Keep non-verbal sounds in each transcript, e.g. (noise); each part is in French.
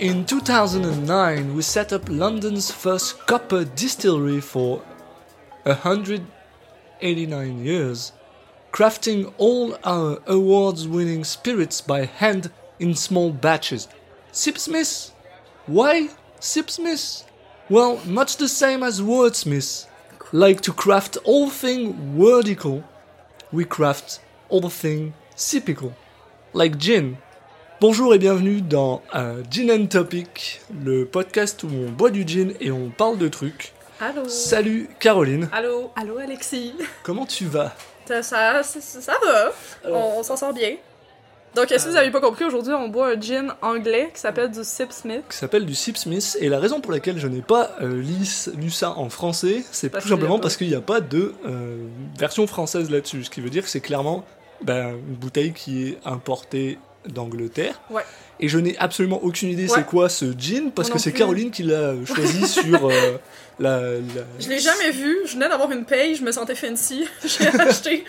In 2009, we set up London's first copper distillery for 189 years, crafting all our awards winning spirits by hand in small batches. Sipsmith? Why Sipsmith? Well, much the same as wordsmiths. Like to craft all thing wordical, we craft all thing sipical. Like gin. Bonjour et bienvenue dans euh, Gin and Topic, le podcast où on boit du gin et on parle de trucs. Allô. Salut Caroline, Allô. Allô Alexis. Comment tu vas? Ça, ça, ça, ça va, on, on s'en sort bien. Donc, si vous avez pas compris, aujourd'hui, on boit un gin anglais qui s'appelle du Sip Smith. qui s'appelle du Sipsmith et la raison pour laquelle je n'ai pas euh, lu ça en français, c'est tout simplement parce qu'il n'y a pas de euh, version française là-dessus, ce qui veut dire que c'est clairement ben, une bouteille qui est importée d'Angleterre. Ouais. Et je n'ai absolument aucune idée Ouais. c'est quoi ce gin parce Moi que c'est. Caroline qui l'a choisi (laughs) sur euh, la, la- Je l'ai jamais vu, je venais d'avoir une paye, je me sentais fancy. (laughs) J'ai acheté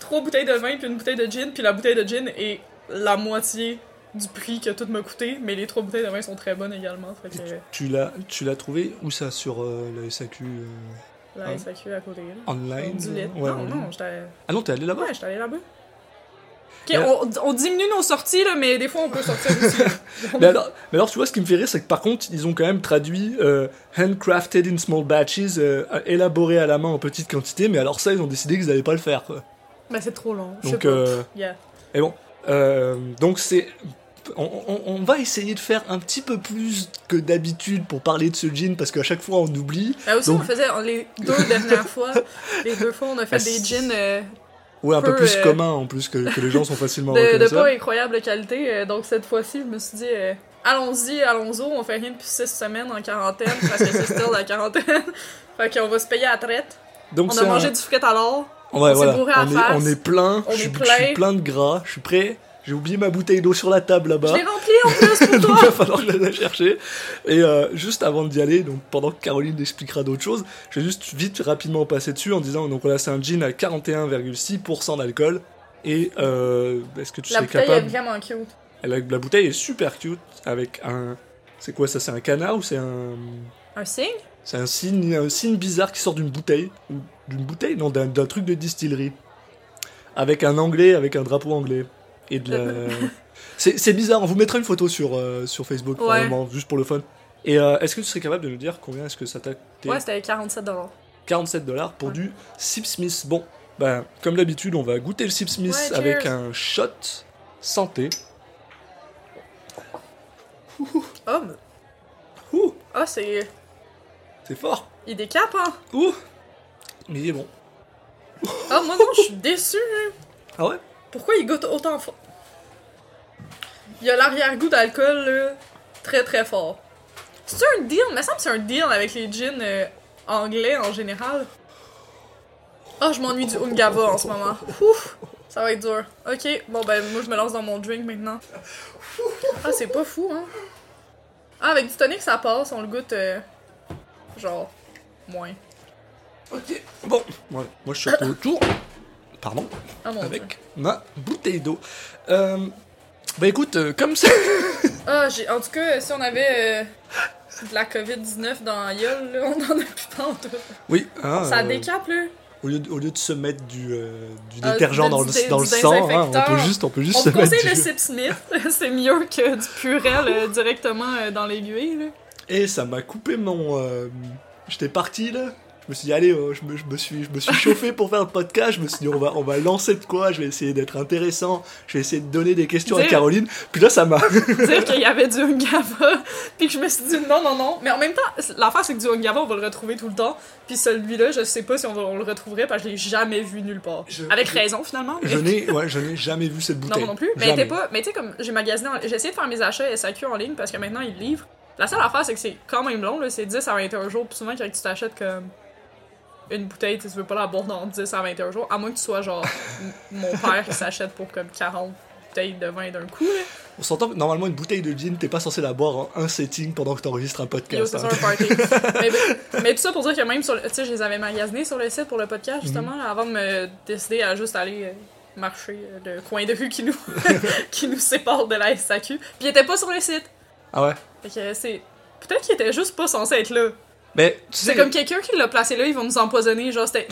trois bouteilles de vin puis une bouteille de gin, puis la bouteille de gin est la moitié du prix que tout m'a coûté, mais les trois bouteilles de vin sont très bonnes également. Fait que Tu l'as, tu l'as trouvé où ça sur euh, la SAQ euh, la Ah. SAQ à côté. Là. online Du. Ouais, non, non, j'étais. Ah non, t'es allé là-bas? Ouais, j'étais allée là-bas. On, on diminue nos sorties, là, mais des fois on peut sortir aussi. (laughs) mais alors, mais alors, tu vois, ce qui me fait rire, c'est que par contre, ils ont quand même traduit euh, handcrafted in small batches, euh, élaboré à la main en petite quantité, mais alors ça, ils ont décidé qu'ils n'allaient pas le faire. Quoi. Mais c'est trop sais Donc, euh, Yeah. et bon, euh, donc c'est. On, on- on va essayer de faire un petit peu plus que d'habitude pour parler de ce gin parce qu'à chaque fois on oublie. Ah, aussi, donc- on faisait on- les deux (laughs) dernières fois, les deux fois, on a fait Ah, des euh, Ouais, un peu Peu, plus euh, commun en plus que, que les gens sont (laughs) facilement de, de pas incroyable qualité. euh, donc cette fois-ci, je me suis dit, euh, allons-y, allons-y, on fait rien depuis six semaines en quarantaine parce que c'est (laughs) still la quarantaine. (laughs) fait qu'on va se payer à la traite. Donc On a un- mangé du fruit à l'or. Ouais, On voilà. est, on est plein. On je, est plein. je suis plein de gras. Je suis prêt. J'ai oublié ma bouteille d'eau sur la table Je là-bas. l'ai rempli en plus pour donc toi. il va falloir que je la chercher. Et euh, juste avant d'y aller, donc pendant que Caroline expliquera d'autres choses, je vais juste vite rapidement passer dessus en disant donc voilà c'est un gin à 41,6% d'alcool. Et euh, est-ce que tu La serais bouteille est capable vraiment cute. la, la bouteille est super cute avec un c'est quoi ça c'est un canard ou c'est un Un signe? c'est un signe un signe bizarre qui sort d'une bouteille ou d'une bouteille? Non d'un truc de distillerie avec un anglais avec un drapeau anglais et de la (laughs) c'est c'est bizarre on vous mettra une photo sur euh, sur Facebook Ouais. probablement, juste pour le fun et euh, est-ce que tu serais capable de nous dire combien est-ce que ça t'a coûté Ouais, c'était 47 dollars. 47 dollars pour Ouais. du Sipsmith bon ben comme d'habitude on va goûter le Sipsmith Ouais, avec un shot santé Oh, mais- Ouh, ah, c'est. c'est fort Il décape, hein? Ouh mais il est bon Ah, moi non, je suis hein. ah ouais? Pourquoi il goûte autant fort? Il y a l'arrière-goût d'alcool, là, très très fort. C'est un deal? Il me semble que c'est un deal avec les gins euh, anglais en général. Ah, je m'ennuie du Ungava en ce moment. Ouf, ça va être dur. Ok, bon ben, moi je me lance dans mon drink maintenant. Ah, c'est pas fou, hein? Ah, avec du tonic, ça passe, on le goûte, euh, genre, moins. Ok. Bon, ouais, moi je suis au tour. Pardon. Ah mon dieu. Avec ma bouteille d'eau. Euh, bah écoute, euh, comme c'est. (laughs) Ah, j'ai... En tout cas, si on avait euh, de la COVID-19 dans la gueule, là, on en a plus tant. Oui, hein, Ça euh, décape, là. au, lieu de, au lieu de se mettre du, du Ah, détergent dans, du le, dé- dans le du sang, hein, on peut juste, on peut juste On se mettre conseille le du... Sip Smith. (laughs) c'est mieux que du Purel directement dans l'aiguille, là. Et ça m'a coupé mon. J'étais parti là. Je me suis dit, allez, euh, je, me, je, me suis, je me suis chauffé pour faire le podcast. Je me suis dit, on va, on va lancer de quoi. Je vais essayer d'être intéressant. Je vais essayer de donner des questions à Caroline. Puis là, ça m'a. (laughs) Dire qu'il y avait du Ungava, puis que je me suis dit non, non, non. Mais en même temps, l'affaire, c'est que du Ungava, on va le retrouver tout le temps. Puis celui-là, je sais pas si on, va- on le retrouverait parce que je l'ai jamais vu nulle part. Je- Avec raison, finalement. mais- Je n'ai ouais, je n'ai jamais vu cette Non, bouteille. moi non plus. Mais Jamais. t'es pas. Mais tu sais, comme j'ai magasiné, en- j'ai essayé de faire mes achats SAQ en ligne parce que maintenant ils livrent. La seule affaire, c'est que c'est quand même long, là. C'est 10 à 21 jours. Puis souvent, quand tu t'achètes comme une bouteille, tu veux pas la boire dans 10 à 21 jours. À moins que tu sois genre mon père qui s'achète pour comme 40 bouteilles de vin d'un coup, là. On s'entend que normalement, une bouteille de gin, t'es pas censé la boire en un setting pendant que t'enregistres un podcast. hein. ça un party. (laughs) mais, mais tout ça pour dire que même sur le. Tu sais, je les avais magasinés sur le site pour le podcast, justement, là, avant de me décider à juste aller. euh, marché, euh, le coin de rue qui nous, (laughs) qui nous sépare de la SAQ. Puis il était pas sur le site. Ah ouais? Fait que c'est. Peut-être qu'il était juste pas censé être là. Mais tu C'est comme quelqu'un qui l'a placé là, ils vont nous empoisonner. Genre, c'était.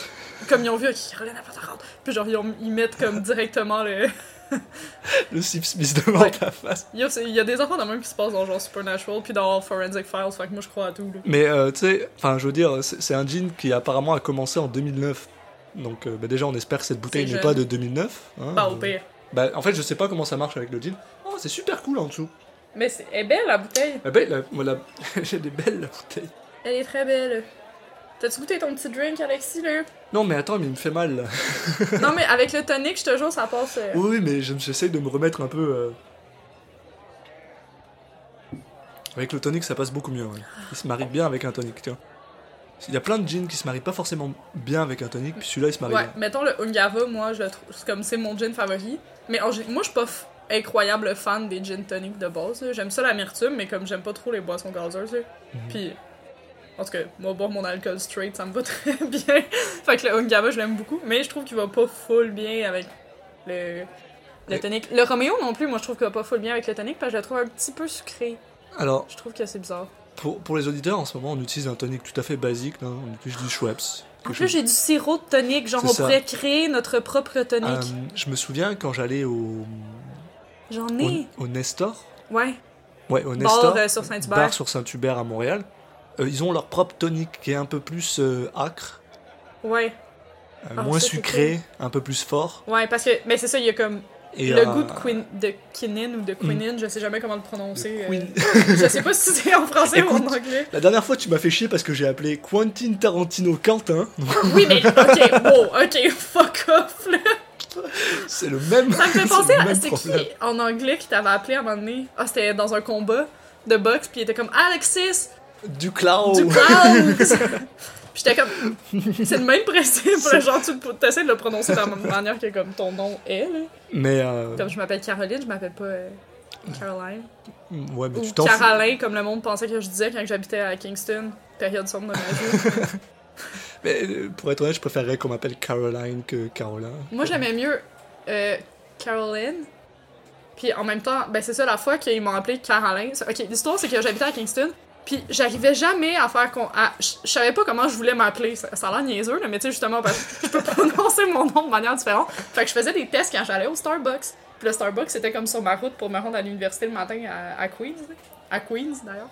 Comme ils ont vu, ok, Caroline de rente. Puis genre, ils, ont- ils mettent comme directement le. (laughs) le Sip Smith devant Ouais. ta face. Il y, a, des enfants de même qui se passent dans genre Supernatural, puis dans Forensic Files, fait que moi je crois à tout. Là. Mais euh, tu sais, enfin, je veux dire, c'est un jean qui apparemment a commencé en 2009. Donc euh, bah, déjà, on espère que cette bouteille n'est pas de 2009. hein. Pas au pire. Bah, en fait, je sais pas comment ça marche avec le jean. Oh, c'est super cool en dessous. Mais c'est elle est belle la bouteille. La belle, la- (laughs) j'ai des belles la bouteille. Elle est très belle. T'as-tu goûté ton petit drink, Alexis, là? Non, mais attends, mais il me fait mal là. non, mais (laughs) avec le tonic, je te jure, ça passe. euh, Oui, oui, mais je- j'essaye de me remettre un peu. euh, Avec le tonic, ça passe beaucoup mieux. ouais. Il se marie bien avec un tonic, tiens. Il y a plein de jeans qui se marient pas forcément bien avec un tonic, puis celui-là il se marie Ouais, bien. mettons le Ungava, moi, je le trouve. Comme c'est mon gin favori. Mais en moi, je suis pas incroyable fan des gin tonic de base. J'aime ça l'amertume, mais comme j'aime pas trop les boissons gazeuses. Mhm. Puis, en tout cas, moi, boire mon alcool straight, ça me va (laughs) très bien. fait que le Ungava, je l'aime beaucoup. Mais je trouve qu'il va pas full bien avec le. Le tonic. Le Romeo non plus, moi je trouve qu'il va pas full bien avec le tonic parce que je le trouve un petit peu sucré. Alors, Je trouve que c'est bizarre. pour, pour les auditeurs, en ce moment, on utilise un tonic tout à fait basique, là. on utilise du Schweppes. En plus, j'ai du sirop de tonic, genre on ça. pourrait créer notre propre tonic. Euh, je me souviens quand j'allais au, J'en ai. au Nestor. Ouais. Ouais, au Bar Nestor. euh, sur Saint-Hubert. bar sur Saint-Hubert à Montréal. Euh, ils ont leur propre tonic qui est un peu plus euh, acre, Ouais. euh, Ah, moins ça, c'est sucré, un peu plus fort. Ouais, parce que, mais c'est ça, il y a comme Et, le euh, goût de, quin... de quinine ou de quinine, je sais jamais comment le prononcer. Queen- (laughs) je sais pas si c'est en français ou en anglais. La dernière fois, tu m'as fait chier parce que j'ai appelé Quentin Tarantino Quentin. (laughs) Oui, mais ok, wow, ok, fuck off, là. C'est le même. Ça me fait c'est penser le à. problème. qui en anglais qui t'avait appelé à un moment donné? Ah, c'était dans un combat de boxe, puis il était comme Alexis Du cloud. du Clouds! (laughs) Puis j'étais comme. C'est le même principe, genre, tu essaies de le prononcer de la même manière que comme ton nom est, là. Mais euh, Comme je m'appelle Caroline, je m'appelle pas euh, Caroline. ouais, mais Ou tu t'en fous. Carolin, comme le monde pensait que je disais quand j'habitais à Kingston, période sombre de ma vie. (laughs) Mais euh, pour être honnête, je préférerais qu'on m'appelle Caroline que Caroline. Moi, j'aimais mieux euh, Caroline. Puis en même temps, ben c'est ça la fois qu'ils m'ont appelé Caroline. Ok, l'histoire c'est que j'habitais à Kingston. Puis j'arrivais jamais à faire qu'on. Je savais pas comment je voulais m'appeler. Ça, ça a l'air niaiseux, là, mais tu sais, justement, parce que je peux (laughs) prononcer mon nom de manière différente. Fait que je faisais des tests quand j'allais au Starbucks. Puis le Starbucks, c'était comme sur ma route pour me rendre à l'université le matin à, à Queens. À Queens, d'ailleurs.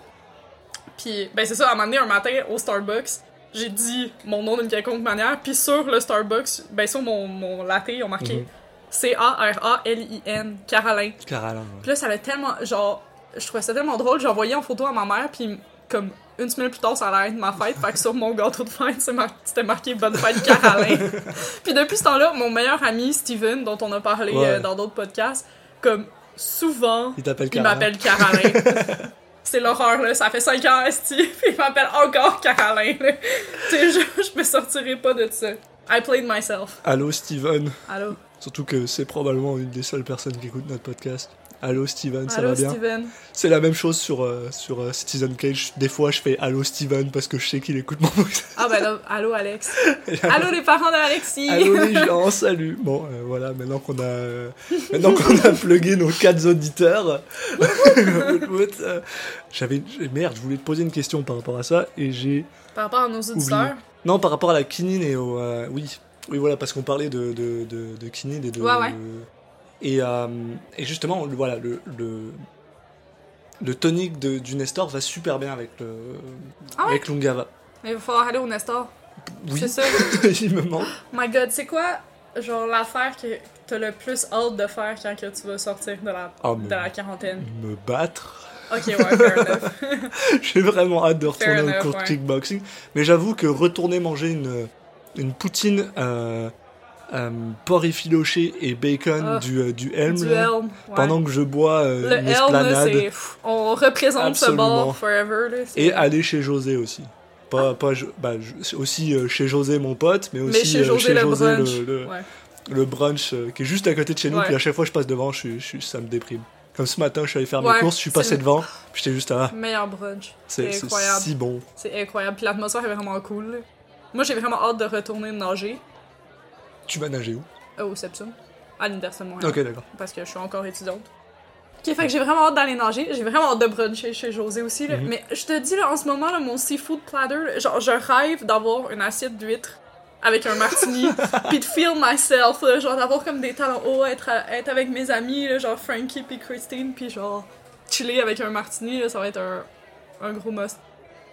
Puis, ben c'est ça, à un moment donné, un matin au Starbucks, j'ai dit mon nom d'une quelconque manière. Puis sur le Starbucks, ben sur mon, mon latte, ils ont marqué Mhm. C-A-R-A-L-I-N, Caroline. Caroline. Puis là, ça avait tellement. Genre, je trouvais ça tellement drôle. J'ai envoyé en photo à ma mère, puis comme une semaine plus tard, ça allait être ma fête. fait que sur mon gâteau de fête, c'était marqué Bonne fête, Caroline. (laughs) puis depuis ce temps-là, mon meilleur ami, Steven, dont on a parlé Ouais. euh, dans d'autres podcasts, comme souvent, Il m'appelle Caroline. (laughs) c'est l'horreur, là. Ça fait 5 ans, Esti, (laughs) puis il m'appelle encore Caroline. tu sais, je, je me sortirai pas de ça. I played myself. Allô Steven. Allô? Surtout que c'est probablement une des seules personnes qui écoutent notre podcast. Allô Steven, ça Allô, va bien Steven? C'est la même chose sur, euh, sur euh, Citizen Cage. Des fois, je fais Allô Steven parce que je sais qu'il écoute mon podcast. Ah ben (laughs) là, allô Alex. allô les parents d'Alexis. Allô les (laughs) gens, salut. Bon, euh, voilà, maintenant qu'on a, euh, maintenant qu'on a plugué nos quatre auditeurs, (laughs) j'avais, merde, je voulais te poser une question par rapport à ça et j'ai, Par rapport à nos auditeurs? non, par rapport à la quinine et au, oui, oui, voilà, parce qu'on parlait de, de, de, de quinine et de, Ouais, ouais. Et, euh, et justement, le- voilà, le, le, le tonic de, du Nestor va super bien avec le, Ah ouais? avec l'Ungava. Mais il va falloir aller au Nestor. Oui, C'est ça. il me manque. My god, c'est quoi, genre, l'affaire que t'as le plus hâte de faire quand que tu vas sortir de la, Oh, la quarantaine? Me battre. Ok, ouais, fair (laughs) enough. J'ai vraiment hâte de retourner Fair au enough, cours de ouais. kickboxing. Mais j'avoue que retourner manger une, une poutine euh, euh, porc effiloché et bacon Ah, du, euh, du Helm du là, Helm. ouais. pendant que je bois euh, Le une Helm, esplanade On représente ce Absolument. bar forever, là. et aller chez José aussi. Pas, pas, Jo- bah, aussi euh, chez José mon pote, mais aussi Mais chez euh, José, le José brunch. le, le- Ouais. le brunch qui est juste à côté de chez nous. Ouais. Puis à chaque fois que je passe devant, je, je, ça me déprime. Comme ce matin, je suis allé faire mes courses, je suis passé devant, puis j'étais juste à. Ah, Meilleur brunch. c'est incroyable. si bon. C'est incroyable. Puis l'atmosphère est vraiment cool. Moi, j'ai vraiment hâte de retourner nager Tu vas nager où euh, au Septum. À l'Université de Montréal. Ok, d'accord. Parce que je suis encore étudiante. Ok, fait que j'ai vraiment hâte d'aller nager. J'ai vraiment hâte de bruncher chez José aussi. Là. Mhm. Mais je te dis, là, en ce moment, là, mon seafood platter, là, genre, je rêve d'avoir une assiette d'huîtres avec un martini, (laughs) puis de feel myself, là, genre d'avoir comme des talons hauts, être, à- être avec mes amis, là, genre Frankie puis Christine, puis genre chiller avec un martini, là, ça va être un, un gros must.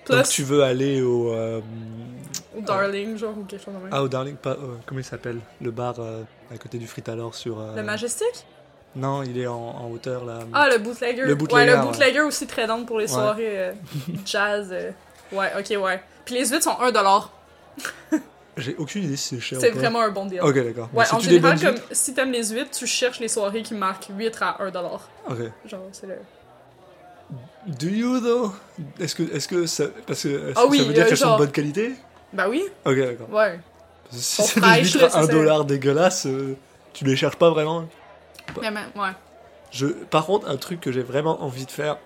Plus Donc tu veux aller au. euh, au Darling, genre, ou quelque chose de même. Ah, au Darling, pas. euh, comment il s'appelle? Le bar euh, à côté du Fritalor sur. euh, Le Majestic? Non, il est en, en hauteur là. Ah, le bootlegger. Le bootlegger, ouais, le ouais. bootlegger aussi très down pour les Ouais. soirées euh, (laughs) jazz. Ouais, ok, ouais. Puis les huîtres sont 1$. (laughs) J'ai aucune idée si c'est cher C'est vraiment un bon deal. Ok, d'accord. Ouais, en général, comme si t'aimes les huîtres, tu cherches les soirées qui marquent huîtres à 1$. Ok. Genre, c'est le. Do you though? Est-ce que, est-ce que ça, parce que est-ce Ah que oui, ça veut dire qu'elles sont genre- de bonne qualité? Bah oui, Ok, d'accord. ouais. Parce que Si c'est des là, à c'est 1 ça. dollar dégueulasse, euh, tu les cherches pas vraiment. Mais, mais, ouais. Je, par contre, un truc que j'ai vraiment envie de faire,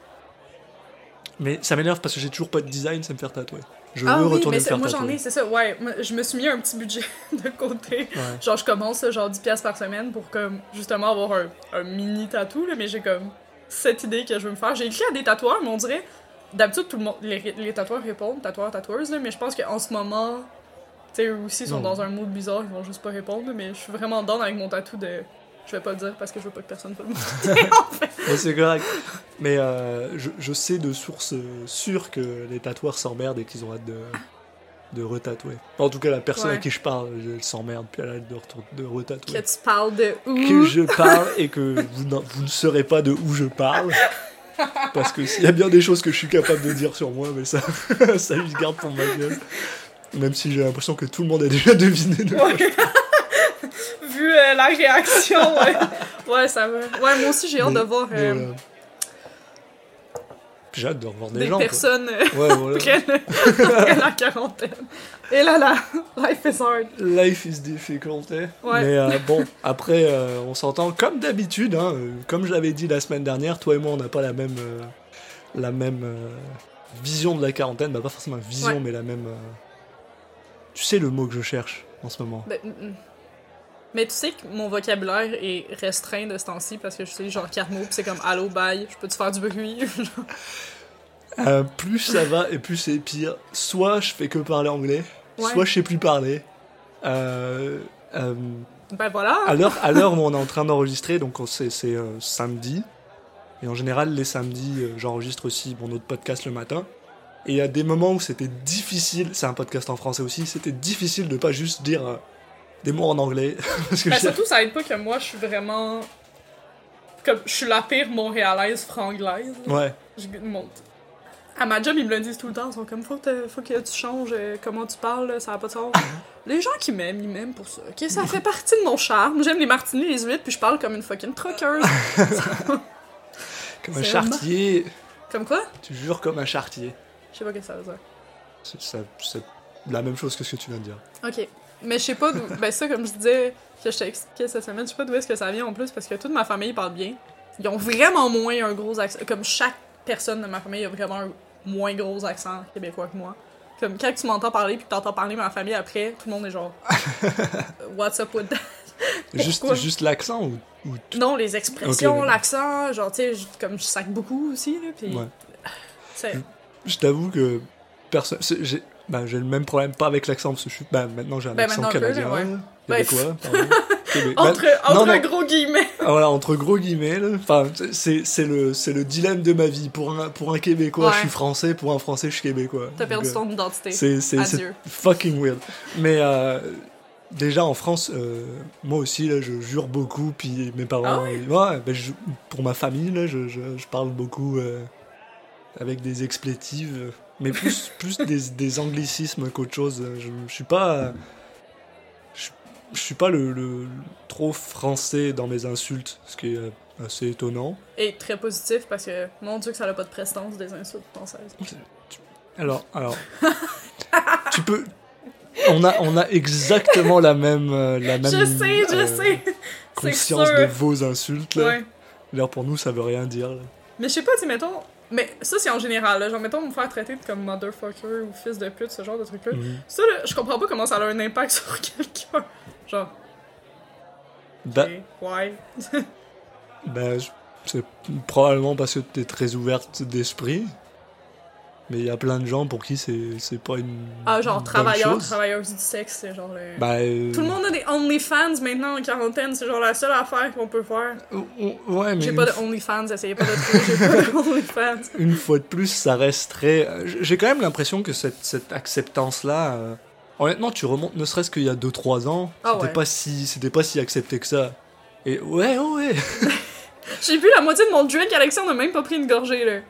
mais ça m'énerve parce que j'ai toujours pas de design, c'est me faire tatouer. Je Ah veux retourner mais me c'est- faire moi j'en tatouer. ai, c'est ça, ouais. Moi, Je me suis mis un petit budget (laughs) de côté. Ouais. Genre, je commence, genre 10$ piastres par semaine pour comme justement avoir un, un mini tatou, là, mais j'ai comme cette idée que je veux me faire. J'ai écrit à des tatoueurs, mais on dirait. D'habitude, tout le monde, les, les tatoueurs répondent, tatoueurs, tatoueuses, là, mais je pense qu'en ce moment, tu sais, eux aussi sont Non. dans un mood bizarre, ils vont juste pas répondre, mais je suis vraiment down avec mon tatou de. Je vais pas le dire parce que je veux pas que personne fasse le (laughs) (laughs) c'est correct. Mais euh, je, je sais de sources euh, sûres que les tatoueurs s'emmerdent et qu'ils ont hâte de, de retatouer. En tout cas, la personne à Ouais. qui je parle, elle s'emmerde, puis elle a hâte de, retour- de Que retatouer. tu parles de où? Que je parle et que vous, vous ne saurez pas de où je parle. (laughs) Parce que s'il y a bien des choses que je suis capable de dire sur moi, mais ça, (laughs) ça je garde pour ma gueule. Même si j'ai l'impression que tout le monde a déjà deviné. de quoi Ouais. (laughs) Vu euh, la réaction, ouais. Ouais, ça va. Ouais, moi aussi, j'ai hâte de voir euh, voilà. J'ai hâte de revoir des, des gens. quoi. personnes euh, Ouais, voilà. (laughs) après la quarantaine. Et là, là, (laughs) life is hard. Life is difficult. eh. Ouais. Mais euh, bon, après, euh, on s'entend comme d'habitude. Hein, comme je l'avais dit la semaine dernière, toi et moi, on n'a pas la même, euh, la même vision de la quarantaine. Bah, pas forcément vision, Ouais. mais la même. Tu sais le mot que je cherche en ce moment. Ben, mm, mm. Mais tu sais que mon vocabulaire est restreint de ce temps-ci parce que je sais genre quatre mots, c'est comme allô, bye, je peux te faire du bruit? (laughs) Euh, plus ça va et plus c'est pire. Soit je fais que parler anglais, Ouais. soit je sais plus parler. Euh, euh, ben voilà. à l'heure où on est en train d'enregistrer, donc on- c'est c'est, euh, samedi. Et en général, les samedis, euh, j'enregistre aussi mon autre podcast le matin. Et il y a des moments où c'était difficile, c'est un podcast en français aussi, c'était difficile de pas juste dire des mots en anglais. (laughs) parce que Ben surtout, ça aide pas que moi, je suis vraiment. Comme, je suis la pire montréalaise franglaise. Ouais, Je monte. À ma job, ils me le disent tout le temps. Ils sont comme, faut que, faut que tu changes euh, comment tu parles, ça n'a pas de sens. (laughs) les gens qui m'aiment, ils m'aiment pour ça. Ok, ça fait partie de mon charme. J'aime les martinis, les huîtres, puis je parle comme une fucking truckeuse. (laughs) comme un chartier. comme quoi? Tu jures comme un chartier. Je sais pas ce que ça veut dire. C'est la même chose que ce que tu viens de dire. Ok. Mais je sais pas d'où. Ben, ça, comme je disais, que je t'ai expliqué cette semaine, je sais pas d'où est-ce que ça vient en plus, parce que toute ma famille parle bien. Ils ont vraiment moins un gros accent. Comme chaque personne de ma famille a vraiment un moins gros accent québécois que moi. Comme quand tu m'entends parler puis que t'entends parler ma famille après, tout le monde est genre. (laughs) What's up with that? Juste, l'accent ou, ou tout? Non, les expressions, l'accent, genre, tu sais, comme je sac beaucoup aussi, là, pis. Ouais. Je t'avoue que personne. Bah, j'ai le même problème, pas avec l'accent, parce que je suis. Bah, maintenant j'ai un Ben, accent peu, canadien. là, ouais. Québécois. Québé- (laughs) Entre, bah, entre non, non. gros guillemets. Ah, Voilà, entre gros guillemets. Enfin, c'est c'est le, c'est le dilemme de ma vie. Pour un, pour un Québécois, Ouais. je suis français. Pour un français, je suis Québécois. T'as perdu euh, ton identité. C'est c'est- c'est Adieu. fucking weird. Mais euh, déjà en France, euh, moi aussi, là, je jure beaucoup. Puis mes parents. Ah ouais? ils- ouais, ben, je- pour ma famille, là, je, je, je parle beaucoup euh, avec des expletives. Mais plus, plus des, des anglicismes qu'autre chose. Je, je suis pas. Je, je suis pas le, le- trop français dans mes insultes, ce qui est assez étonnant. Et très positif parce que, mon dieu, que ça n'a pas de prestance des insultes françaises. Alors, alors, (laughs) tu peux. On a, on a exactement la même, euh, la même. Je sais, je euh, sais! Conscience de vos insultes. Là. Ouais. Pour nous, ça veut rien dire. là. Mais je sais pas, tu mettons. Mais ça, c'est en général, là. Genre, mettons, me faire traiter de comme motherfucker ou fils de pute, ce genre de truc-là. Mhm. Ça, là, je comprends pas comment ça a un impact (laughs) sur quelqu'un. Genre, Bah, ok, ouais. (laughs) bah, je- C'est probablement parce que t'es très ouverte d'esprit. Mais il y a plein de gens pour qui c'est c'est pas une. Ah, genre travailleurs, travailleuses du sexe, c'est genre le. Bah, euh, Tout le monde a des OnlyFans maintenant en quarantaine, c'est genre la seule affaire qu'on peut faire. euh, Ouais, mais J'ai pas de OnlyFans, essayez pas de trouver, j'ai pas de (laughs) OnlyFans. une fois de plus, ça reste très. euh, J'ai quand même l'impression que cette, cette acceptance-là. euh, Honnêtement, tu remontes ne serait-ce qu'il y a 2-3 ans, Ah c'était ouais. pas si c'était pas si accepté que ça. Et ouais, ouais, ouais. (laughs) J'ai bu la moitié de mon drink, Alexis, on a même pas pris une gorgée, là.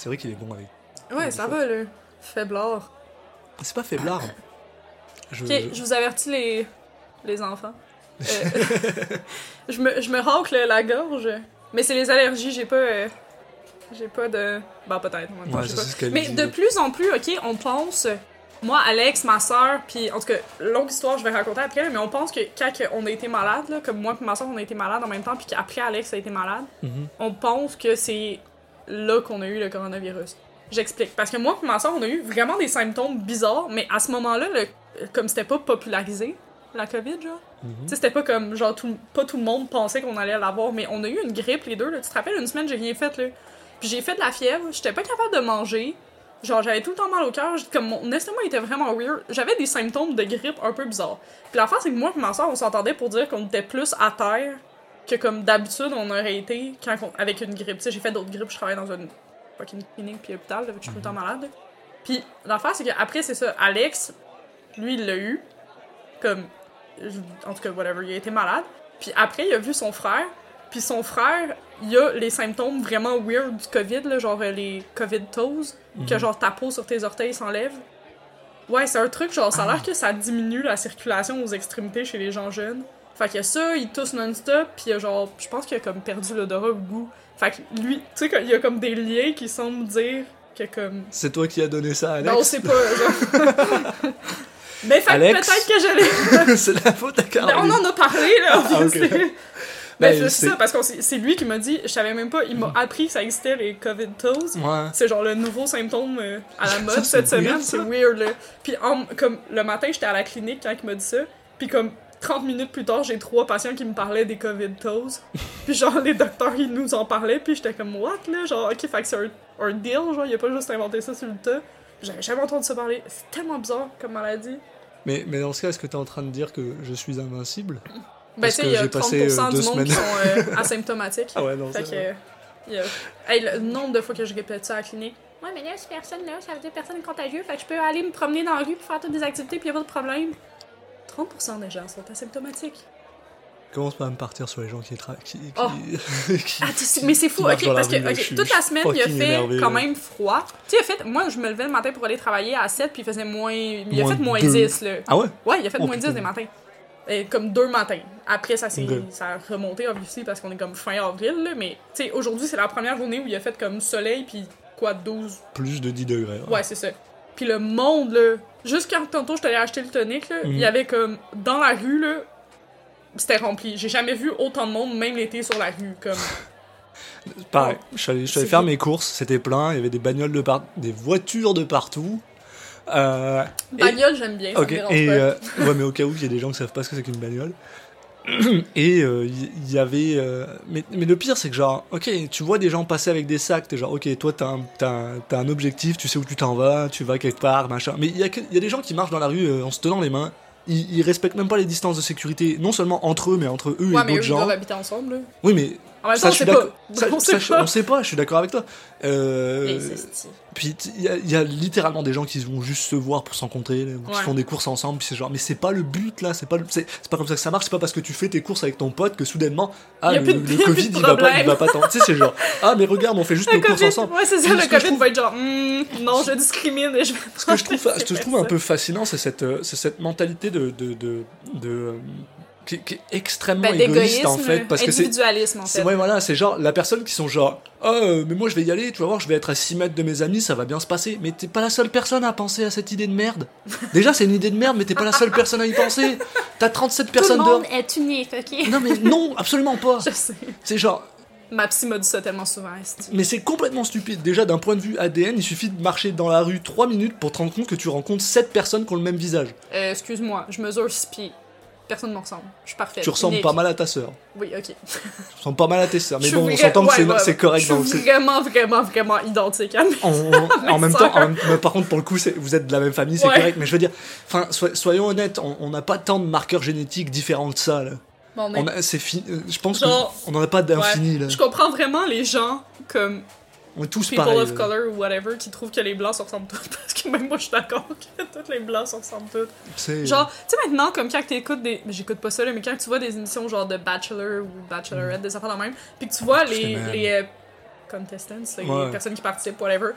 C'est vrai qu'il est bon avec. Ouais, ça va, là. Faiblard. C'est pas faiblard. Je... Ok, je vous avertis, les, les enfants. Euh, (laughs) je, me, je me la gorge, mais c'est les allergies, j'ai pas. euh, j'ai pas de. Bah, peut-être, Ouais, pas. Mais dit. de plus en plus, ok, on pense. Moi, Alex, ma soeur, puis en tout cas, longue histoire, je vais raconter après, mais on pense que quand on a été malade, là, comme moi et ma soeur, on a été malade en même temps, puis qu'après Alex a été malade, Mhm. on pense que c'est là qu'on a eu le coronavirus. J'explique. Parce que moi et ma soeur, on a eu vraiment des symptômes bizarres, mais à ce moment-là, comme c'était pas popularisé, la COVID, genre, Mhm. tu sais, c'était pas comme, genre, tout, pas tout le monde pensait qu'on allait l'avoir, mais on a eu une grippe, les deux, là. Tu te rappelles, une semaine, j'ai rien fait, là. Puis j'ai fait de la fièvre, j'étais pas capable de manger. Genre, j'avais tout le temps mal au cœur, comme mon estomac était vraiment weird. J'avais des symptômes de grippe un peu bizarres. Puis l'affaire, c'est que moi et ma soeur, on s'entendait pour dire qu'on était plus à terre que comme d'habitude on aurait été quand on- avec une grippe. Tu sais, j'ai fait d'autres grippes, je travaille dans une fucking clinique puis hôpital, je suis tout le temps malade. Puis l'affaire, c'est qu'après, c'est ça, Alex, lui, il l'a eu. Comme, en tout cas, whatever, il a été malade. Puis après, il a vu son frère. Puis son frère, il a les symptômes vraiment weird du COVID, là, genre euh, les COVID toes, que genre ta peau sur tes orteils s'enlève. Ouais, c'est un truc, genre, ça a l'air que ça diminue la circulation aux extrémités chez les gens jeunes. Fait a ça, il tousse non-stop, puis il y a genre, je pense qu'il a comme perdu l'odorat ou le goût. Fait que lui, tu sais, il y a comme des liens qui semblent dire que comme. C'est toi qui as donné ça à Alex? Ben, on sait pas, genre. (laughs) Mais fait que Alex? peut-être que j'allais. (laughs) c'est la faute à Caroline. on en a parlé, là, Ah, ok. obviously. Ben, Ben, c'est c'est- ça, parce que c'est lui qui m'a dit, je savais même pas, il m'a appris que ça existait, les COVID toes. Ouais. C'est genre le nouveau symptôme euh, à la (laughs) mode c'est cette semaine, c'est weird là. Puis en- comme le matin, j'étais à la clinique quand il m'a dit ça, puis comme 30 minutes plus tard, j'ai trois patients qui me parlaient des COVID toes. (laughs) puis genre les docteurs ils nous en parlaient, puis j'étais comme what là, genre OK, fait que c'est un, un deal, genre il a pas juste inventé ça sur le tas. J'avais jamais entendu ça parler. C'est tellement bizarre comme maladie. Mais, mais dans ce cas, est-ce que tu es en train de dire que je suis invincible? Ben tu sais, il y a j'ai 30% passé, euh, du monde qui sont euh, (laughs) asymptomatiques. Ah ouais, non, Fait que. vrai. euh, a- Hey, le nombre de fois que je répète ça à la clinique. Ouais, mais là, si personne là, ça veut dire personne est contagieux, fait que je peux aller me promener dans la rue pour faire toutes des activités, puis y a pas de problème. 30% des gens sont asymptomatiques. Commence pas à me partir sur les gens qui travaillent. Qui, qui- Oh. (laughs) qui- Ah, mais c'est fou, ok, parce que rue, là, ok, je suis- toute la semaine, il a fait énervé, quand même froid. Tu sais, a fait, moi, je me levais le matin pour aller travailler à 7, puis il faisait moins. Il a Moins fait moins deux. 10, là. Ah ouais? Ouais, il a fait Oh, moins 10 putain. des matins. Et comme deux matins. Après, ça s'est Ok. ça a remonté, obviously, parce qu'on est comme fin avril, là. Mais, tu sais, aujourd'hui, c'est la première journée où il a fait comme soleil, puis quoi, 12. Plus de 10 degrés. Ouais, c'est ça. Puis le monde, là. Juste quand tantôt, je t'allais acheter le tonic, là, il Mhm. y avait comme. Dans la rue, là. C'était rempli. J'ai jamais vu autant de monde, même l'été, sur la rue. Comme. (laughs) Pareil, je suis allé, je suis allé C'est faire mes courses, c'était plein, il y avait des bagnoles de partout, des voitures de partout. Euh, et- Bagnole, j'aime bien. Ça me et pas. euh, ouais, mais au cas où il y a des gens qui savent pas ce que c'est qu'une bagnole. Et euh, il il y, avait. euh, mais, mais le pire, c'est que genre, ok, tu vois des gens passer avec des sacs, t'es genre, ok, toi t'as un, t'as un, objectif, tu sais où tu t'en vas, tu vas quelque part, machin. Mais il y, a y des gens qui marchent dans la rue euh, en se tenant les mains. Ils, ils respectent même pas les distances de sécurité, non seulement entre eux, mais entre eux Ouais, et d'autres ils gens. doivent habiter ensemble. Oui, mais En même temps, ça, on sait pas. Ça, on sait je- pas. on sait pas, je suis d'accord avec toi. Euh, puis il y, a- il y a littéralement des gens qui vont juste se voir pour se rencontrer, ou qui font des courses ensemble, puis c'est genre, mais c'est pas le but là, c'est pas, c'est pas comme ça que ça marche, c'est pas parce que tu fais tes courses avec ton pote que soudainement, ah, le, de- Covid (laughs) il va, pas, il va pas tant. Tu sais, c'est genre, ah, mais regarde, on fait juste Le nos courses ensemble. ouais, c'est ça, le COVID va être genre, Hmm, non, je discrimine et je vais Ce que je trouve, ce que je trouve un peu fascinant, c'est cette, euh, c'est cette mentalité de. de, de, de, euh, qui, qui est extrêmement Ben, égoïste en fait, parce que c'est. individualisme, en fait. ouais, voilà, c'est genre la personne qui sont genre oh euh, mais moi je vais y aller, tu vas voir, je vais être à 6 mètres de mes amis, ça va bien se passer. Mais t'es pas la seule personne à penser à cette idée de merde. (laughs) Déjà c'est une idée de merde, mais t'es pas la seule personne à y penser. T'as 37 Tout le personnes monde dehors. est unique, ok? Non mais non, absolument pas. (laughs) Je sais. C'est genre Ma psy m'a dit ça tellement souvent, mais c'est complètement stupide. Déjà d'un point de vue ADN, il suffit de marcher dans la rue 3 minutes pour te rendre compte que tu rencontres 7 personnes qui ont le même visage. Euh, excuse-moi, je mesure 6 pieds. Personne ne me ressemble. Je suis parfaite. Tu ressembles pas mal à ta sœur. Oui, ok. (laughs) Tu ressembles pas mal à tes sœurs. Mais bon, on s'entend que ouais, c'est ouais, c'est correct. Je suis c'est- vraiment, vraiment, vraiment identique à mes- en, même temps, en (laughs) même- mais par contre, pour le coup, vous êtes de la même famille, c'est Ouais. correct. Mais je veux dire, enfin, so- soyons honnêtes, on n'a pas tant de marqueurs génétiques différents que ça. Là. Bon, mais- On a- c'est fini. euh, Je pense qu'on n'en a pas d'infini. Je comprends vraiment les gens comme On est tous people pareils. of là. color ou whatever qui trouvent que les blancs se ressemblent tous (laughs) parce que même moi je suis d'accord que tous les blancs se ressemblent tous. Genre, tu sais maintenant comme quand t'écoutes des j'écoute pas ça là, mais quand tu vois des émissions genre de Bachelor ou Bachelorette des affaires de même, puis que tu vois les les euh, contestants, les Ouais. personnes qui participent whatever.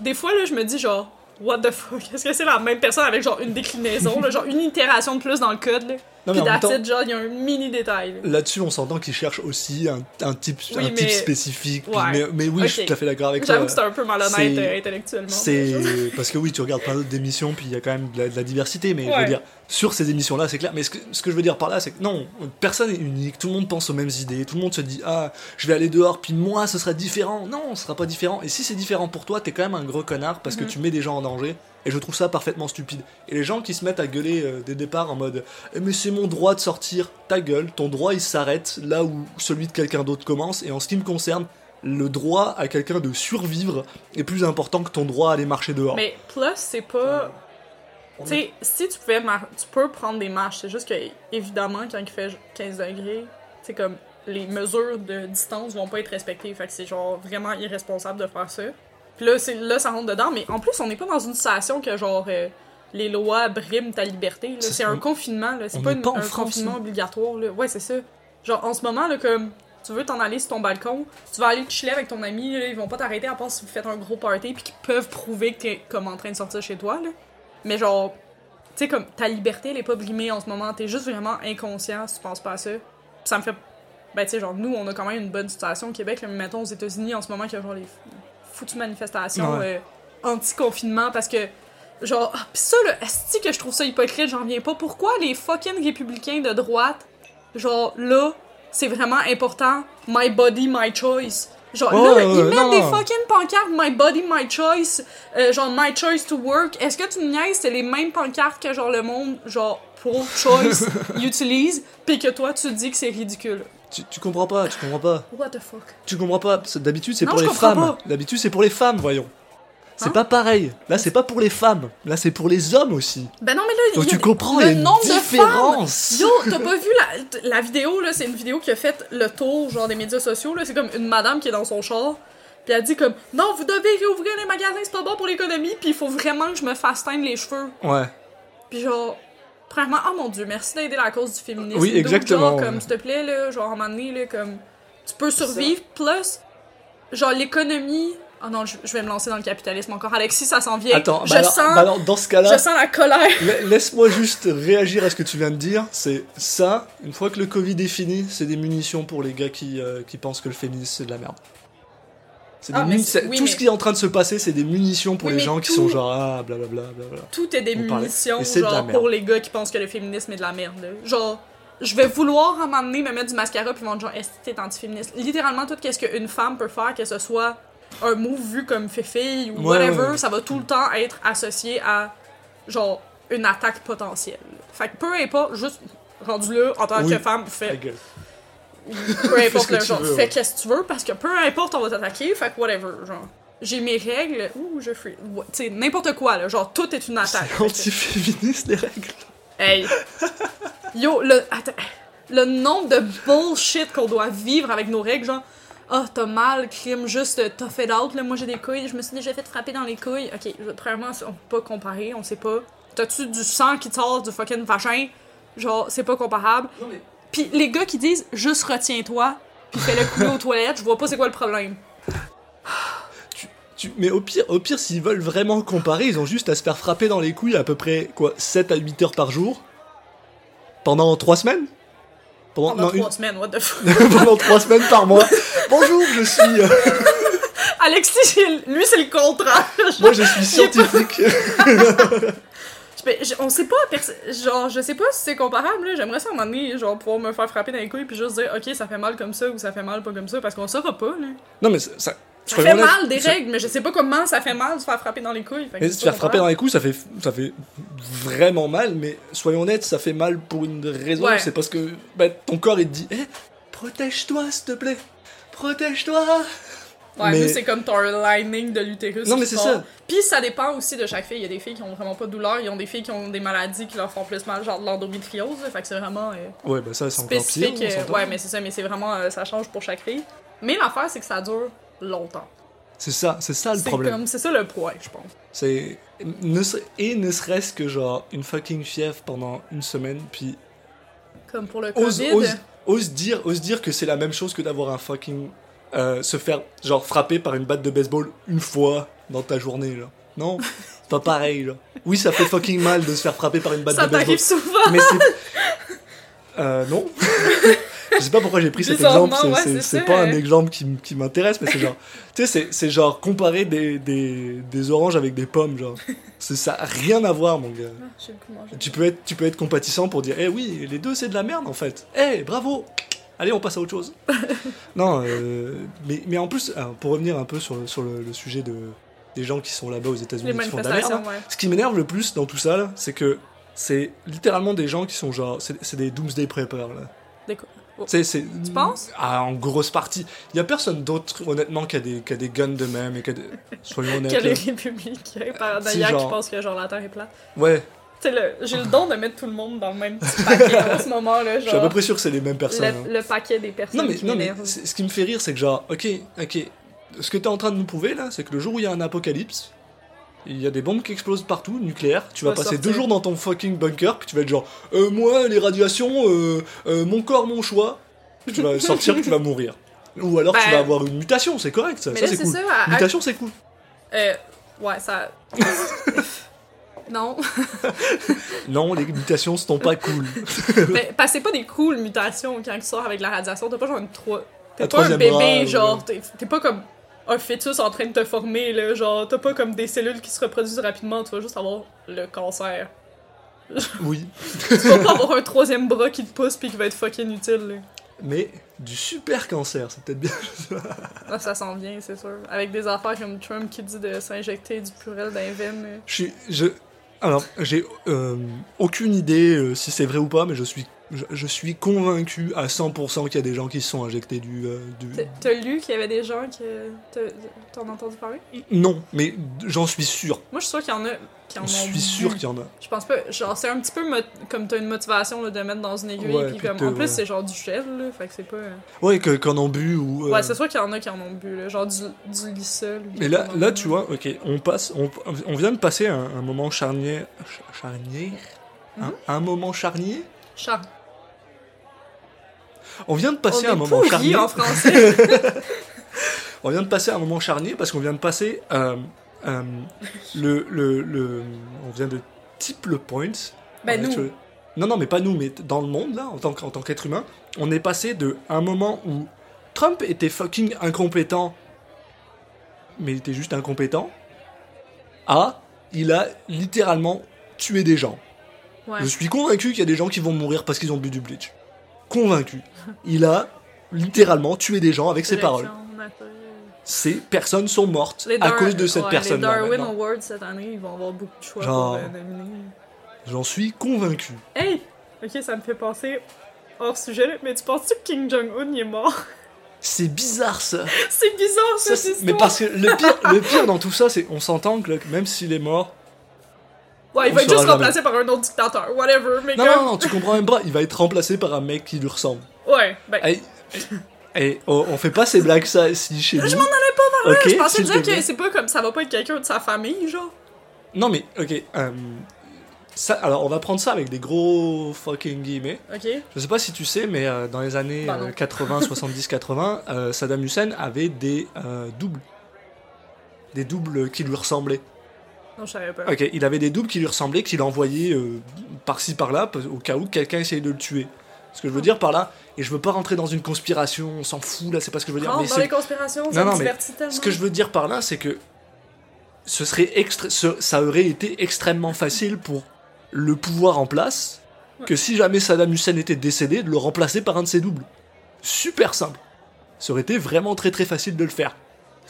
Des fois là, je me dis genre What the fuck? (laughs) Est-ce que c'est la même personne avec genre une déclinaison, là, genre une itération de plus dans le code, là? Non, Puis it, genre, il y a un mini détail. là. Là-dessus, on s'entend qu'ils cherchent aussi un, un type, Oui, un type mais- spécifique. puis-. Mais, mais oui, je suis tout à fait d'accord avec toi. J'avoue que c'est un peu malhonnête euh, intellectuellement. C'est parce que oui, tu regardes plein d'autres émissions, puis il y a quand même de la, de la diversité. Mais je veux Ouais. dire, sur ces émissions-là, c'est clair. Mais ce que, ce que je veux dire par là, c'est que non, personne est unique. Tout le monde pense aux mêmes idées. Tout le monde se dit ah, je vais aller dehors, puis moi, ce sera différent. Non, ce sera pas différent. Et si c'est différent pour toi, t'es quand même un gros connard parce que tu mets des gens en danger. Et je trouve ça parfaitement stupide. Et les gens qui se mettent à gueuler euh, dès le départ en mode Eh, mais c'est mon droit de sortir, ta gueule, ton droit il s'arrête là où celui de quelqu'un d'autre commence. Et en ce qui me concerne, le droit à quelqu'un de survivre est plus important que ton droit à aller marcher dehors. Mais plus, c'est pas. Tu sais, si tu pouvais. Tu peux prendre des marches. C'est juste que, évidemment, quand il fait 15 degrés, c'est comme. Les mesures de distance vont pas être respectées. Fait que c'est genre vraiment irresponsable de faire ça. Puis là, c'est- là, ça rentre dedans. Mais en plus, on n'est pas dans une situation que genre. euh, les lois briment ta liberté. C'est un confinement. là. C'est pas, une- pas un France, confinement obligatoire. Là. Ouais, c'est ça. Genre, en ce moment, là, comme. Tu veux t'en aller sur ton balcon, tu vas aller te chiller avec ton ami, là, ils vont pas t'arrêter à part si vous faites un gros party puis qu'ils peuvent prouver que t'es comme en train de sortir chez toi, là. Mais genre, tu sais, comme ta liberté, elle est pas brimée en ce moment, t'es juste vraiment inconscient si tu penses pas à ça. Puis ça me fait. Ben, tu sais, genre, nous, on a quand même une bonne situation au Québec, là, mais mettons aux États-Unis en ce moment, qu'il y a genre les foutues manifestations Ouais. euh, anti-confinement parce que. Genre, ah, pis ça, là, est que je trouve ça hypocrite, j'en reviens pas. Pourquoi les fucking républicains de droite, genre, là, c'est vraiment important, my body, my choice? Genre, Oh, là, ils mettent non. des fucking pancartes, my body, my choice, euh, genre, my choice to work. Est-ce que tu me niaises, c'est les mêmes pancartes que, genre, le monde, genre, pro-choice (laughs) utilise, pis que toi, tu dis que c'est ridicule. Tu, tu comprends pas, tu comprends pas. What the fuck? Tu comprends pas. D'habitude, c'est pour les femmes. D'habitude, c'est pour les femmes, voyons. C'est Hein pas pareil. Là, c'est pas pour les femmes. Là, c'est pour les hommes aussi. Ben non, mais là, Donc il y a tu comprends, le il y a une nombre de différence. Yo, t'as pas vu la, la vidéo, là? C'est une vidéo qui a fait le tour, genre, des médias sociaux, là. C'est comme une madame qui est dans son char, puis elle dit comme « Non, vous devez réouvrir les magasins, c'est pas bon pour l'économie, puis il faut vraiment que je me fasse teindre les cheveux. Ouais. » Puis genre... Premièrement, oh mon dieu, merci d'aider la cause du féminisme. Oui, exactement, Genre, ouais. comme, s'il te plaît, là, genre, à un moment donné, là, comme... Tu peux survivre, plus... Genre, l'économie... Oh non, je, je vais me lancer dans le capitalisme encore. Alexis, ça s'en vient. Attends, je bah alors, sens... bah alors, dans ce cas-là, je sens la colère. la- laisse-moi juste réagir à ce que tu viens de dire. C'est ça, une fois que le Covid est fini, c'est des munitions pour les gars qui, euh, qui pensent que le féminisme c'est de la merde. Ah, mais oui, tout mais- ce qui est en train de se passer, c'est des munitions pour Oui, les gens qui sont genre ah blablabla. blablabla. tout est des On munitions de la genre merde. pour les gars qui pensent que le féminisme est de la merde. Genre je vais vouloir à un moment donné me mettre du mascara puis ils vont dire genre est-ce que t'es anti-féministe Littéralement tout qu'est-ce qu'une femme peut faire que ce soit un move vu comme fille ou Ouais, whatever, ouais. ça va tout le temps être associé à genre une attaque potentielle. Fait que peu importe, juste rendu là en tant Oui. que femme, fais gueule. (laughs) peu Fais importe le tu genre, veux, fais ouais. qu'est-ce que tu veux parce que peu importe on va t'attaquer, fait que whatever, genre. J'ai mes règles, ouh, je fais. Tu sais, n'importe quoi, là. Genre, tout est une attaque. C'est (laughs) anti-féministe les règles. Hey! Yo, le, attends, le nombre de bullshit qu'on doit vivre avec nos règles, genre, ah, t'as mal, crime, juste, t'as fait out, là, moi j'ai des couilles, je me suis déjà fait frapper dans les couilles. Ok, premièrement, on peut pas comparer, on sait pas. T'as-tu du sang qui sort du fucking vagin? Genre, c'est pas comparable. Pis les gars qui disent juste retiens-toi, pis fais-le couler aux toilettes, je vois pas c'est quoi le problème. Tu- mais au pire, au pire s'ils veulent vraiment comparer, ils ont juste à se faire frapper dans les couilles à peu près quoi 7 à 8 heures par jour? Pendant 3 semaines? Pendant, Pendant non, trois une- semaines, what the fuck? (laughs) pendant 3 semaines par mois. Bonjour, je suis euh, (laughs) Alexis, lui, c'est le contraire. (laughs) moi je suis scientifique. Je- on sait pas, genre, je sais pas si c'est comparable, là. J'aimerais ça à un moment donné, genre, pouvoir me faire frapper dans les couilles puis juste dire, ok, ça fait mal comme ça ou ça fait mal pas comme ça, parce qu'on saura pas, là. non mais ça, ça- fait mal des ça- règles, mais je sais pas comment ça fait mal de se faire frapper dans les couilles. Mais pas faire mon frapper dans les coups, ça fait, ça fait vraiment mal, mais soyons honnêtes, ça fait mal pour une raison, Ouais. c'est parce que bah, ton corps il te dit Eh, protège-toi s'il te plaît, protège-toi Ouais, Mais- c'est comme ton lining de l'utérus. Non, mais c'est ça. Puis ça dépend aussi de chaque fille. Il y a des filles qui ont vraiment pas de douleur, il y a des filles qui ont des maladies qui leur font plus mal, genre de l'endométriose. Fait que c'est vraiment euh, Ouais, bah ça c'est encore pire. euh, ouais, mais c'est ça, mais c'est vraiment. euh, ça change pour chaque fille. Mais l'affaire, c'est que ça dure longtemps. C'est ça, c'est ça le problème. C'est ça le point, je pense. C'est et ne serait-ce que genre une fucking fièvre pendant une semaine, puis Comme pour le ose, COVID. ose, ose dire, ose dire que c'est la même chose que d'avoir un fucking euh, se faire genre frapper par une batte de baseball une fois dans ta journée là. Non, c'est (laughs) pas pareil là. Oui, ça fait fucking mal de se faire frapper par une batte Ça de baseball, t'arrive souvent. mais c'est (laughs) euh, non. (laughs) Je sais pas pourquoi j'ai pris cet exemple, c'est- ouais, pas un exemple qui, m'intéresse, mais c'est genre, (laughs) tu sais, c'est- genre comparer des, des, des oranges avec des pommes, genre. Ça a rien à voir, mon gars. Ah. Tu peux être, tu peux être compatissant pour dire, eh oui, les deux c'est de la merde en fait. Eh, bravo Allez, on passe à autre chose. (laughs) non, euh, mais, mais en plus, pour revenir un peu sur, le- sur le, le sujet de, des gens qui sont là-bas aux États-Unis qui font de la merde, hein, ouais. ce qui m'énerve le plus dans tout ça, c'est que c'est littéralement des gens qui sont genre. C'est des doomsday preppers, là. Des Oh. Tu c'est- Tu penses? Ah, en grosse partie. Il y a personne d'autre, honnêtement, qui a, des, qui a des guns de même et qui a des... Soyons (laughs) honnêtes. Que les républicains, par d'ailleurs, qui genre- pensent que genre la Terre est plate. Ouais, Tu le- j'ai le don de mettre tout le monde dans le même petit paquet en ce moment, là, je suis à peu genre. près sûr que c'est les mêmes personnes. hein. Le, le paquet des personnes Non mais, qui non, mais ce qui me fait rire, c'est que genre, ok, ok, ce que t'es en train de nous prouver là, c'est que le jour où il y a un apocalypse, il y a des bombes qui explosent partout, nucléaires, tu vas passer sortir. deux jours dans ton fucking bunker, puis tu vas être genre, euh, moi, les radiations, euh, euh, mon corps, mon choix, tu vas (laughs) sortir, tu vas mourir. Ou alors tu Ben- vas avoir une mutation, c'est correct, ça, ça c'est cool. ça. à- Mutation, c'est cool. euh, ouais, ça. (laughs) non. (laughs) Non, les mutations, sont pas cool. Mais c'est pas des cool mutations quand tu sors avec la radiation. T'as pas genre une trois. T'es Un pas un bébé, bras, genre. ouais. T'es pas comme un fœtus en train de te former, là. Genre, t'as pas comme des cellules qui se reproduisent rapidement. Tu vas juste avoir le cancer. (laughs) Oui. Tu vas pas avoir un troisième bras qui te pousse puis qui va être fucking utile, là. Mais du super cancer, c'est peut-être bien. (laughs) Ah, ça s'en vient, c'est sûr. Avec des affaires comme Trump qui dit de s'injecter du purel dans les veines. là. Je suis. Je... Alors, j'ai euh, aucune idée euh, si c'est vrai ou pas, mais je suis, je, je suis convaincu à 100% qu'il y a des gens qui se sont injectés du. euh, du... T'as- lu qu'il y avait des gens qui. T'en as entendu parler? Non, mais j'en suis sûr. Moi, je suis sûre qu'il y en a qui en Je suis sûr qu'il y en a. Je pense pas. Genre, c'est un petit peu comme t'as une motivation là, de mettre dans une aiguille. Ouais, puis comme, en plus, ouais. c'est genre du gel, là. Fait que c'est pas. euh, Ouais, que- qu'en ont bu ou. euh, Ouais, c'est sûr qu'il y en a qui en ont bu, là. Genre du, du lissol. Mais là, là, tu vois, ok, on passe, on, on vient de passer un, un moment charnier, ch- charnier, un, Mhm. un moment charnier? Char- On vient de passer On un moment charnier. en français. (laughs) On vient de passer un moment charnier parce qu'on vient de passer euh, euh, le, le, le, on vient de tip le point. ben, Ouais, nous. Non, non, mais pas nous, mais dans le monde, là, en tant qu'- en tant qu'être humain, on est passé de un moment où Trump était fucking incompétent, mais il était juste incompétent, à il a littéralement tué des gens. Ouais. Je suis convaincu qu'il y a des gens qui vont mourir parce qu'ils ont bu du bleach. Convaincu. Il a littéralement tué des gens avec ses paroles. Ces personnes sont mortes à cause de cette ouais, personne-là. Les Darwin. Awards cette année, ils vont avoir beaucoup de choix Genre- pour nominer. J'en suis convaincu. Hey! Ok, ça me fait penser hors sujet, mais tu penses-tu que Kim Jong-un est mort? C'est bizarre ça. (laughs) c'est bizarre Ça, cette c'est- histoire! mais parce que le pire, le (laughs) pire dans tout ça, c'est on s'entend que même s'il est mort. Ouais, il on va être juste jamais. remplacé par un autre dictateur, whatever, mais Non, comme... non, non, tu comprends même pas. Il va être remplacé par un mec qui lui ressemble. Ouais, ben... On, on fait pas ces blagues ça ici chez nous. Je m'en allais pas par là, Ok, je pensais dire que c'est pas comme ça va pas être quelqu'un de sa famille, genre. Non mais ok. euh, ça, alors on va prendre ça avec des gros fucking guillemets. Ok? Je sais pas si tu sais, mais euh, dans les années Bah euh, 80, 70, 80, euh, Saddam Hussein avait des euh, doubles. Des doubles qui lui ressemblaient. Non, je savais pas. Ok, il avait des doubles qui lui ressemblaient, qu'il envoyait euh, par-ci par-là, au cas où quelqu'un essayait de le tuer. Ce que je veux dire par là, et je veux pas rentrer dans une conspiration, on s'en fout là, c'est pas ce que je veux dire. Rentre mais dans c'est- les conspirations, Non, ça non, me mais tellement. Ce que je veux dire par là, c'est que ce serait extra- ce- ça aurait été extrêmement facile pour le pouvoir en place que si jamais Saddam Hussein était décédé, de le remplacer par un de ses doubles. Super simple. Ça aurait été vraiment très très facile de le faire.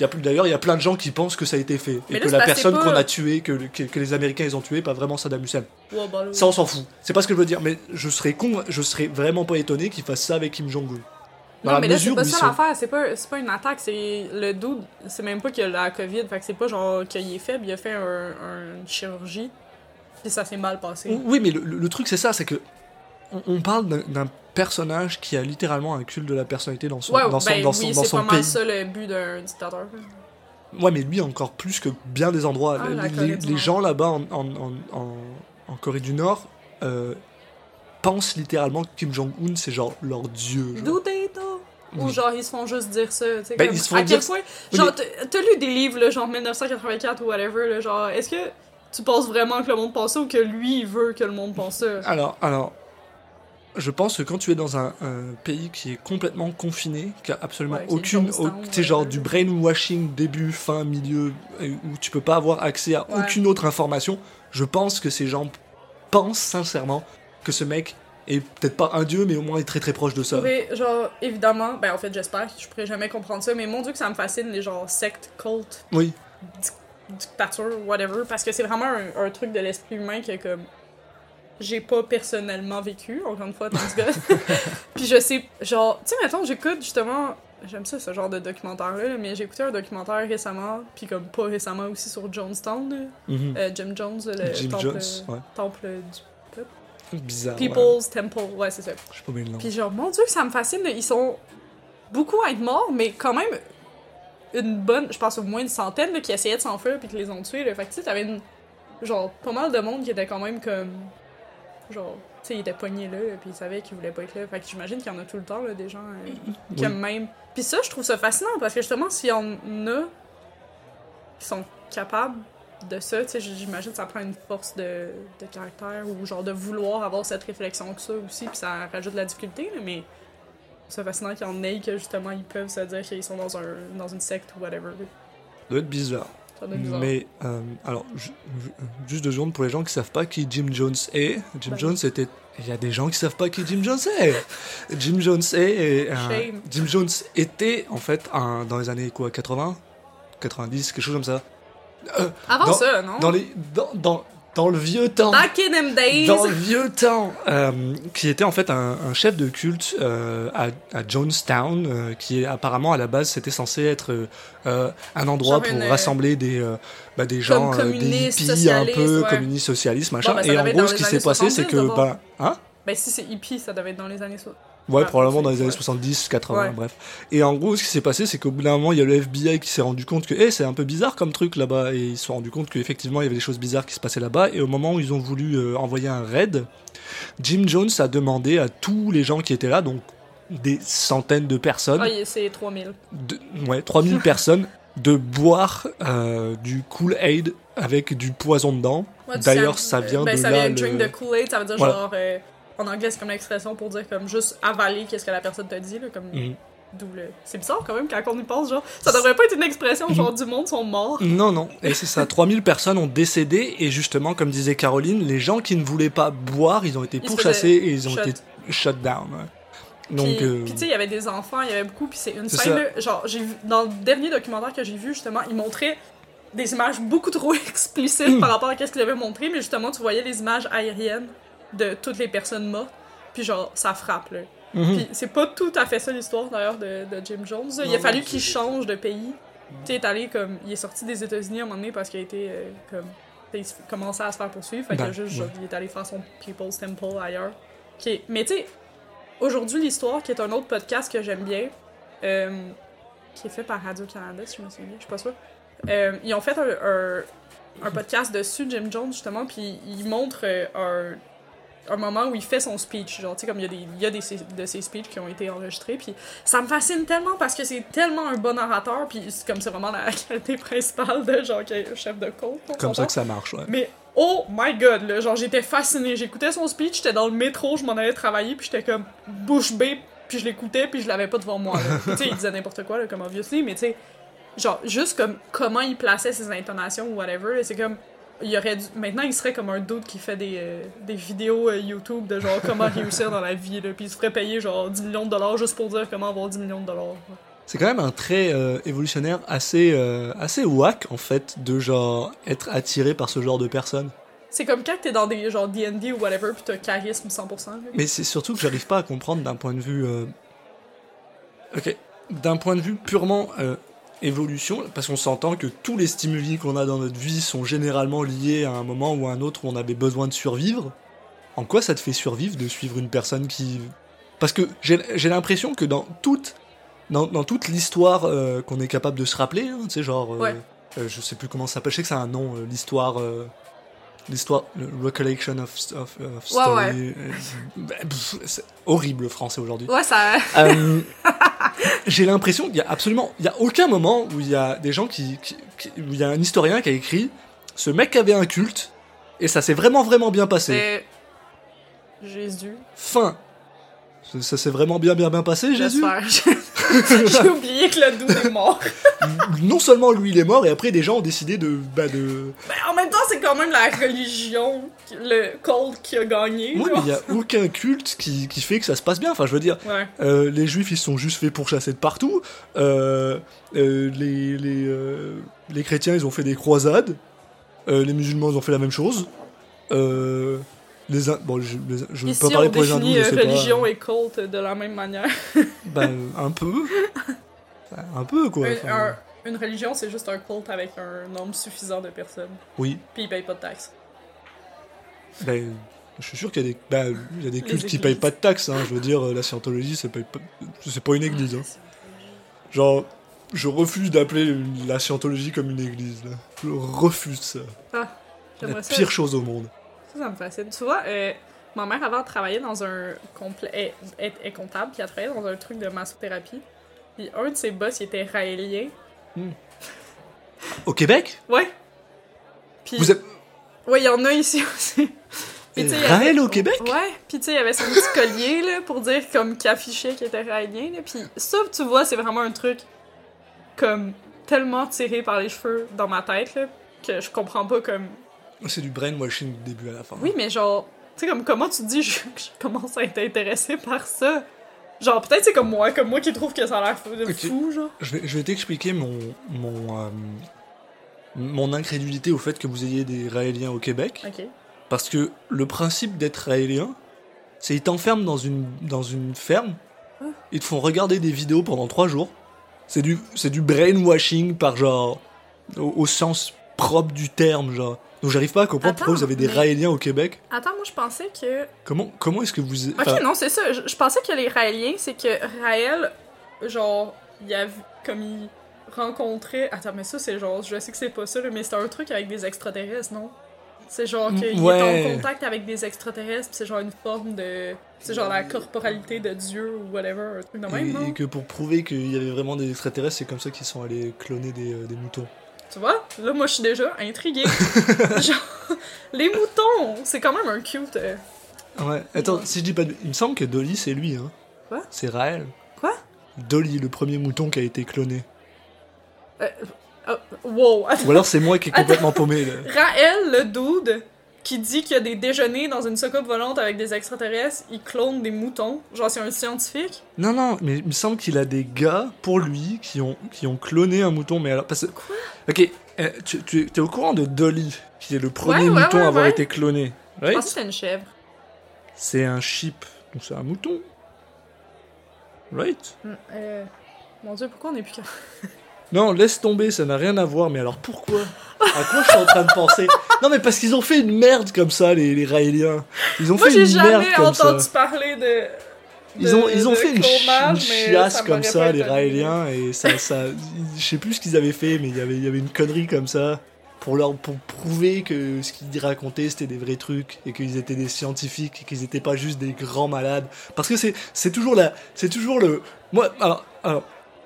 Il y a plus d'ailleurs, il y a plein de gens qui pensent que ça a été fait Mais et là, que la personne qu'on a tuée, que, que, que les Américains ils ont tué, pas vraiment Saddam Hussein. Ouais, bah, Ça on s'en fout. C'est pas ce que je veux dire, mais je serais con, je serais vraiment pas étonné qu'ils fassent ça avec Kim Jong Un. Dans Non, la mais là, c'est pas ça l'affaire, c'est pas, une attaque, c'est le dude, c'est même pas qu'il a la COVID, fait que c'est pas genre qu'il est faible, il a fait un, un- une chirurgie, puis ça s'est mal passé. Oui, mais le, truc c'est ça, c'est que on, on parle d'un personnage qui a littéralement un culte de la personnalité dans son, Ouais, dans son, ben dans son, oui, dans pays. ça le but d'un dictateur. Ouais, mais lui encore plus que bien des endroits. Ah, Les- gens là-bas en, en, en, en- en Corée du Nord euh, pensent littéralement que Kim Jong-un c'est genre leur dieu. genre. Doutato! Ou Oui. genre, ils se font juste dire ça, tu sais, Ben, comme, ils se font à quel point... Oui, Genre, mais- t'as- t'as lu des livres, là, genre 1984 ou whatever, là, genre, est-ce que tu penses vraiment que le monde pense ça ou que lui, il veut que le monde pense ça? Alors, alors, je pense que quand tu es dans un, un pays qui est complètement confiné, qui a absolument Ouais, qui est aucune, au- tu sais, genre du brainwashing début, fin, milieu, où tu peux pas avoir accès à Ouais. aucune autre information, je pense que ces gens pensent sincèrement que ce mec est peut-être pas un dieu, mais au moins est très très proche de ça. pourrais, genre, évidemment, ben en fait, j'espère, je pourrais jamais comprendre ça, mais mon dieu que ça me fascine, les genre sectes, cultes, Oui. dictature, whatever, parce que c'est vraiment un, un truc de l'esprit humain que, comme, j'ai pas personnellement vécu, encore une fois, dans ce gars. (laughs) Puis je sais, genre, tu sais, mettons, j'écoute justement, j'aime ça, ce genre de documentaire-là, là, mais j'ai écouté un documentaire récemment, puis comme pas récemment aussi sur Jonestown, là, Mhm. euh, Jim Jones, le Jim temple, Jones, ouais. temple du Bizarre. ouais. People's Temple, ouais, c'est ça. Je sais pas bien le nom. Puis genre, mon dieu, ça me fascine. Ils sont beaucoup à être morts, mais quand même une bonne, je pense au moins une centaine là, qui essayaient de s'enfuir puis qui les ont tués. Là. Fait que tu sais, t'avais une, genre pas mal de monde qui était quand même comme, genre, tu sais, ils étaient pognés là, puis ils savaient qu'ils voulaient pas être là. Fait que j'imagine qu'il y en a tout le temps là, des gens euh, (laughs) qui aiment même. Puis ça, je trouve ça fascinant parce que justement, s'il y en a qui sont capables de ça, tu sais, j'imagine que ça prend une force de, de caractère ou genre de vouloir avoir cette réflexion que ça aussi, puis ça rajoute de la difficulté, là, mais c'est fascinant qu'il y en ait que justement ils peuvent se dire qu'ils sont dans, un, dans une secte ou whatever. Ça doit être bizarre. Ça. Mais, euh, alors, ju- ju- juste deux secondes pour les gens qui savent pas qui Jim Jones est. Jim Ben. Jones était. Il y a des gens qui savent pas qui Jim Jones est. Jim Jones est. Shame. Jim Jones était, en fait, un, dans les années quoi, 80 90, quelque chose comme ça. Euh, Avant dans- ça, non? dans, les, dans, dans, dans le vieux temps. Back in them days! Dans le vieux temps, euh, qui était en fait un, un chef de culte euh, à, à Jonestown, euh, qui est apparemment à la base c'était censé être un endroit Genre pour une, rassembler des, bah, des gens, des hippies un peu, ouais. communistes, socialistes, machin. Bon, Et en gros, ce qui s'est passé, c'est 70 que, ben, hein? Ben si c'est hippie, ça devait être dans les années so- Ouais, Ouais, probablement dans les années 70, 80, Ouais. bref. Et en gros, ce qui s'est passé, c'est qu'au bout d'un moment, il y a le FBI qui s'est rendu compte que, eh, c'est un peu bizarre comme truc là-bas. Et ils se sont rendus compte qu'effectivement, il y avait des choses bizarres qui se passaient là-bas. Et au moment où ils ont voulu euh, envoyer un raid, Jim Jones a demandé à tous les gens qui étaient là, donc des centaines de personnes, Ah, il- c'est 3000. de, ouais, 3000 (laughs) personnes, de boire euh, du Kool-Aid avec du poison dedans. Ouais, D'ailleurs, ça vient ben, de ça là. vient de le- drink de Kool-Aid, ça veut dire Voilà. genre. euh, en anglais, c'est comme l'expression pour dire comme juste avaler qu'est-ce que la personne t'a dit, là, comme. Mhm. D'où le. C'est bizarre quand même quand on y pense, genre. Ça devrait pas être une expression Mhm. genre du monde sont morts. Non, non. Et c'est ça. 3000 personnes ont décédé. Et justement, comme disait Caroline, les gens qui ne voulaient pas boire, ils ont été Ils pourchassés et ils ont shut. été shut down. ouais. Donc, puis, euh, puis tu sais, il y avait des enfants, il y avait beaucoup, puis c'est une scène, là, genre, j'ai vu, dans le dernier documentaire que j'ai vu, justement, ils montraient des images beaucoup trop (laughs) explicites Mm. par rapport à ce qu'ils avaient montré, mais justement, tu voyais les images aériennes de toutes les personnes mortes, puis genre, ça frappe, là. mhm. Puis c'est pas tout à fait ça l'histoire, d'ailleurs, de, de Jim Jones. Il Non, a fallu qu'il change de pays. Tu sais, il est allé comme... Il est sorti des États-Unis à un moment donné parce qu'il a été, euh, comme... Il commençait à se faire poursuivre, fait a Ben, juste, ouais. genre, il est allé faire son People's Temple ailleurs. Est- Mais tu sais, Aujourd'hui, l'histoire, qui est un autre podcast que j'aime bien, euh, qui est fait par Radio-Canada, si je me souviens je suis pas sûre. Euh, ils ont fait un, un, un podcast dessus, Jim Jones, justement, puis il montre euh, un, un moment où il fait son speech. Genre, tu sais, comme il y a des, il y a des de ses speeches qui ont été enregistrés, puis ça me fascine tellement parce que c'est tellement un bon orateur, puis c'est comme c'est vraiment la qualité principale de genre qui est chef de compte. comme ça que ça marche. Ouais. Mais oh my god, là, genre j'étais fascinée. J'écoutais son speech, j'étais dans le métro, je m'en allais travailler, puis j'étais comme bouche bée, puis je l'écoutais, puis je l'avais pas devant moi. (laughs) tu sais, il disait n'importe quoi, là, comme obviously, mais tu sais, genre juste comme comment il plaçait ses intonations ou whatever, c'est comme. Il aurait dû... Maintenant, il serait comme un doute qui fait des, euh, des vidéos euh, YouTube de genre comment (laughs) réussir dans la vie, là, puis il se ferait payer genre 10 millions de dollars juste pour dire comment avoir 10 millions de dollars. c'est quand même un trait euh, évolutionnaire assez, assez whack, en fait, de genre être attiré par ce genre de personnes. C'est comme quand t'es dans des genre D&D ou whatever, pis t'as charisme 100%. là. Mais c'est surtout que j'arrive pas à comprendre d'un point de vue. Ok. D'un point de vue purement euh, évolution, parce qu'on s'entend que tous les stimuli qu'on a dans notre vie sont généralement liés à un moment ou à un autre où on avait besoin de survivre. En quoi ça te fait survivre de suivre une personne qui. Parce que j'ai l'impression que dans toute, dans, dans toute l'histoire euh, qu'on est capable de se rappeler, hein, tu sais, genre. euh, Ouais. euh, je sais plus comment ça s'appelle, je sais que c'est un nom, euh, l'histoire. L'histoire, le recollection of, of, of story. ouais. euh, bah, c'est horrible le français aujourd'hui. Ouais, ça. Euh, (laughs) J'ai l'impression qu'il y a absolument, il y a aucun moment où il y a des gens qui, qui- qui- où il y a un historien qui a écrit, ce mec avait un culte et ça s'est vraiment vraiment bien passé. Jésus. Fin. Ça, ça s'est vraiment bien bien bien passé, Jésus? (laughs) (laughs) J'ai oublié que le doux est mort. (laughs) Non seulement lui il est mort et après des gens ont décidé de, bah de. Mais en même temps, c'est quand même la religion, le cult qui a gagné. Ouais, mais il y a aucun culte qui, qui fait que ça se passe bien. Enfin, je veux dire, Ouais. Euh, les juifs ils sont juste fait pourchasser de partout. Euh, euh, les, les, les chrétiens ils ont fait des croisades. Les musulmans ils ont fait la même chose. Euh, les bon, je, les- je Ici, on parler pour les hindous, je euh, sais religion pas. et culte de la même manière. (laughs) Ben, un peu. Un peu quoi. Un- Enfin, un- une religion, c'est juste un culte avec un nombre suffisant de personnes. Oui. Puis ils payent pas de taxes. Ben, je suis sûr qu'il y a des, ben, il y a des Les cultes qui payent pas de taxes. Hein. Je veux dire, euh, la scientologie c'est pas, c'est pas une église. Hein. Genre, je refuse d'appeler la scientologie comme une église. Là. Je refuse ça. La J'aimerais ça. pire chose au monde. Ça, ça me fascine. Tu vois, euh, ma mère avant travaillait dans un complet, est, comptable, puis elle travaillait dans un truc de massothérapie. Puis un de ses boss, il était raélien. (laughs) Au Québec? Ouais. Puis, Vous êtes ouais, il y en a ici aussi. Puis, y avait- Raël au Québec? Ouais, puis tu sais, il y avait son petit collier, là, pour dire comme qu'il affichait qu'il était raélien, là. Puis ça, tu vois, c'est vraiment un truc comme tellement tiré par les cheveux dans ma tête, là, que je comprends pas comme... C'est du brainwashing du début à la fin. Oui, mais genre, tu sais, comme comment tu te dis, je, je commence à être intéressé par ça? Genre, peut-être c'est comme moi, comme moi qui trouve que ça a l'air fou, de Ok. fou, genre. Je vais, je vais t'expliquer mon, mon, euh, mon incrédulité au fait que vous ayez des Raéliens au Québec. Parce que le principe d'être Raélien, c'est ils t'enferment dans une, dans une ferme, Ah. ils te font regarder des vidéos pendant trois jours. C'est du, c'est du brainwashing par genre, au, au sens propre du terme, genre. Donc j'arrive pas à comprendre pourquoi Attends, vous avez des mais- Raéliens au Québec. Attends, moi je pensais que. Comment, comment est-ce que vous... Ok, enfin, non, c'est ça. Je, je pensais que les Raéliens, c'est que Raël, genre, il avait. Comme il rencontrait. Attends, mais ça, c'est genre. Je sais que c'est pas ça, là, mais c'est un truc avec des extraterrestres, non? C'est genre qu'il Ouais. est en contact avec des extraterrestres, pis c'est genre une forme de. C'est genre la corporalité de Dieu ou whatever, un truc de même, et, non? et que pour prouver qu'il y avait vraiment des extraterrestres, c'est comme ça qu'ils sont allés cloner des, euh, des moutons. Tu vois? Là, moi, je suis déjà intriguée. (laughs) genre, les moutons, c'est quand même un cute. euh, Ouais, attends, si je dis pas de... Il me semble que Dolly, c'est lui, hein. Quoi? C'est Raël. Quoi? Dolly, le premier mouton qui a été cloné. euh, oh, wow! Ou alors c'est moi qui est complètement paumé, là. Raël, le dude, qui dit qu'il y a des déjeuners dans une soucoupe volante avec des extraterrestres, il clone des moutons. Genre, c'est un scientifique? Non, non, mais il me semble qu'il a des gars, pour lui, qui ont, qui ont cloné un mouton, mais alors... Parce que... Quoi? Ok, euh, tu, tu es au courant de Dolly, qui est le premier Ouais, ouais, mouton ouais, à avoir ouais. été cloné? Je right pensais que c'était une chèvre. C'est un sheep, donc c'est un mouton. Right? Hmm, euh, Mon dieu, pourquoi on est plus là? (laughs) Non, laisse tomber, ça n'a rien à voir, mais alors pourquoi? À quoi je suis en train de penser? Non, mais parce qu'ils ont fait une merde comme ça, les, les Raéliens. Ils ont Moi, fait j'ai une merde jamais comme entendu ça. parler de. Ils ont, ils ont fait une, mais chiasse ça comme ça, les. Raéliens, et ça, ça, je sais plus ce qu'ils avaient fait, mais il y avait, il y avait une connerie comme ça pour leur, pour prouver que ce qu'ils racontaient c'était des vrais trucs et qu'ils étaient des scientifiques et qu'ils étaient pas juste des grands malades. Parce que c'est, c'est toujours la, c'est toujours le, moi, alors, alors,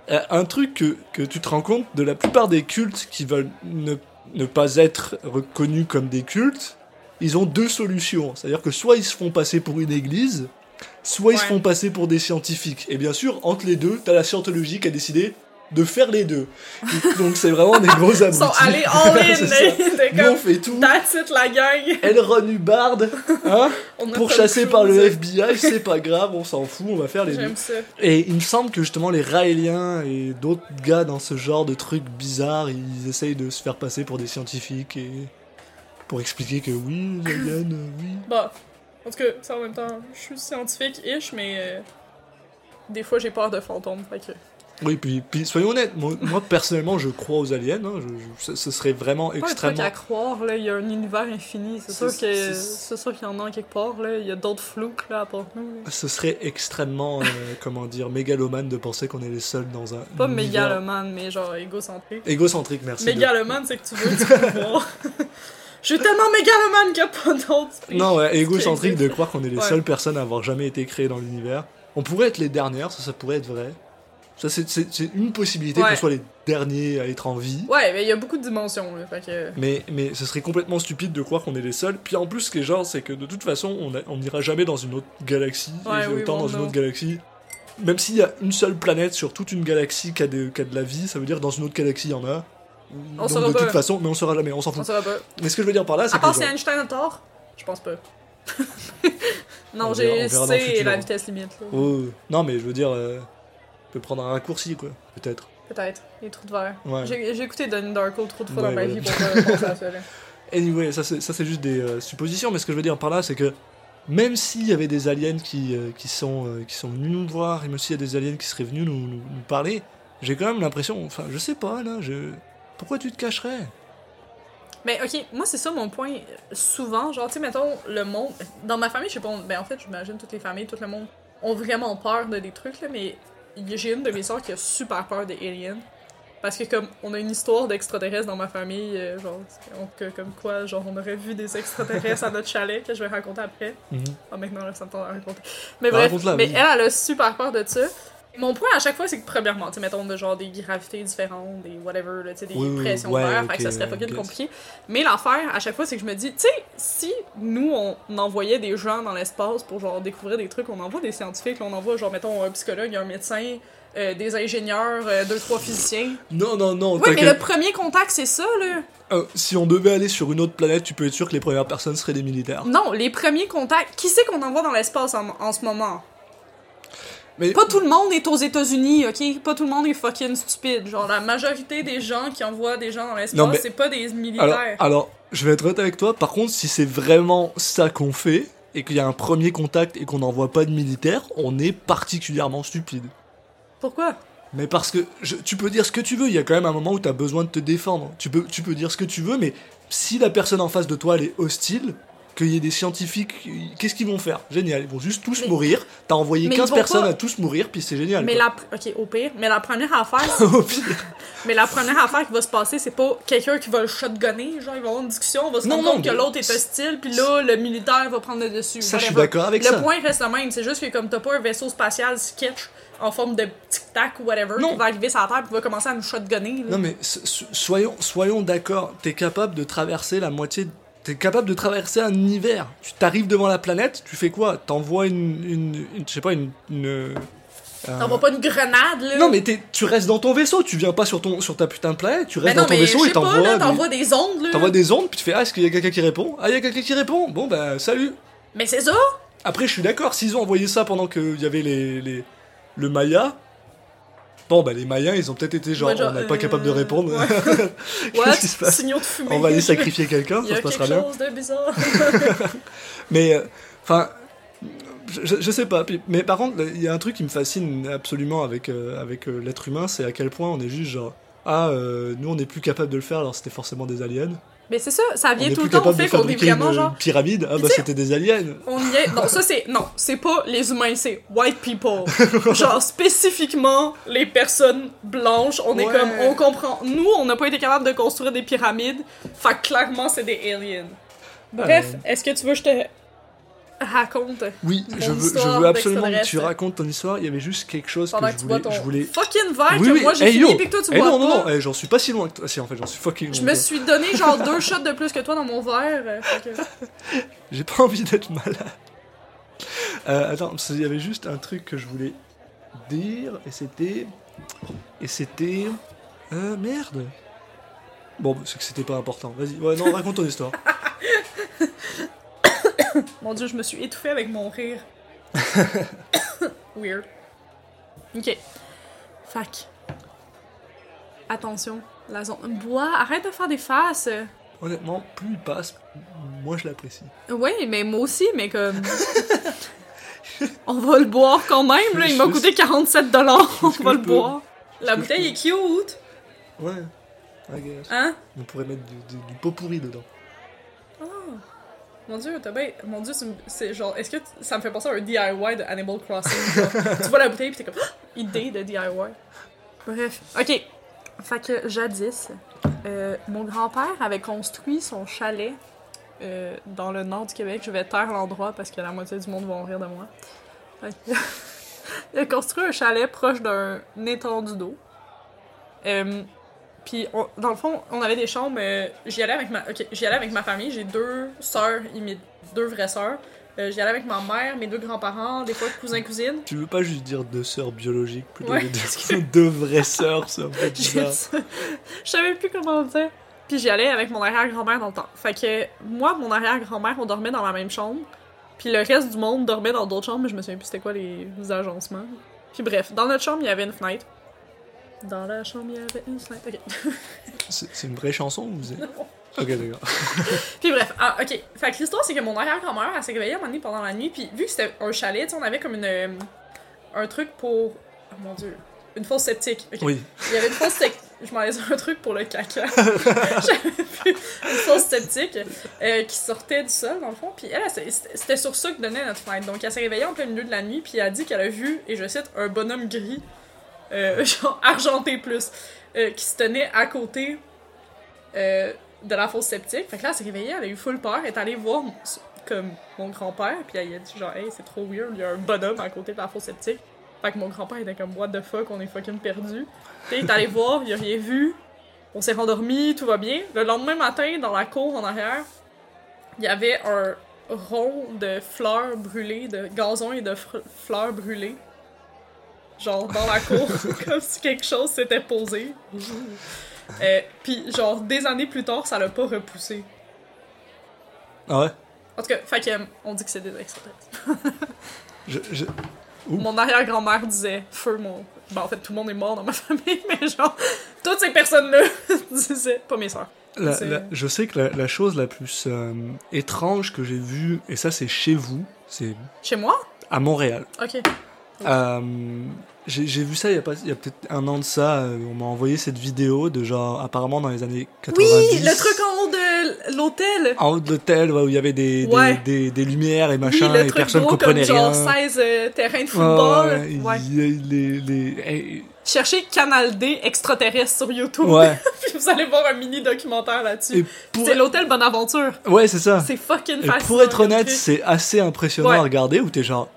un truc que, que tu te rends compte de la plupart des cultes qui veulent ne, ne pas être reconnus comme des cultes, ils ont deux solutions. C'est-à-dire que soit ils se font passer pour une église, soit ils se font passer pour des scientifiques. Et bien sûr, entre les deux, t'as la scientologie qui a décidé de faire les deux. Donc c'est vraiment des gros abrutis. Ils sont allés all (laughs) in, C'est ça. t'es Nous, on fait tout. that's it la gang. Elron Hubbard, hein, (laughs) On a pour Tom chasser par le. FBI, c'est pas grave, on s'en fout, on va faire les deux. J'aime ça. Et il me semble que justement les Raéliens et d'autres gars dans ce genre de trucs bizarres, ils essayent de se faire passer pour des scientifiques et pour expliquer que oui, les (laughs) aliens, euh, oui. Bah, en tout cas, ça en même temps, je suis scientifique-ish, mais euh, des fois j'ai peur de fantômes, fait que... Oui, puis, puis soyons honnêtes, moi, moi, personnellement je crois aux aliens, hein, je- je- ce- ce serait vraiment Pas truc extrêmement... à croire, là, il y a un univers infini, c'est sûr qu'il y en a quelque part, là, il y a d'autres flouks, là, à part nous. là. Ce serait extrêmement, euh, (laughs) comment dire, mégalomane de penser qu'on est les seuls dans un Pas univers mégalomane, mais genre égocentrique. égocentrique, merci. de- Mégalomane, c'est que tu veux du pouvoir. Je suis (laughs) tellement mégalomane qu'il n'y a pas d'autre. Non, ouais, égocentrique de croire qu'on est les Ouais. seules personnes à avoir jamais été créées dans l'univers. On pourrait être les dernières, ça, ça pourrait être vrai. Ça, c'est- une possibilité Ouais. qu'on soit les derniers à être en vie. Ouais, mais il y a beaucoup de dimensions, là, fait que... Mais, mais ce serait complètement stupide de croire qu'on est les seuls. Puis en plus, ce qui est genre, c'est que de toute façon, on a- on n'ira jamais dans une autre galaxie. Ouais, et oui, autant dans une autre galaxie. Même s'il y a une seule planète sur toute une galaxie qui a, de, qui a de la vie, ça veut dire que dans une autre galaxie, il y en a. On Donc saura de pas. toute façon, mais on saura jamais, on s'en On fout. saura pas. Mais ce que je veux dire par là, c'est À part si Einstein a tort, je pense pas. (laughs) non, On j'ai on c'est la vitesse limite. Oh, non, mais je veux dire, euh, on peut prendre un raccourci, quoi, peut-être. Peut-être. Les trous de verre. Ouais. J'ai écouté Donnie Darko trop de fois Ouais, dans ma vie pour penser à ça. là. Anyway, ça c'est ça, c'est juste des euh, suppositions, mais ce que je veux dire par là, c'est que même s'il y avait des aliens qui, euh, qui, sont, euh, qui sont venus nous voir, et même s'il y a des aliens qui seraient venus nous, nous- nous parler, j'ai quand même l'impression, enfin, je sais pas, là, je... Pourquoi tu te cacherais? Mais ok, moi c'est ça mon point. Souvent, genre, tu sais, mettons, le monde. Dans ma famille, je sais pas, on- ben en fait, j'imagine toutes les familles, tout le monde ont vraiment peur de des trucs, là, mais j'ai une de mes soeurs qui a super peur des aliens. Parce que, comme, on a une histoire d'extraterrestres dans ma famille, euh, genre, on- comme quoi, genre, on aurait vu des extraterrestres à notre chalet, que je vais raconter après. Mhm. Ah, maintenant, là, ça me tente à raconter. Mais bref, mais elle, elle a super peur de ça. Mon point à chaque fois, c'est que premièrement, tu sais, mettons, de genre des gravités différentes, des whatever, là, des Oui, pressions ouais, d'air, que ça serait fucking guess. compliqué. Mais l'affaire, à chaque fois, c'est que je me dis, tu sais, si nous, on envoyait des gens dans l'espace pour genre découvrir des trucs, on envoie des scientifiques, on envoie, genre, mettons, un psychologue, un médecin, euh, des ingénieurs, euh, deux, trois physiciens. Non, non, non, Oui, mais le premier contact, c'est ça, là. Euh, si on devait aller sur une autre planète, tu peux être sûr que les premières personnes seraient des militaires. Non, les premiers contacts. Qui c'est qu'on envoie dans l'espace en, en ce moment? Mais Pas tout le monde est aux États-Unis, ok? Pas tout le monde est fucking stupide. Genre, la majorité des gens qui envoient des gens dans l'espace, mais- c'est pas des militaires. alors, alors, je vais être honnête avec toi, par contre, si c'est vraiment ça qu'on fait, et qu'il y a un premier contact et qu'on n'envoie pas de militaires, on est particulièrement stupide. Pourquoi? Mais parce que je- tu peux dire ce que tu veux, il y a quand même un moment où tu as besoin de te défendre. Tu peux, tu peux dire ce que tu veux, mais si la personne en face de toi elle est hostile, qu'il y ait des scientifiques, qu'est-ce qu'ils vont faire? Génial, ils vont juste tous Mais- mourir. T'as envoyé Mais ils 15 vont personnes pas- à tous mourir, puis c'est génial. Mais quoi. la... Ok, au pire. Mais la première affaire, (laughs) Au pire. (laughs) mais la première affaire qui va se passer, c'est pas quelqu'un qui va le shotgunner. Genre, ils vont avoir une discussion, on va se Non, rendre non, compte que l'autre est hostile, puis là, le militaire va prendre le dessus. Ça, je suis d'accord avec le ça. point reste le même. C'est juste que comme t'as pas un vaisseau spatial sketch en forme de tic-tac ou whatever Non. qui va arriver sur la Terre puis va commencer à nous shotgunner. là. Non mais so- so- soyons, soyons d'accord, t'es capable de traverser la moitié... T'es capable de traverser un univers. Tu t'arrives devant la planète, tu fais quoi? T'envoies une, une, une- Je sais pas, une... une euh, T'envoies pas une grenade, là? Non mais t'es- tu restes dans ton vaisseau, tu viens pas sur, ton, sur ta putain de planète, tu restes non, dans ton vaisseau et t'envoies... des- t'envoies des ondes, là. T'envoies des ondes, puis tu fais Ah, est-ce qu'il y a quelqu'un qui répond? Ah, il y a quelqu'un qui répond Bon, bah, salut Mais c'est ça! Après, je suis d'accord, s'ils ont envoyé ça pendant qu'il y avait les, les, le Maya, bon, bah, les Mayens, ils ont peut-être été genre, Ouais, genre, on n'est pas euh, capable de répondre. ouais. (laughs) What? qui se passe Signaux de fumée. On va aller sacrifier quelqu'un, Il y ça a se passera quelque bien. chose de bizarre. (laughs) Mais, euh, enfin, je, je sais pas. mais par contre, il y a un truc qui me fascine absolument avec, euh, avec l'être humain, c'est à quel point on est juste genre, ah, nous, on n'est plus capable de le faire, alors c'était forcément des aliens. Mais c'est ça, ça vient tout le temps au fait qu'on est vraiment une, genre. pyramide, ah, bah, c'était des aliens. On y est. Non, ça c'est. Non, c'est pas les humains, c'est white people. (laughs) Genre spécifiquement les personnes blanches. On est comme. On comprend. Nous, on n'a pas été capable de construire des pyramides. Fait clairement, c'est des aliens. Bref, Euh. est-ce que tu veux que je te raconte Oui, je veux, je histoire veux absolument que tu racontes ton histoire. Il y avait juste quelque chose pendant que que je tu bois voulais. ton Je voulais... fucking verre Oui, que oui, moi j'ai hey, fini yo. puis que toi tu Eh bois non, non, pas? non, j'en suis pas si loin que toi. Si, en fait, j'en suis fucking Je me que suis donné genre deux (laughs) shots de plus que toi dans mon verre. euh, que- (laughs) J'ai pas envie d'être malade. Euh, attends, qu'il y avait juste un truc que je voulais dire, et c'était... Et c'était. Euh, merde. Bon, c'est que c'était pas important. Vas-y, ouais, non, raconte ton histoire. (laughs) (coughs) Mon dieu, je me suis étouffée avec mon rire. (coughs) Weird. Ok. Fac. Attention, la zone. Bois, arrête de faire des faces. Honnêtement, plus il passe, moins je l'apprécie. Oui, mais moi aussi, mais comme. (laughs) On va le boire quand même, là. Il m'a coûté 47 dollars. On va le boire. La bouteille est cute. Ouais, I guess. Hein? On pourrait mettre du, du, du pot pourri dedans. Mon dieu, t'as bien. Mon dieu, c'est- genre. Est-ce que t- ça me fait penser à un DIY de Animal Crossing? (laughs) tu vois la bouteille pis t'es comme. Ah, idée de DIY. Bref. Ok. Fait que jadis, euh, mon grand-père avait construit son chalet euh, dans le nord du Québec. Je vais taire l'endroit parce que la moitié du monde va en rire de moi. Fait que- (laughs) Il a construit un chalet proche d'un étendu d'eau. Euh, puis, on- dans le fond, on avait des chambres. euh, j'y allais avec ma, ok, j'y allais avec ma famille. J'ai deux sœurs, et mes deux vraies sœurs. Euh, j'y allais avec ma mère, mes deux grands-parents, des fois cousins, cousines. Tu veux pas juste dire deux sœurs biologiques plutôt Ouais, que deux, (laughs) vraies sœurs, (laughs) bizarre. ça. Je savais plus comment dire. Puis j'y allais avec mon arrière-grand-mère dans le temps. Fait que moi, mon arrière-grand-mère, on dormait dans la même chambre. Puis le reste du monde dormait dans d'autres chambres, mais je me souviens plus c'était quoi les, les agencements. Puis bref, dans notre chambre, il y avait une fenêtre. Dans la chambre, il y avait une fenêtre. Ok. (laughs) C'est une vraie chanson ou vous êtes... Ok, d'accord. (laughs) Puis bref, ah, ok. Fait que l'histoire, c'est que mon arrière-grand-mère, elle s'est réveillée à un moment donné pendant la nuit, puis vu que c'était un chalet, tu sais, on avait comme une, euh, un truc pour. Oh mon dieu. Une fosse septique. ok. Oui, Il y avait une fosse septique. Je m'en laisse un truc pour le caca. (laughs) J'avais vu une fosse septique euh, qui sortait du sol, dans le fond. Puis elle, c'était sur ça que donnait notre fenêtre. Donc elle s'est réveillée en plein milieu de la nuit, puis elle a dit qu'elle a vu, et je cite, un bonhomme gris, euh, (laughs) genre argenté plus, euh, qui se tenait à côté euh, de la fosse septique. Fait que là, elle s'est réveillée, elle a eu full peur, elle est allée voir comme mon grand-père, puis elle a dit genre, hey, c'est trop weird, il y a un bonhomme à côté de la fosse septique. Fait que mon grand-père était comme, what the fuck, on est fucking perdu. Puis il est allé (laughs) voir, il a rien vu. On s'est rendormi, tout va bien. Le lendemain matin, dans la cour en arrière, il y avait un rond de fleurs brûlées, de gazon et de fleurs brûlées. Genre dans la cour, (laughs) comme si quelque chose s'était posé. Euh, Puis genre des années plus tard, ça l'a pas repoussé. ah ouais? En tout cas, fait que, euh, on dit que c'est des extraterrestres. (laughs) je, je-. Mon arrière-grand-mère disait feu mon. Ben, en fait, tout le monde est mort dans ma (laughs) famille, mais genre, toutes ces personnes-là disaient, pas mes soeurs. la- C'est- la- je sais que la, la chose la plus euh, étrange que j'ai vue, et ça c'est chez vous, c'est Chez moi? à Montréal. Ok. Euh, j'ai vu ça il y a, pas- il y a peut-être un an de ça, euh, on m'a envoyé cette vidéo de genre, apparemment dans les années 90. Oui, le truc en haut de l'hôtel! En haut de l'hôtel, ouais, où il y avait des, des, Ouais. des, des lumières et Oui, machin, le et truc personne gros comprenait comme rien. genre 16 euh, terrains de football. ouais, Ouais. les, les, eh, Cherchez Canal D extraterrestre sur YouTube. (laughs) Puis vous allez voir un mini documentaire là-dessus. Pour- C'est l'hôtel Bonaventure. Ouais, c'est ça. C'est fucking Et fascinant. pour être honnête, c'est assez impressionnant à regarder où t'es genre.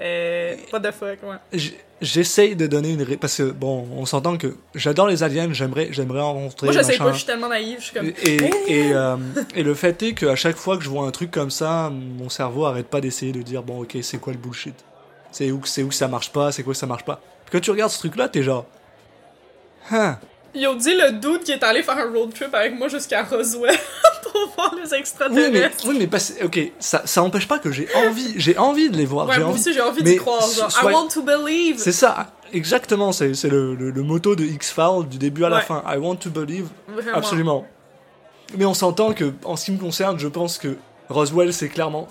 Euh, what the fuck, ouais. J'essaye de donner une. Parce que, bon, on s'entend que j'adore les aliens, j'aimerais j'aimerais en rencontrer. Moi, je sais machin. pas, je suis tellement naïve, je suis comme. Et, et, (laughs) euh, et le fait est qu'à chaque fois que je vois un truc comme ça, mon cerveau arrête pas d'essayer de dire bon, ok, c'est quoi le bullshit? C'est où, c'est où ça marche pas C'est quoi que ça marche pas? Puis quand tu regardes ce truc-là, t'es genre. Hein? Ont dit le dude qui est allé faire un road trip avec moi jusqu'à Roswell (laughs) pour voir les Oui, mais, extraterrestres. oui, mais parce- ok, ça, ça empêche pas que j'ai envie, j'ai envie de les voir. Ouais, j'ai moi envie- aussi, j'ai envie Mais d'y croire. Genre, soit- I want to believe. C'est ça, exactement, c'est le, le, le motto de X-Files du début à la fin. I want to believe, Vraiment. absolument. Mais on s'entend que, en ce qui me concerne, je pense que Roswell, c'est clairement.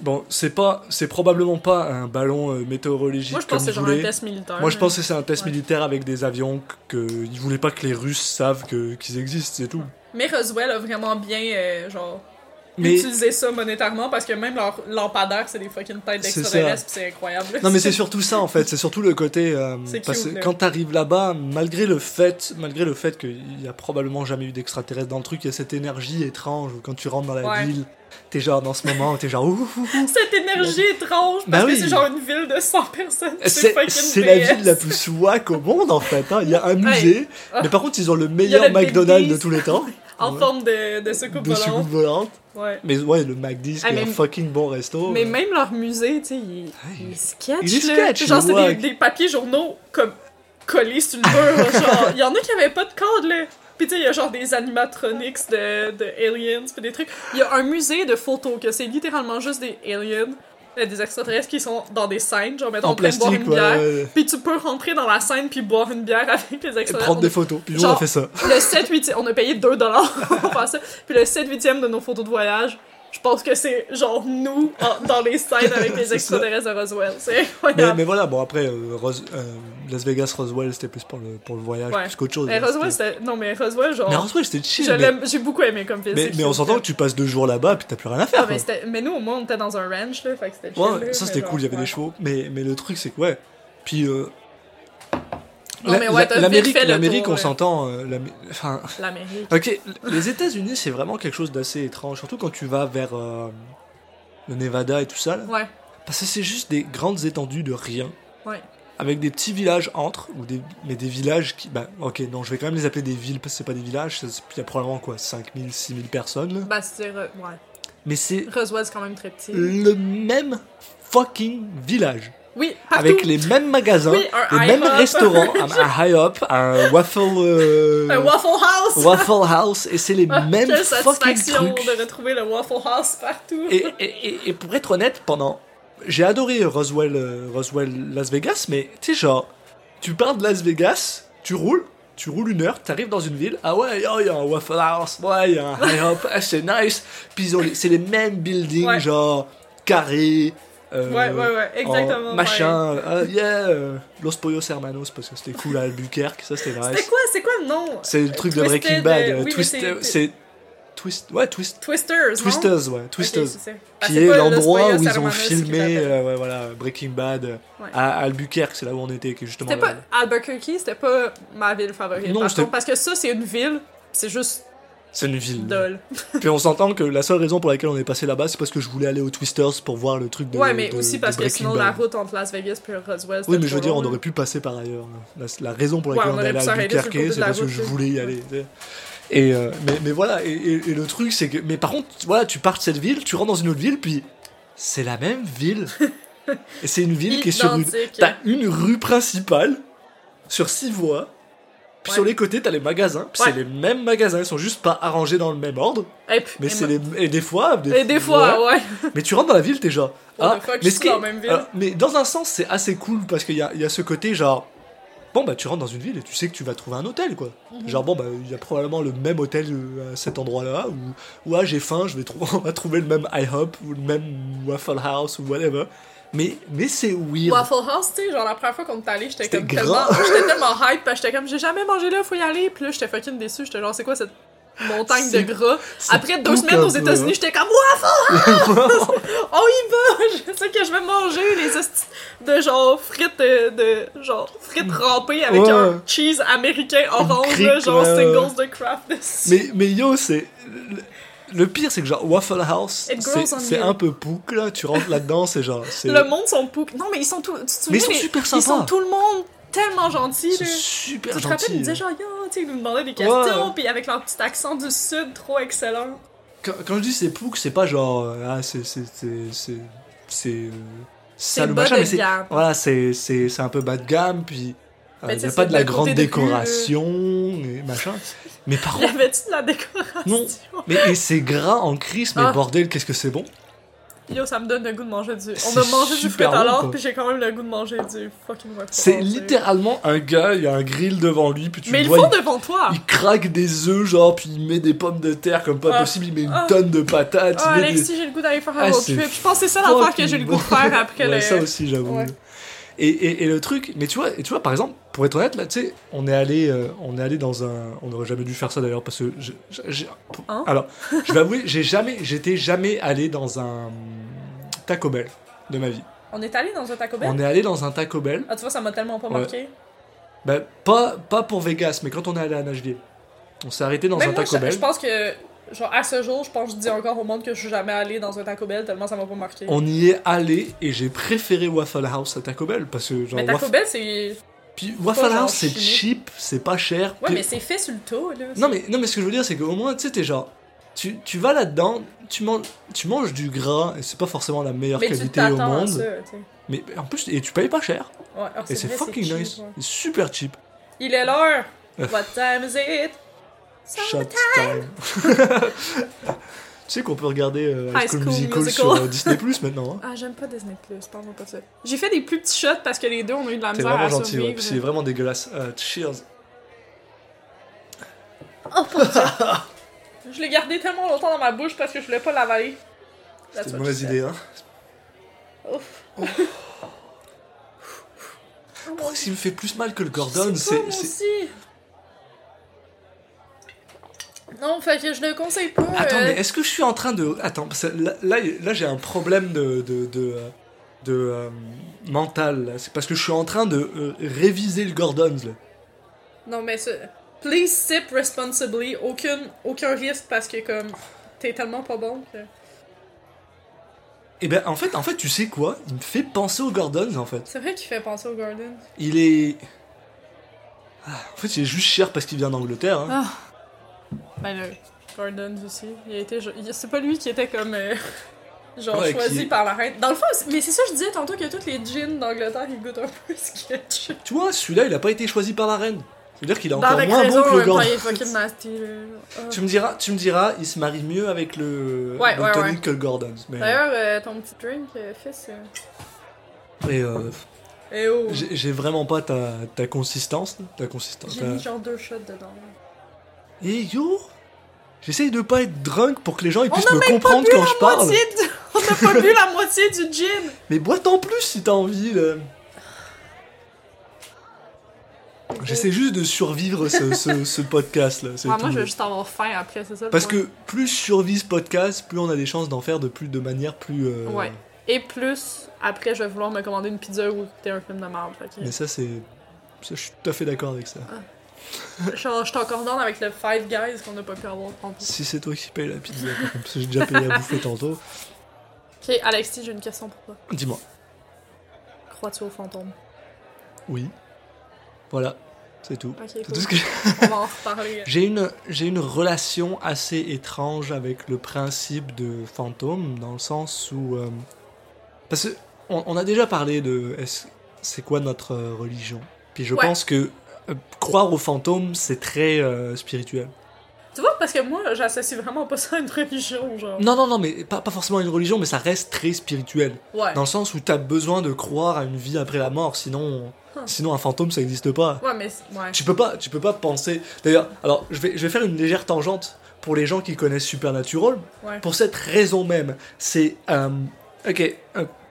Bon, c'est pas, c'est probablement pas un ballon euh, météorologique Moi, je comme pense que c'est vous genre un test militaire. Moi, je pense que c'est un test Ouais. militaire avec des avions que, que ils voulaient pas que les Russes savent que qu'ils existent, c'est tout. Mais Roswell a vraiment bien, euh, genre, Mais utilisé ça monétairement parce que même leur lampadaire, c'est des fucking têtes d'extraterrestres, c'est incroyable. Non mais c'est surtout ça en fait, c'est surtout le côté euh, (laughs) parce que quand t'arrives là-bas, malgré le fait, malgré le fait qu'il y a probablement jamais eu d'extraterrestres dans le truc, il y a cette énergie étrange où quand tu rentres dans la Ouais. ville, t'es genre dans ce moment, t'es genre ouh, ouh, ouh. Cette énergie étrange Bah parce oui. que c'est genre une ville de 100 personnes. c'est la ville la plus (laughs) swag au monde en fait. hein. Il y a un musée, mais par contre ils ont le meilleur McDonald's de tous les temps, (laughs) En Ouais. forme de, de soucoupe de soucoupe volante. Ouais. Mais ouais, le McD's qui Ah, un fucking bon resto. Mais même leur musée, tu sais, il, il est sketch. Il sketch, Genre, il c'est est des, papiers journaux comme collés sur le mur. genre, il y en a qui avaient pas de cadre, là. Puis tu sais, il y a genre des animatronics de, de aliens, puis des trucs. Il y a un musée de photos que c'est littéralement juste des aliens, des extraterrestres qui sont dans des scènes, genre mettons En de boire plastique, une bière. ouais. Puis tu peux rentrer dans la scène puis boire une bière avec les Et extraterrestres. prendre des photos. Puis nous, on a Genre- fait ça. Le 7 8 on a payé 2 dollars (laughs) pour faire ça. Puis le 7 8 de nos photos de voyage, je pense que c'est genre nous en- dans les scènes avec (laughs) les extraterrestres de Roswell. C'est Mais, incroyable. mais voilà, bon après, euh, Rose- euh, Las Vegas, Roswell, c'était plus pour le, pour le voyage, Ouais. plus qu'autre chose. Mais hein, Roswell, c'était-. Non, mais Roswell, genre. Mais Roswell, c'était chill. mais, J'ai beaucoup aimé comme ville. mais, mais on s'entend que tu passes deux jours là-bas, puis t'as plus rien à faire. Ah, mais, c'était- mais nous, au moins, on était dans un ranch, là, fait que c'était chill. Ouais, ça c'était cool, il y avait ouais. des chevaux. Mais, mais le truc, c'est que, ouais. Puis. euh, Non, mais ouais, L'Amérique, l'Amérique, on s'entend. euh, Enfin, L'Amérique. ok, les États-Unis, c'est vraiment quelque chose d'assez étrange, surtout quand tu vas vers euh, le Nevada et tout ça. là. Ouais, Parce que c'est juste des grandes étendues de rien. ouais. avec des petits villages entre, ou des, mais des villages qui. Bah, ok, non, je vais quand même les appeler des villes parce que c'est pas des villages, il y a probablement quoi, 5000, 6000 personnes là. Bah, c'est. euh, Ouais. Mais c'est Roswell, c'est quand même très petit. le même fucking village. Oui, partout. Avec les mêmes magasins, Oui, les mêmes IHOP. restaurants, un, (laughs) un high-up, un waffle. euh, Un Waffle House! Waffle House, et c'est les (laughs) Ah, mêmes Quelle satisfaction trucs. de retrouver le Waffle House partout! Et, et, et- et pour être honnête, pendant. J'ai adoré Roswell, euh, Roswell Las Vegas, mais tu sais, genre, tu pars de Las Vegas, tu roules, tu roules une heure, t'arrives dans une ville, ah ouais, il y a un Waffle House, ouais, il y a un High Hop, ah, c'est nice. Puis c'est les mêmes buildings, Ouais. genre, carrés. Euh, ouais, ouais, ouais, exactement. en machin, ah, yeah, euh, Los Pollos Hermanos, parce que c'était cool à Albuquerque, ça c'était nice. C'était quoi, c'est quoi le nom? C'est le truc de Breaking Bad, euh, euh, oui, c'est- c'est. Twist, ouais, twist, Twisters? Twisters, ouais, Twisters c'est ça. Ah, qui c'est est l'endroit où ils ont filmé euh, ouais, voilà, Breaking Bad euh, à Albuquerque, c'est là où on était, qui justement C'était pas Albuquerque, c'était pas ma ville favorite. Non, par contre, parce que ça, c'est une ville, c'est juste C'est une ville. dole. (laughs) Puis on s'entend que la seule raison pour laquelle on est passé là-bas, c'est parce que je voulais aller au Twisters pour voir le truc de. ouais, mais de- aussi de parce que sinon, la route entre Las Vegas et Roswell, Oui, mais je veux dire, on aurait pu passer par ailleurs. La, la raison pour Ouais, laquelle on on, aurait est allé pu à Albuquerque, c'est parce que je là. voulais y aller. Et euh, mais, mais voilà, et, et- et le truc, c'est que. Mais par contre, voilà, tu pars de cette ville, tu rentres dans une autre ville, puis c'est la même ville. (laughs) et c'est une ville qui est sur une. T'as une rue principale sur six voies. Puis Ouais. sur les côtés, t'as les magasins. Puis Ouais. c'est les mêmes magasins, ils sont juste pas arrangés dans le même ordre. Puis- Mais c'est les. Et des fois. Et des fois, ouais. Mais tu rentres dans la ville, t'es genre. What Ah, mais ce qui dans la même ville. alors, mais dans un sens, c'est assez cool parce qu'il y a, y a ce côté genre. Bon, bah, tu rentres dans une ville et tu sais que tu vas trouver un hôtel, quoi. Mhm. Genre, bon, bah, il y a probablement le même hôtel euh, à cet endroit-là, ou, ou ah, j'ai faim, je vais trou- (laughs) on va trouver le même IHOP, ou le même Waffle House, ou whatever. Mais, mais c'est weird. Waffle House, tu sais, genre la première fois qu'on est allé, j'étais comme tellement, (laughs) j'étais tellement hype, parce j'étais comme, j'ai jamais mangé là, faut y aller, puis là, j'étais fucking déçu, j'étais genre, c'est quoi cette montagne de gras? Après deux semaines aux États-Unis, hein. j'étais comme, Waffle (laughs) House! (laughs) Oh, il va! Je sais que je vais manger les de genre frites de, de- genre frites râpées avec Ouais. un cheese américain orange, cric, là, genre ouais, singles de craft. Mais, mais yo, c'est. Le, pire, c'est que genre, Waffle House, c'est un peu pouk, là. Tu rentres là-dedans, c'est genre. Le monde sont pouc. Non, mais ils sont tout. Mais ils sont super Ils sympas. sont tout le monde tellement gentils, Ils sont super Tu te rappelles, ils gentils. disaient genre, yo, tu sais, ils nous demandaient des questions, puis avec leur petit accent du sud, trop excellent. Quand, je dis c'est pouk, c'est pas genre. Ah, c'est. C'est. C'est. C'est. Voilà, c'est c'est- c'est un peu bas de gamme, puis. Mais Il n'y a pas de la grande décoration, et machin. Mais par (laughs) Y contre. avait-tu de la décoration? Non. Mais et c'est gras en crise, mais Ah. bordel, qu'est-ce que c'est bon? Yo, ça me donne le goût de manger du. On a mangé du frit à l'or, puis j'ai quand même le goût de manger du fucking. C'est littéralement un gars, il y a un grill devant lui, puis tu Mais le ils vois, font il, devant toi! il craque des œufs, genre, puis il met des pommes de terre comme pas Ah. possible, il met une Ah. tonne de patates, Ah, des... Alexis, j'ai le goût d'aller faire un road trip. Je pense que c'est ça l'affaire que j'ai le goût de faire après ouais, le. ça aussi, j'avoue. Ouais. Et, et, et le truc, mais tu vois, et tu vois, par exemple, pour être honnête, là, tu sais, on est allé, euh, on est allé dans un, on n'aurait jamais dû faire ça d'ailleurs parce que, je- Hein alors, je vais avouer, j'ai jamais, j'étais jamais allé dans un Taco Bell de ma vie. On est allé dans un Taco Bell? On est allé dans un Taco Bell, Ah, tu vois, ça m'a tellement pas Ouais. marqué. ben, pas, pas pour Vegas, mais quand on est allé à Nashville, on s'est arrêté dans Même un moi, Taco Bell. je pense que, genre, à ce jour, je pense que je dis encore au monde que je suis jamais allé dans un Taco Bell tellement ça m'a pas marqué. On y est allé et j'ai préféré Waffle House à Taco Bell parce que genre Mais Taco Bell, c'est. puis Waffle House c'est cheap, c'est pas cher. Ouais, Puis- mais c'est fait sur le tas, là. Non mais, non mais ce que je veux dire c'est qu'au moins tu sais t'es genre tu, tu vas là-dedans, tu, man- tu manges du gras, et c'est pas forcément la meilleure Mais tu qualité au à monde. ça. Mais en plus, et tu payes pas cher. Ouais, Et c'est fucking cheap, nice. ouais. Super cheap. Il est l'heure! Euh. What time is it? Shot time. (laughs) tu sais qu'on peut regarder euh, High School School Musical, Musical. sur euh, Disney Plus maintenant. hein. Ah, j'aime pas Disney Plus, parle-moi pas de ça. J'ai fait des plus petits shots parce que les deux, on a eu de la misère vraiment à gentil, ouais. survivre. puis C'est vraiment dégueulasse. Euh, cheers. Je l'ai gardé tellement longtemps dans ma bouche parce que je voulais pas l'avaler. C'est une mauvaise idée, hein. Ouf. Pourquoi s'il me fait plus mal que le Gordon? Gordon, C'est. Non, fait que je le conseille pas. Attends, euh, mais est-ce que je suis en train de. Attends, parce que là, là, là, j'ai un problème de. de, de, euh, de, euh, mental. C'est parce que je suis en train de euh, réviser le Gordon. Là. Non, mais ça. Please sip responsibly. Aucun, aucun risque parce que, comme, t'es tellement pas bon que. Et ben, en fait, en fait, tu sais quoi? Il me fait penser au Gordon, en fait. C'est vrai qu'il fait penser au Gordon. Il est. Ah, en fait, il est juste cher parce qu'il vient d'Angleterre. hein. Ah. Ben, le Gordon aussi. Il a été. C'est pas lui qui était comme. euh, (laughs) Genre Ouais, choisi qui- par la reine. Dans le fond, mais c'est ça que je disais tantôt que tous les gins d'Angleterre ils goûtent un peu (laughs) sketch. Tu vois, celui-là, il a pas été choisi par la reine. C'est-à-dire qu'il est Dans encore moins raison, bon que le. (laughs) Tu me diras, tu me diras, il se marie mieux avec le, Ouais, ouais, tonic ouais. que le Gordon. Mais, D'ailleurs, euh, ton petit drink, euh, fils. euh, et, euh, Eh oh! j'ai vraiment pas ta, ta consistance, ta consistance. J'ai mis genre deux shots dedans. Et yo, j'essaye de pas être drunk pour que les gens ils puissent me comprendre quand je parle. du- On n'a pas bu la moitié du gin! (laughs) Mais bois en plus si t'as envie. là. J'essaie juste de survivre ce, ce- ce podcast là. c'est Ah, moi, je vais juste avoir faim après, c'est ça Parce point. que plus je survis ce podcast, plus on a des chances d'en faire de plus de manière plus. euh, Ouais. Et plus, après, je vais vouloir me commander une pizza ou écouter un film de merde. Que... Mais ça c'est, ça, je suis tout à fait d'accord avec ça. (laughs) Genre, je suis encore dans avec le Five Guys qu'on n'a pas pu avoir tantôt. Si c'est toi qui paye la pizza, (laughs) parce que j'ai déjà payé à bouffer tantôt. Ok, Alexis, j'ai une question pour toi. Dis-moi. Crois-tu aux fantômes? Oui. Voilà, c'est tout. Ok, C'est cool. tout ce que (laughs) On va en reparler. J'ai une, j'ai une relation assez étrange avec le principe de fantôme, dans le sens où... euh, parce que on, on a déjà parlé de... C'est quoi notre euh, religion Puis je Ouais. pense que euh, croire aux fantômes, c'est très euh, spirituel. Tu vois, parce que moi, j'associe vraiment pas ça à une religion, genre. Non, non, non, mais pas, pas forcément une religion, mais ça reste très spirituel. Ouais. Dans le sens où t'as besoin de croire à une vie après la mort, sinon... Huh. Sinon un fantôme, ça n'existe pas. Ouais, mais. Ouais. Tu peux pas, tu peux pas penser. D'ailleurs, alors je vais, je vais faire une légère tangente pour les gens qui connaissent Supernatural. Ouais. Pour cette raison même, c'est euh, ok.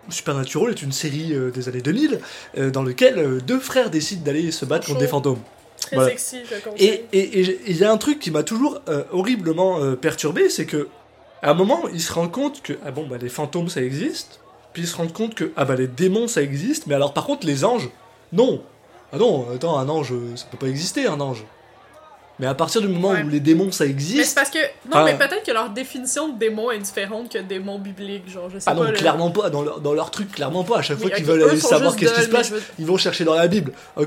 Supernatural est une série euh, des années 2000 euh, dans lequel euh, deux frères décident d'aller se battre contre des fantômes. Très Voilà. sexy, je conseille. Et il y a un truc qui m'a toujours horriblement perturbé, c'est que à un moment, ils se rendent compte que ah bon bah les fantômes ça existe, puis ils se rendent compte que ah bah les démons ça existe, mais alors par contre les anges, non. Ah non, attends, un ange, ça peut pas exister un ange. Mais à partir du moment Ouais. où les démons ça Mais c'est existe, parce que. Non, Ah. mais peut-être que leur définition de démon est différente que démon biblique, genre, je sais ah non, pas. le- clairement pas, dans leur, dans leur truc, clairement pas. À chaque fois qu'ils veulent aller savoir qu'est-ce qui se mais passe, veux- ils vont chercher dans la Bible. Ah, ouais,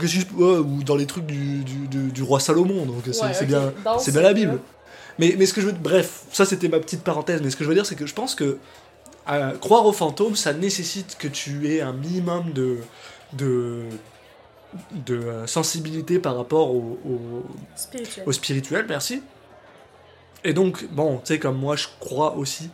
ou dans les trucs du, du, du- du roi Salomon, donc c'est Ouais, bien, c'est bien la. Bible. Mais, mais ce que je veux. Bref, ça c'était ma petite parenthèse, mais ce que je veux dire, c'est que je pense que euh, croire aux fantômes, ça nécessite que tu aies un minimum de. de de euh, sensibilité par rapport au, au, Spirituel. au spirituel, merci. Et donc, bon, tu sais, comme moi, je crois aussi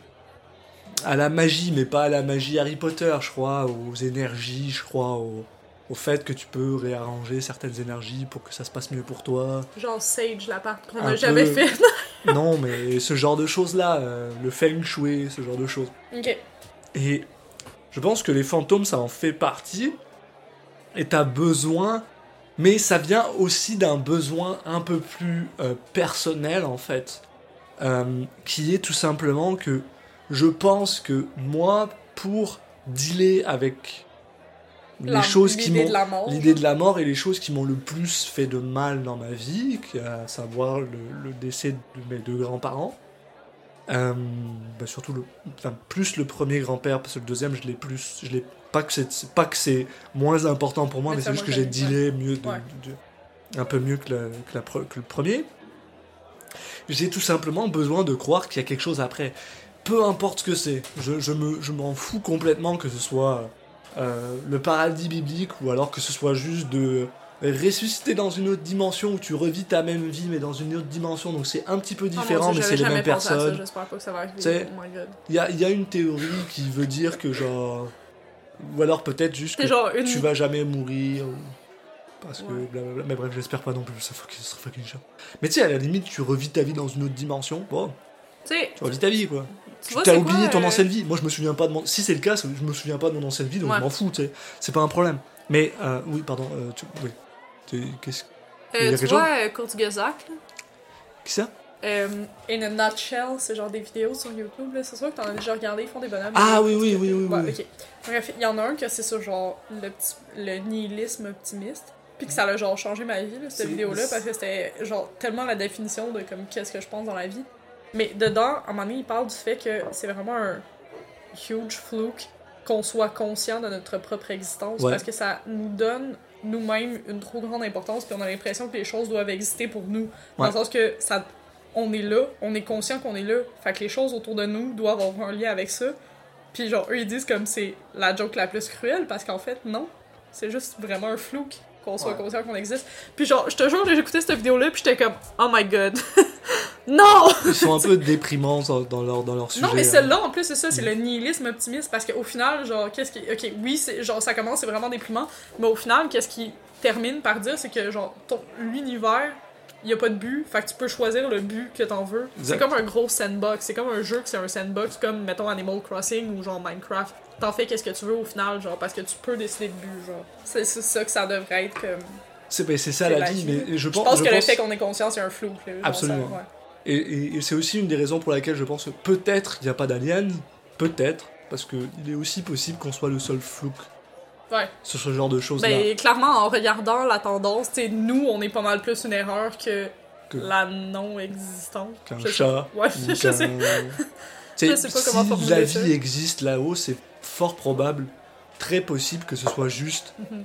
à la magie, mais pas à la magie Harry Potter. Je crois aux énergies, je crois au, au fait que tu peux réarranger certaines énergies pour que ça se passe mieux pour toi. Genre Sage, la part qu'on Un a jamais peu. fait. (laughs) non, mais ce genre de choses-là, euh, le feng shui, ce genre de choses. ok. Et je pense que les fantômes, ça en fait partie. Et t'as besoin. Mais ça vient aussi d'un besoin un peu plus euh, personnel, en fait. Euh, qui est tout simplement que je pense que moi, pour dealer avec les La- choses qui m'ont l'idée de la mort et les choses qui m'ont le plus fait de mal dans ma vie, à savoir le, le décès de mes deux grands-parents. Euh, bah surtout le, enfin, plus le premier grand-père parce que le deuxième je l'ai plus, je l'ai pas que c'est pas que c'est moins important pour moi, Mais c'est juste que j'ai dealé mieux, de- Ouais. de- de- un peu mieux que, la- que la pre- que le premier. J'ai tout simplement besoin de croire qu'il y a quelque chose après. Peu importe ce que c'est. Je, je me, je m'en fous complètement que ce soit euh, le paradis biblique ou alors que ce soit juste de ressusciter dans une autre dimension où tu revis ta même vie mais dans une autre dimension donc c'est un petit peu Oh mon différent Dieu, mais c'est les mêmes personnes. Il y y a une théorie qui veut dire que genre... Ou alors peut-être juste que genre une. tu vas jamais mourir. ou- Parce que Ouais. blablabla. Mais bref, j'espère pas non plus, ça serait fucking chiant. Mais tu sais, à la limite, tu revis ta vie dans une autre dimension. Bon, Tu revis ta vie quoi. tu t'as oublié quoi, ton euh, ancienne vie. Moi, je me souviens pas de mon. Si c'est le cas, je me souviens pas de mon ancienne vie, donc Ouais. je m'en fous, tu sais. C'est pas un problème. Mais, euh, oui, pardon, euh, tu... oui. Qu'est-ce Euh, tu vois, Kurt Gazak, qui ça? Euh, In a Nutshell, c'est genre des vidéos sur YouTube. C'est sûr que t'en as déjà regardé, ils font des bonhommes. Ah oui, oui, oui, oui. Ouais, oui. Bref, il y en a un que c'est sur genre le, petit- le nihilisme optimiste. Puis que ça a genre changé ma vie, là, cette vidéo-là, parce que c'était genre tellement la définition de comme qu'est-ce que je pense dans la vie. Mais dedans, à un moment donné, il parle du fait que c'est vraiment un huge fluke qu'on soit conscient de notre propre existence Ouais. parce que ça nous donne nous-mêmes une trop grande importance puis on a l'impression que les choses doivent exister pour nous dans Ouais. le sens que ça on est là, on est conscient qu'on est là, fait que les choses autour de nous doivent avoir un lien avec ça. Puis genre eux ils disent comme c'est la joke la plus cruelle parce qu'en fait non, c'est juste vraiment un flou qu'on soit Ouais. conscient qu'on existe. Puis genre je te jure j'ai écouté cette vidéo là puis j'étais comme oh my god. (laughs) non Ils sont un peu déprimants dans leur, dans leur sujet. non, mais hein. celle-là, en plus, c'est ça, c'est le nihilisme optimiste, parce qu'au final, genre, qu'est-ce qui... Ok, oui, genre, ça commence, c'est vraiment déprimant, mais au final, qu'est-ce qui termine par dire, c'est que, genre, l'univers, il y a pas de but, fait que tu peux choisir le but que t'en veux. C'est comme un gros sandbox, c'est comme un jeu que c'est un sandbox, comme, mettons, Animal Crossing ou genre Minecraft. T'en fais qu'est-ce que tu veux au final, genre, parce que tu peux décider le but, genre. C'est, ça que ça devrait être comme... C'est ben, ça la la vie, vie. mais je Je pense, pense je que le pense- fait qu'on est conscient, c'est un flou, là, Absolument. ça, ouais. Et, et- et c'est aussi une des raisons pour laquelle je pense que peut-être il n'y a pas d'alien, peut-être, parce qu'il est aussi possible qu'on soit le seul flou Ouais. sur ce genre de choses-là. Ben, clairement, en regardant la tendance, nous, on est pas mal plus une erreur que, Que- la non-existence. Qu'un chat. Ouais, ou (laughs) (laughs) je sais. Je T'sais, sais pas comment si la ça. vie existe là-haut, c'est fort probable, très possible que ce soit juste Mhm.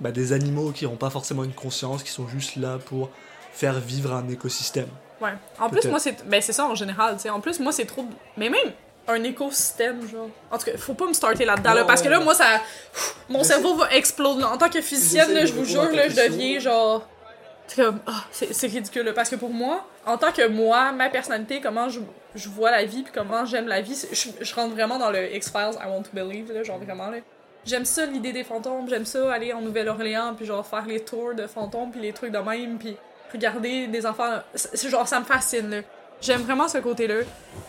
bah, des animaux qui n'ont pas forcément une conscience, qui sont juste là pour faire vivre un écosystème. Ouais. En plus, moi, c'est. Ben, c'est ça en général, tu sais. En plus, moi, c'est trop. Mais même un écosystème, genre. En tout cas, faut pas me starter là-dedans, là, parce que là, moi, ça. Mon cerveau va exploser. En tant que physicienne, là, je vous jure, là, je deviens genre. C'est comme. Ah, c'est c'est ridicule, là, Parce que pour moi, en tant que moi, ma personnalité, comment je, je vois la vie, puis comment j'aime la vie, je, je rentre vraiment dans le X-Files, I want to believe, là, genre vraiment, là. J'aime ça, l'idée des fantômes, j'aime ça, aller en Nouvelle-Orléans, puis genre faire les tours de fantômes, puis les trucs de même, puis regarder des enfants. Genre, ça me fascine, là. J'aime vraiment ce côté-là.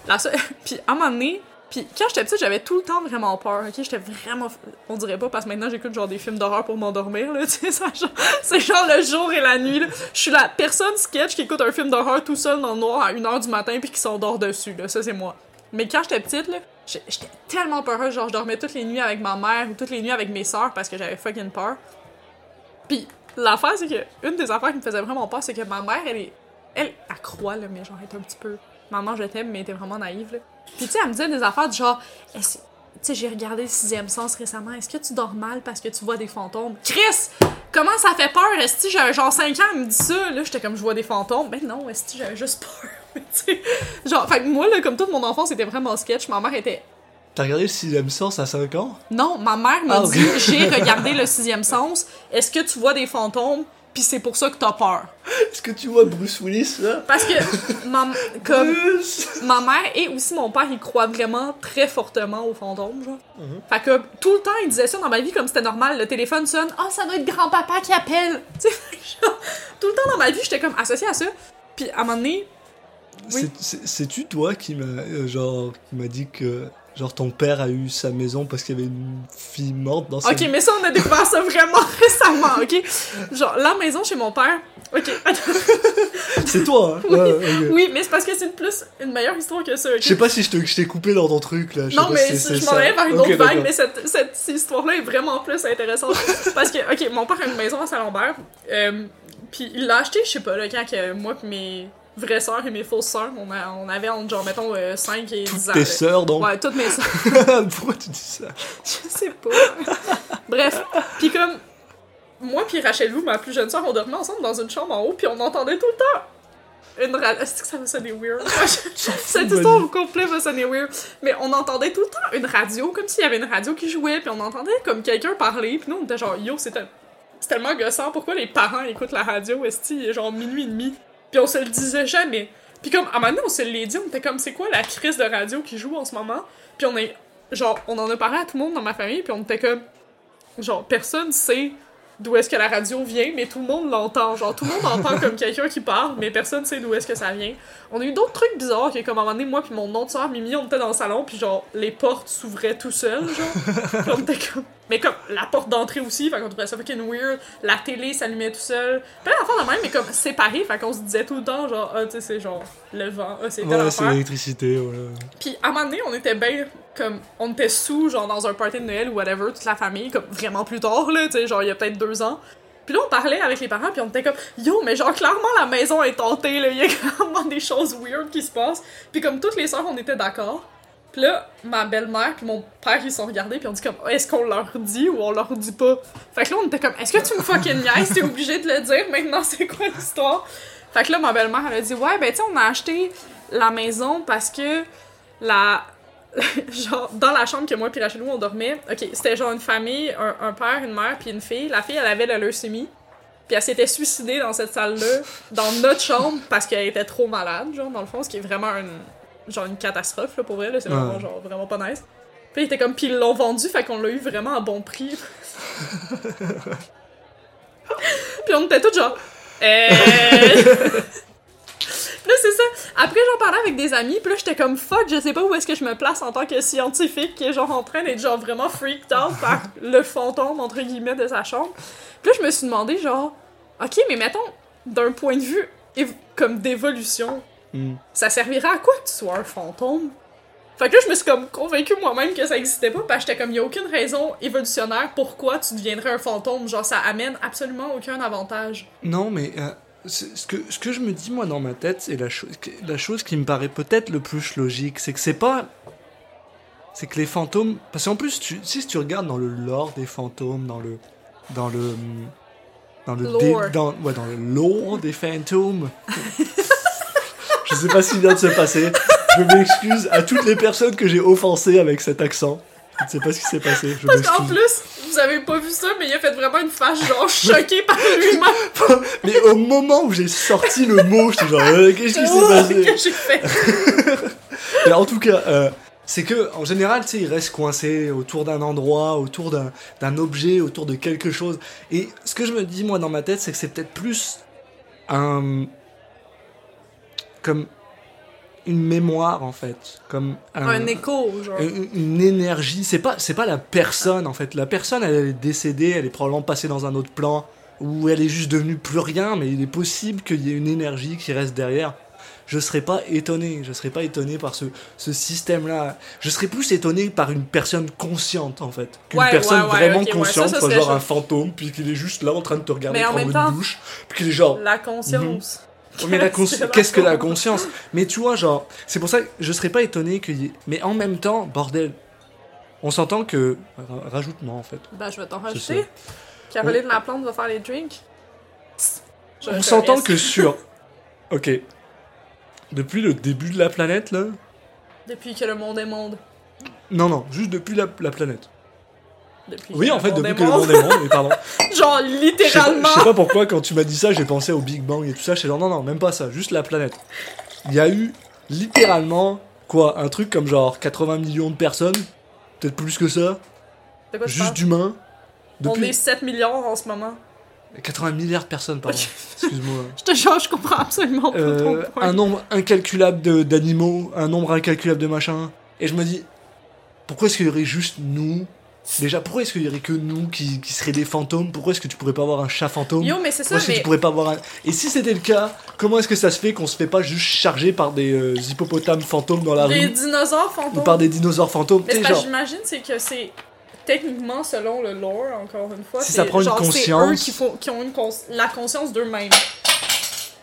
La (laughs) Puis à un moment donné, puis quand j'étais petite, j'avais tout le temps vraiment peur, ok? J'étais vraiment. On dirait pas, parce que maintenant j'écoute genre des films d'horreur pour m'endormir, là, (laughs) c'est genre le jour et la nuit. Je suis la personne sketch qui écoute un film d'horreur tout seul dans le noir à 1h du matin, puis qui s'endort dessus, là. Ça, c'est moi. Mais quand j'étais petite, là, j'étais tellement peureuse, genre je dormais toutes les nuits avec ma mère ou toutes les nuits avec mes sœurs parce que j'avais fucking peur. Puis l'affaire, c'est que une des affaires qui me faisait vraiment peur, c'est que ma mère, elle est. Elle, elle croit, là, mais genre, elle est un petit peu. Maman, je t'aime, mais elle était vraiment naïve, là. Puis tu sais, elle me disait des affaires du genre. Tu sais, j'ai regardé le sixième sens récemment. Est-ce que tu dors mal parce que tu vois des fantômes? Chris! Comment ça fait peur? Est-ce que j'avais genre 5 ans, elle me dit ça? Là, j'étais comme, je vois des fantômes. Ben non, est-ce que j'avais juste peur? (laughs) Genre, fait que moi, là, comme toute mon enfance, c'était vraiment sketch. Ma mère était T'as regardé le sixième sens à 5 ans? Non, ma mère m'a Ah, dit j'ai regardé (laughs) le sixième sens. Est-ce que tu vois des fantômes? Puis c'est pour ça que t'as peur. Est-ce que tu vois Bruce Willis là? Parce que ma, comme ma mère et aussi mon père, ils croient vraiment très fortement aux fantômes, genre. Mhm. Fait que tout le temps, ils disaient ça dans ma vie comme c'était normal. Le téléphone sonne, ah ça doit être grand-papa qui appelle. (laughs) Genre, tout le temps dans ma vie, j'étais comme associée à ça. Puis à un moment donné, Oui. C'est-tu toi qui m'a euh, genre qui m'a dit que genre ton père a eu sa maison parce qu'il y avait une fille morte dans sa Ok, mais ça, on a découvert ça vraiment (laughs) récemment, ok? Genre, la maison chez mon père. Ok, attends. C'est toi hein? Ouais. Oui, mais c'est parce que c'est une plus une meilleure histoire que ça, ok? Je sais pas si je t'ai coupé dans ton truc là. Non, pas mais si c'est- je c'est m'en allais vers une autre vague, mais cette, cette, cette histoire-là est vraiment plus intéressante. Parce que, ok, mon père a une maison à Saint-Lambert, euh, puis il l'a acheté, je sais pas, là, quand que moi pis mes vraies sœurs et mes fausses sœurs, on, a- on avait entre, genre, mettons, 5 et 10 ans. Tes sœurs donc. Ouais, toutes mes sœurs. (laughs) Pourquoi tu dis ça? Je sais pas. Bref, puis comme moi puis Rachel Lou, ma plus jeune sœur, on dormait ensemble dans une chambre en haut, puis on entendait tout le temps une radio. Est-ce que ça va sonner weird? (laughs) Cette histoire au complet va sonner weird. Mais on entendait tout le temps une radio, comme s'il y avait une radio qui jouait, puis on entendait comme quelqu'un parler, puis nous on était genre yo, c'est tel- c'est tellement gossant, pourquoi les parents écoutent la radio? Est-ce qu'il est genre minuit et demi? Puis on se le disait jamais. Puis comme, à un moment donné, on se l'est dit, on était comme, c'est quoi la crise de radio qui joue en ce moment? Puis on est, genre, on en a parlé à tout le monde dans ma famille, puis on était comme, genre, personne sait d'où est-ce que la radio vient, mais tout le monde l'entend. Genre, tout le monde entend comme quelqu'un qui parle, mais personne sait d'où est-ce que ça vient. On a eu d'autres trucs bizarres, qui comme à un moment donné, moi puis mon autre soeur Mimi, on était dans le salon, puis genre, les portes s'ouvraient tout seuls, genre. On était comme... Mais comme, la porte d'entrée aussi, fait qu'on trouvait ça fucking weird. La télé s'allumait tout seul. Plein d'affaires de même, mais comme séparés, fait qu'on se disait tout le temps, genre, ah, tu sais, c'est genre, le vent, ah, c'est Ouais, c'est l'électricité, voilà. Puis à un moment donné, on était bien comme on était sous genre dans un party de Noël ou whatever, toute la famille, comme vraiment plus tard là, tu sais, genre il y a peut-être deux ans. Puis là on parlait avec les parents puis on était comme yo mais genre clairement la maison est tentée là, il y a (laughs) clairement des choses weird qui se passent. Puis comme toutes les sœurs on était d'accord. Là ma belle-mère puis mon père ils sont regardés puis on dit comme est-ce qu'on leur dit ou on leur dit pas? Fait que là on était comme est-ce que tu me fucking niaises, t'es obligé de le dire maintenant (laughs) c'est quoi l'histoire? Fait que là ma belle-mère elle a dit ouais ben tu on a acheté la maison parce que la (laughs) genre dans la chambre que moi puis Rachel on dormait ok c'était genre une famille un, un père une mère puis une fille la fille elle avait la leucémie puis elle s'était suicidée dans cette salle là dans notre chambre parce qu'elle était trop malade genre dans le fond ce qui est vraiment une genre une catastrophe là, pour vrai c'est vraiment Ouais. genre vraiment pas nice puis il était comme puis ils l'ont vendu fait qu'on l'a eu vraiment à bon prix (laughs) puis on était tous genre euh... (laughs) Là, c'est ça. Après, j'en parlais avec des amis, puis là, j'étais comme fuck, je sais pas où est-ce que je me place en tant que scientifique qui est genre en train d'être genre vraiment freaked out par (laughs) le fantôme, entre guillemets, de sa chambre. Puis là, je me suis demandé, genre, ok, mais mettons, d'un point de vue comme d'évolution, Hmm. ça servira à quoi que tu sois un fantôme? Fait que là, je me suis comme convaincue moi-même que ça existait pas, parce que j'étais comme, y a aucune raison évolutionnaire pourquoi tu deviendrais un fantôme. Genre, ça amène absolument aucun avantage. Non, mais euh, ce, que, ce que je me dis, moi, dans ma tête, c'est la, chose la chose qui me paraît peut-être le plus logique, c'est que c'est pas... C'est que les fantômes... Parce qu'en plus, tu, si tu regardes dans le lore des fantômes, dans le... Dans le... Dans le... dé- Lore. dans, ouais, dans le lore des fantômes... (laughs) je sais pas ce qui vient de se passer. Je m'excuse à toutes les personnes que j'ai offensées avec cet accent. Je ne sais pas ce qui s'est passé. Je Parce qu'en plus, vous avez pas vu ça, mais il a fait vraiment une face genre (laughs) choquée par lui-même. (laughs) Mais au moment où j'ai sorti le mot, j'étais genre, euh, qu'est-ce qui s'est passé? que j'ai fait? (laughs) Mais en tout cas, euh, c'est que en général, tu sais, il reste coincé autour d'un endroit, autour d'un d'un objet, autour de quelque chose. Et ce que je me dis moi dans ma tête, c'est que c'est peut-être plus un comme une mémoire en fait, comme un, Un écho, genre. une, une énergie. C'est pas c'est pas la personne en fait. La personne, elle est décédée, elle est probablement passée dans un autre plan ou elle est juste devenue plus rien. Mais il est possible qu'il y ait une énergie qui reste derrière je serais pas étonné. Je serais pas étonné par ce, ce système-là. Je serais plus étonné par une personne consciente, en fait. Qu'une Ouais, personne ouais, ouais, vraiment consciente ça, ça soit genre un fantôme, puis qu'il est juste là en train de te regarder prendre une douche, puis qu'il est genre. La conscience. Oh, mais la (laughs) Qu'est-ce que la que conscience Mais tu vois, genre, c'est pour ça que je serais pas étonné ait. Mais en même temps, bordel, on s'entend que. ra- Rajoute-moi, en fait. Ben, je vais t'en rajouter. Caroline Laplante va faire les drinks. Je- On s'entend que (laughs) sur. Ok. Depuis le début de la planète, là? Depuis que le monde est monde. Non, non, juste depuis la, la planète. Depuis Oui, en fait, depuis que le monde. est monde, mais pardon. (laughs) Genre, littéralement. je sais pas pourquoi, quand tu m'as dit ça, j'ai pensé au Big Bang et tout ça. J'étais genre, non, non, même pas ça, juste la planète. Il y a eu littéralement, quoi, un truc comme genre 80 millions de personnes, peut-être plus que ça, quoi juste d'humains. On est 7 millions en ce moment. 80 milliards de personnes, pardon. (laughs) Excuse-moi. (laughs) Je te jure, je comprends absolument pas Euh, ton point. un nombre incalculable d'animaux, un nombre incalculable de machins. Et je me dis, pourquoi est-ce qu'il y aurait juste nous Déjà, pourquoi est-ce qu'il y aurait que nous qui, qui seraient des fantômes? Pourquoi est-ce que tu pourrais pas avoir un chat fantôme? Yo, mais c'est ça, Pourquoi est-ce que mais. tu pourrais pas avoir un... Et si c'était le cas, comment est-ce que ça se fait qu'on se fait pas juste charger par des euh, hippopotames fantômes dans la Des rue? dinosaures Ou fantômes. par des dinosaures fantômes? Mais Tu c'est sais, parce que genre... j'imagine, c'est que c'est techniquement, selon le lore, encore une fois, Si c'est ça prend une genre, c'est conscience. eux qui, font, qui ont une cons- la conscience d'eux-mêmes.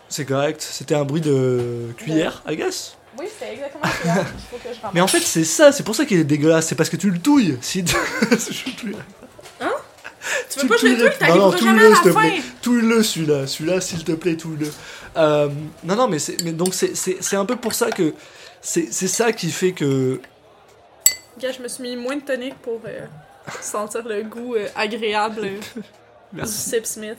C'est correct, c'était un bruit de cuillère, I guess. Oui, c'est exactement ce qu'il (laughs) faut que je. Mais en fait, c'est ça, c'est pour ça qu'il est dégueulasse, c'est parce que tu le touilles. Si (laughs) Je touille. Hein Tu veux pas jouer le truc, Non, non, tout jamais le à la s'il te fin! plaît. Tout le celui-là, celui-là, s'il te plaît, tout le. Euh, non, non, mais donc c'est, un peu pour ça que c'est, ça qui fait que Gars, je me suis mis moins de tonique pour euh, sentir le goût euh, agréable (laughs) Merci. Sip Smith.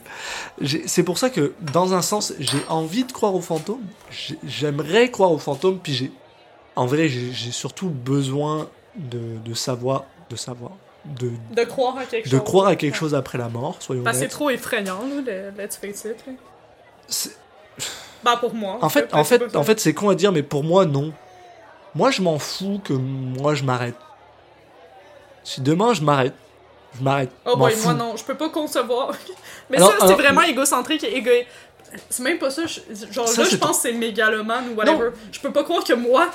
C'est pour ça que, dans un sens, j'ai envie de croire aux fantômes. J'ai- J'aimerais croire aux fantômes, puis j'ai. En vrai, j'ai surtout besoin de, de savoir. De savoir. De, De croire à quelque de chose. croire à quelque Ouais. chose après la mort, soyons que c'est trop effrayant, là, le Let's Face It. là. C'est- Ben, pour moi. En fait, en c'est fait, en ça. fait c'est con à dire, mais pour moi, non. Moi, je m'en fous que moi, je m'arrête. Si demain, je m'arrête, je m'arrête. Oh boy, moi non, je peux pas concevoir. (laughs) Mais Alors, ça, c'est alors, vraiment égocentrique et égoïste. C'est même pas ça. je- Genre Ça, là, je pense que c'est mégalomane ou whatever. Je peux pas croire que moi,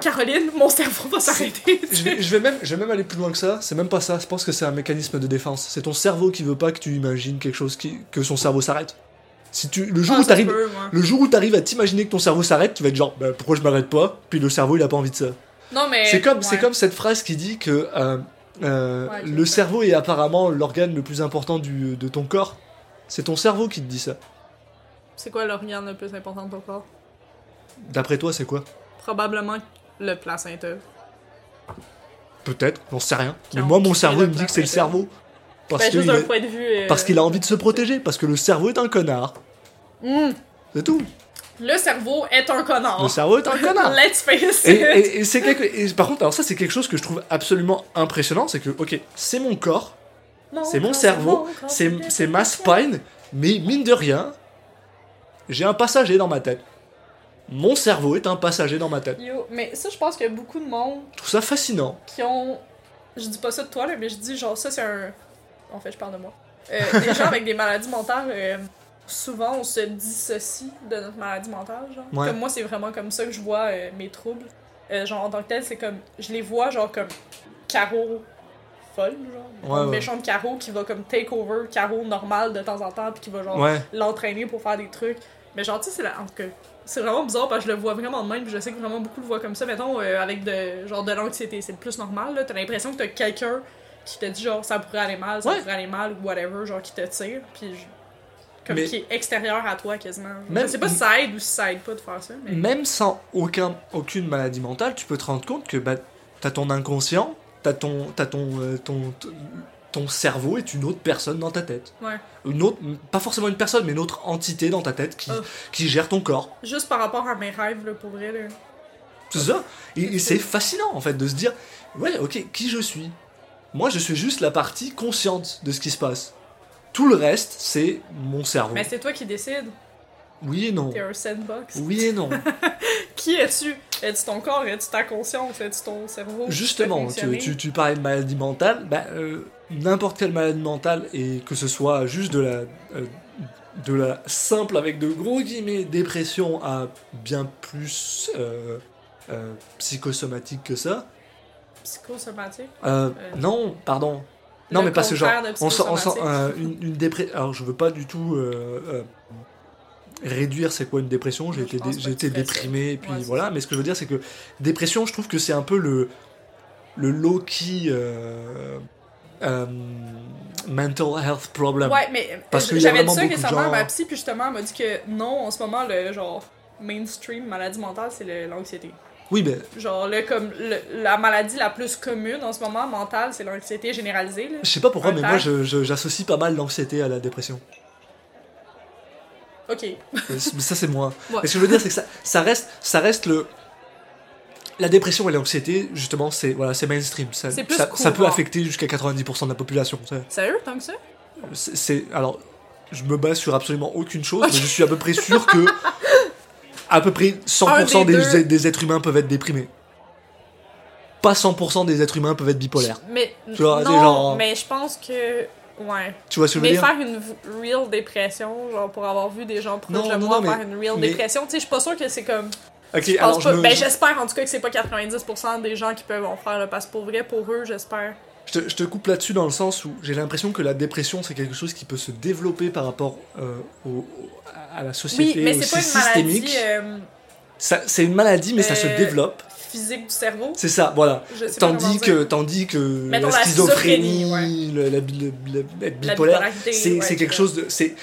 Caroline, mon cerveau va s'arrêter. Je vais, je vais même, je vais même aller plus loin que ça. C'est même pas ça. Je pense que c'est un mécanisme de défense. C'est ton cerveau qui veut pas que tu imagines quelque chose qui, que son cerveau s'arrête. Si tu, le jour Ah, où t'arrives, ouais. le jour où t'arrives à t'imaginer que ton cerveau s'arrête, tu vas être genre, bah, pourquoi je m'arrête pas? Puis le cerveau, il a pas envie de ça. Non, mais. C'est comme, ouais. c'est comme cette phrase qui dit que euh, euh, Ouais, le cerveau est apparemment l'organe le plus important du, de ton corps. C'est ton cerveau qui te dit ça. C'est quoi l'organe le plus important de ton corps? D'après toi, c'est quoi? Probablement le placenta. Peut-être, j'en sais rien. Mais moi, on mon cerveau, il me dit que c'est le cerveau. Parce Ben, qu'il euh, parce qu'il a envie de se protéger. Parce que le cerveau est un connard. hmm, C'est tout. Le cerveau est un connard. Le cerveau est un connard. (laughs) Let's face it. et- et c'est quelque... et par contre, alors ça, c'est quelque chose que je trouve absolument impressionnant. C'est que, ok, c'est mon corps, c'est mon cerveau, c'est ma spine, mais mine de rien, j'ai un passager dans ma tête. Mon cerveau est un passager dans ma tête. Yo, mais ça, je pense qu'il y a beaucoup de monde Je trouve ça fascinant. qui ont. Je dis pas ça de toi, là, mais je dis genre, ça, c'est un. En fait, je parle de moi. Euh, des gens avec des maladies mentales, euh, souvent, on se dissocie de notre maladie mentale, genre. Ouais. Comme moi, c'est vraiment comme ça que je vois euh, mes troubles. Euh, genre, en tant que tel, c'est comme. Je les vois, genre, comme. Caro folle, genre. Ouais, une ouais. méchante Caro qui va comme take over Caro normal de temps en temps, puis qui va genre l'entraîner pour faire des trucs. Mais genre, tu sais, c'est la... en tout cas, c'est vraiment bizarre parce que je le vois vraiment de même, puis je sais que vraiment beaucoup le voient comme ça. Mettons, euh, avec de, genre de l'anxiété, c'est le plus normal, là. T'as l'impression que t'as quelqu'un qui te dit, genre, ça pourrait aller mal, ça pourrait aller mal, ou whatever, genre, qui te tire, puis je- comme Mais- qui est extérieur à toi quasiment. Même- sais pas si ça aide ou si ça aide pas de faire ça, mais. Même sans aucun, aucune maladie mentale, tu peux te rendre compte que bah, t'as ton inconscient, t'as ton, t'as ton, euh, ton, ton, ton cerveau est une autre personne dans ta tête. Ouais. Une autre, pas forcément une personne, mais une autre entité dans ta tête qui, Oh. qui gère ton corps. Juste par rapport à mes rêves, là, pour vrai, là. C'est ça. Et, et c'est fascinant en fait de se dire, ouais, ok, qui je suis? Moi, je suis juste la partie consciente de ce qui se passe. Tout le reste, c'est mon cerveau. Mais c'est toi qui décides. Oui et non. T'es un sandbox. Oui et non. (laughs) Qui es-tu? Es-tu ton corps? Es-tu ta conscience? Es-tu ton cerveau? Justement, tu, tu, tu parlais de maladie mentale, bah, euh, n'importe quelle maladie mentale, et que ce soit juste de la, euh, de la simple, avec de gros guillemets, dépression à bien plus euh, psychosomatique que ça. Psychosomatique? Non, pardon. Non, mais parce que genre, on sent, on sent psychosomatique. euh, une, une dépression. Alors, je veux pas du tout euh, euh, réduire c'est quoi une dépression. J'ai été, dé- pas que été déprimé, et puis Ouais, voilà. ça. Mais ce que je veux dire, c'est que dépression, je trouve que c'est un peu le, le low-key euh, mental health problem. Ouais, mais Parce a j'avais dit ça récemment à ma psy, puis justement, elle m'a dit que non, en ce moment, le genre mainstream maladie mentale, c'est l'anxiété. Oui, mais Genre, le, comme, le- la maladie la plus commune en ce moment, mentale, c'est l'anxiété généralisée. Là. je sais pas pourquoi, Un mais moi, j'associe pas mal l'anxiété à la dépression. Ok. Mais ça, c'est moi. (laughs) Ouais. Mais ce que je veux dire, c'est que ça, ça reste, ça reste le. La dépression et l'anxiété, justement, c'est voilà, c'est mainstream. Ça, C'est plus ça, ça peut affecter jusqu'à 90% de la population. ça. Sérieux, tant que ça? C'est, c'est- alors, je me base sur absolument aucune chose, mais je suis à peu près sûr que (laughs) à peu près 100% Un des des, êtres humains peuvent être déprimés. Pas 100% des êtres humains peuvent être bipolaires. Mais, Tu vois, non, genre- mais je pense que... Ouais. Tu vois ce que je veux Mais dire? faire une real dépression, genre pour avoir vu des gens proches de moi faire mais- une real mais- dépression, tu sais, je suis pas sûre que c'est comme... Ok, Je alors je pas- me- Ben je- j'espère en tout cas que c'est pas 90% des gens qui peuvent en faire, là, parce que pour vrai, pour eux, j'espère. Je te, je te coupe là-dessus dans le sens où j'ai l'impression que la dépression c'est quelque chose qui peut se développer par rapport euh, au- à la société Oui, mais c'est pas une systémique. maladie euh, C'est une maladie mais ça se Euh, développe. physique du cerveau? C'est ça, voilà. Tandis que, tandis que Mettons la schizophrénie, la, La bipolaire, c'est ouais, quelque chose de. C'est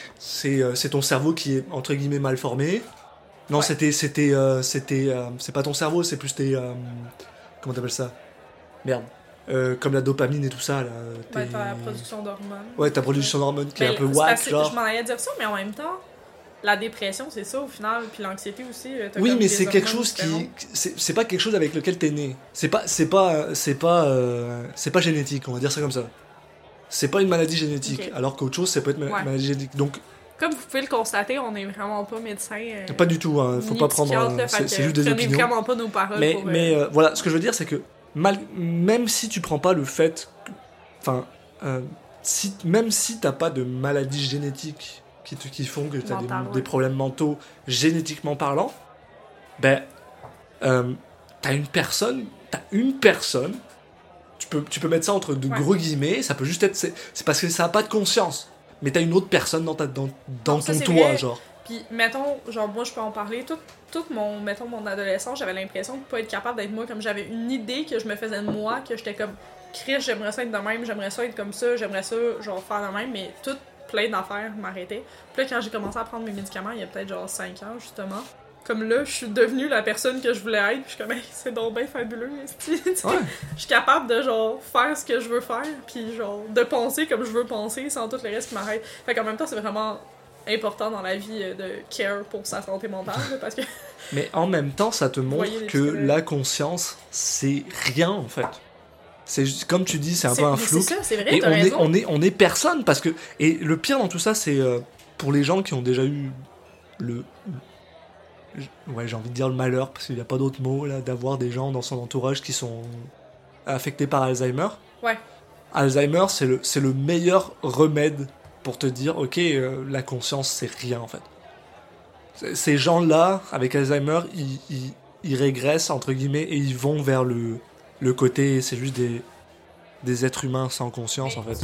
euh, c'est ton cerveau qui est entre guillemets mal formé. Non, Ouais. c'était. c'était euh, c'était c'est pas ton cerveau, c'est plus tes. comment t'appelles ça? Merde. Euh, comme la dopamine et tout ça, là. Ouais, ta production d'hormones. Ouais, ta production d'hormones qui est un peu genre. Je m'en allais dire ça, mais en même temps, la dépression, c'est ça au final, puis l'anxiété aussi. Oui, mais c'est quelque chose qui. C'est pas quelque chose avec lequel t'es né. C'est pas. C'est pas. C'est pas. euh, c'est pas génétique, on va dire ça comme ça. C'est pas une maladie génétique, alors qu'autre chose, ça peut être ma- Ouais. maladie génétique. Donc, Comme vous pouvez le constater, on est vraiment pas médecin. euh, pas du tout, hein, faut pas prendre. euh, C'est juste des opinions. vraiment pas nos paroles Mais, pour, mais voilà, ce que je veux dire, c'est que mal, même si tu prends pas le fait. Enfin, si, même si t'as pas de maladie génétique qui, font que des, Mentale, ouais. des problèmes mentaux génétiquement parlant, ben, euh, t'as une personne, t'as une personne, tu peux, tu peux mettre ça entre de Ouais. gros guillemets, ça peut juste être, c'est parce que ça a pas de conscience, mais t'as une autre personne dans, ta, dans, dans Non, ça, ton c'est toi, vrai. genre. Puis, mettons, genre, moi, je peux en parler. Tout, tout mon, mettons, mon adolescence, j'avais l'impression de pas être capable d'être moi. Comme j'avais une idée que je me faisais de moi, que j'étais comme, Chris, j'aimerais ça être de même, j'aimerais ça être comme ça, j'aimerais ça, genre, faire de même, mais tout plein d'affaires m'arrêtaient. Puis là, quand j'ai commencé à prendre mes médicaments, il y a peut-être genre 5 ans, justement. Comme là, je suis devenue la personne que je voulais être, puis je suis comme, Hey, c'est donc bien fabuleux, (laughs) Ouais. Je suis capable de, genre, faire ce que je veux faire, puis genre, de penser comme je veux penser sans tout le reste qui m'arrête. Fait qu'en même temps, c'est vraiment important dans la vie euh, de care pour sa santé mentale, parce que (laughs) Mais en même temps, ça te montre que la conscience, c'est rien en fait. C'est comme tu dis, c'est un peu un flou. C'est ça, c'est vrai, Et on est, raison. on, est, on est personne parce que. Et le pire dans tout ça, c'est euh, pour les gens qui ont déjà eu le. Ouais, j'ai envie de dire le malheur, parce qu'il n'y a pas d'autre mot, là, d'avoir des gens dans son entourage qui sont affectés par Alzheimer. Ouais. Alzheimer, c'est le, c'est le meilleur remède pour te dire, ok, euh, la conscience, c'est rien en fait. Ces gens-là, avec Alzheimer, ils, ils, ils régressent, entre guillemets, et ils vont vers le, le côté, c'est juste des, des êtres humains sans conscience en fait.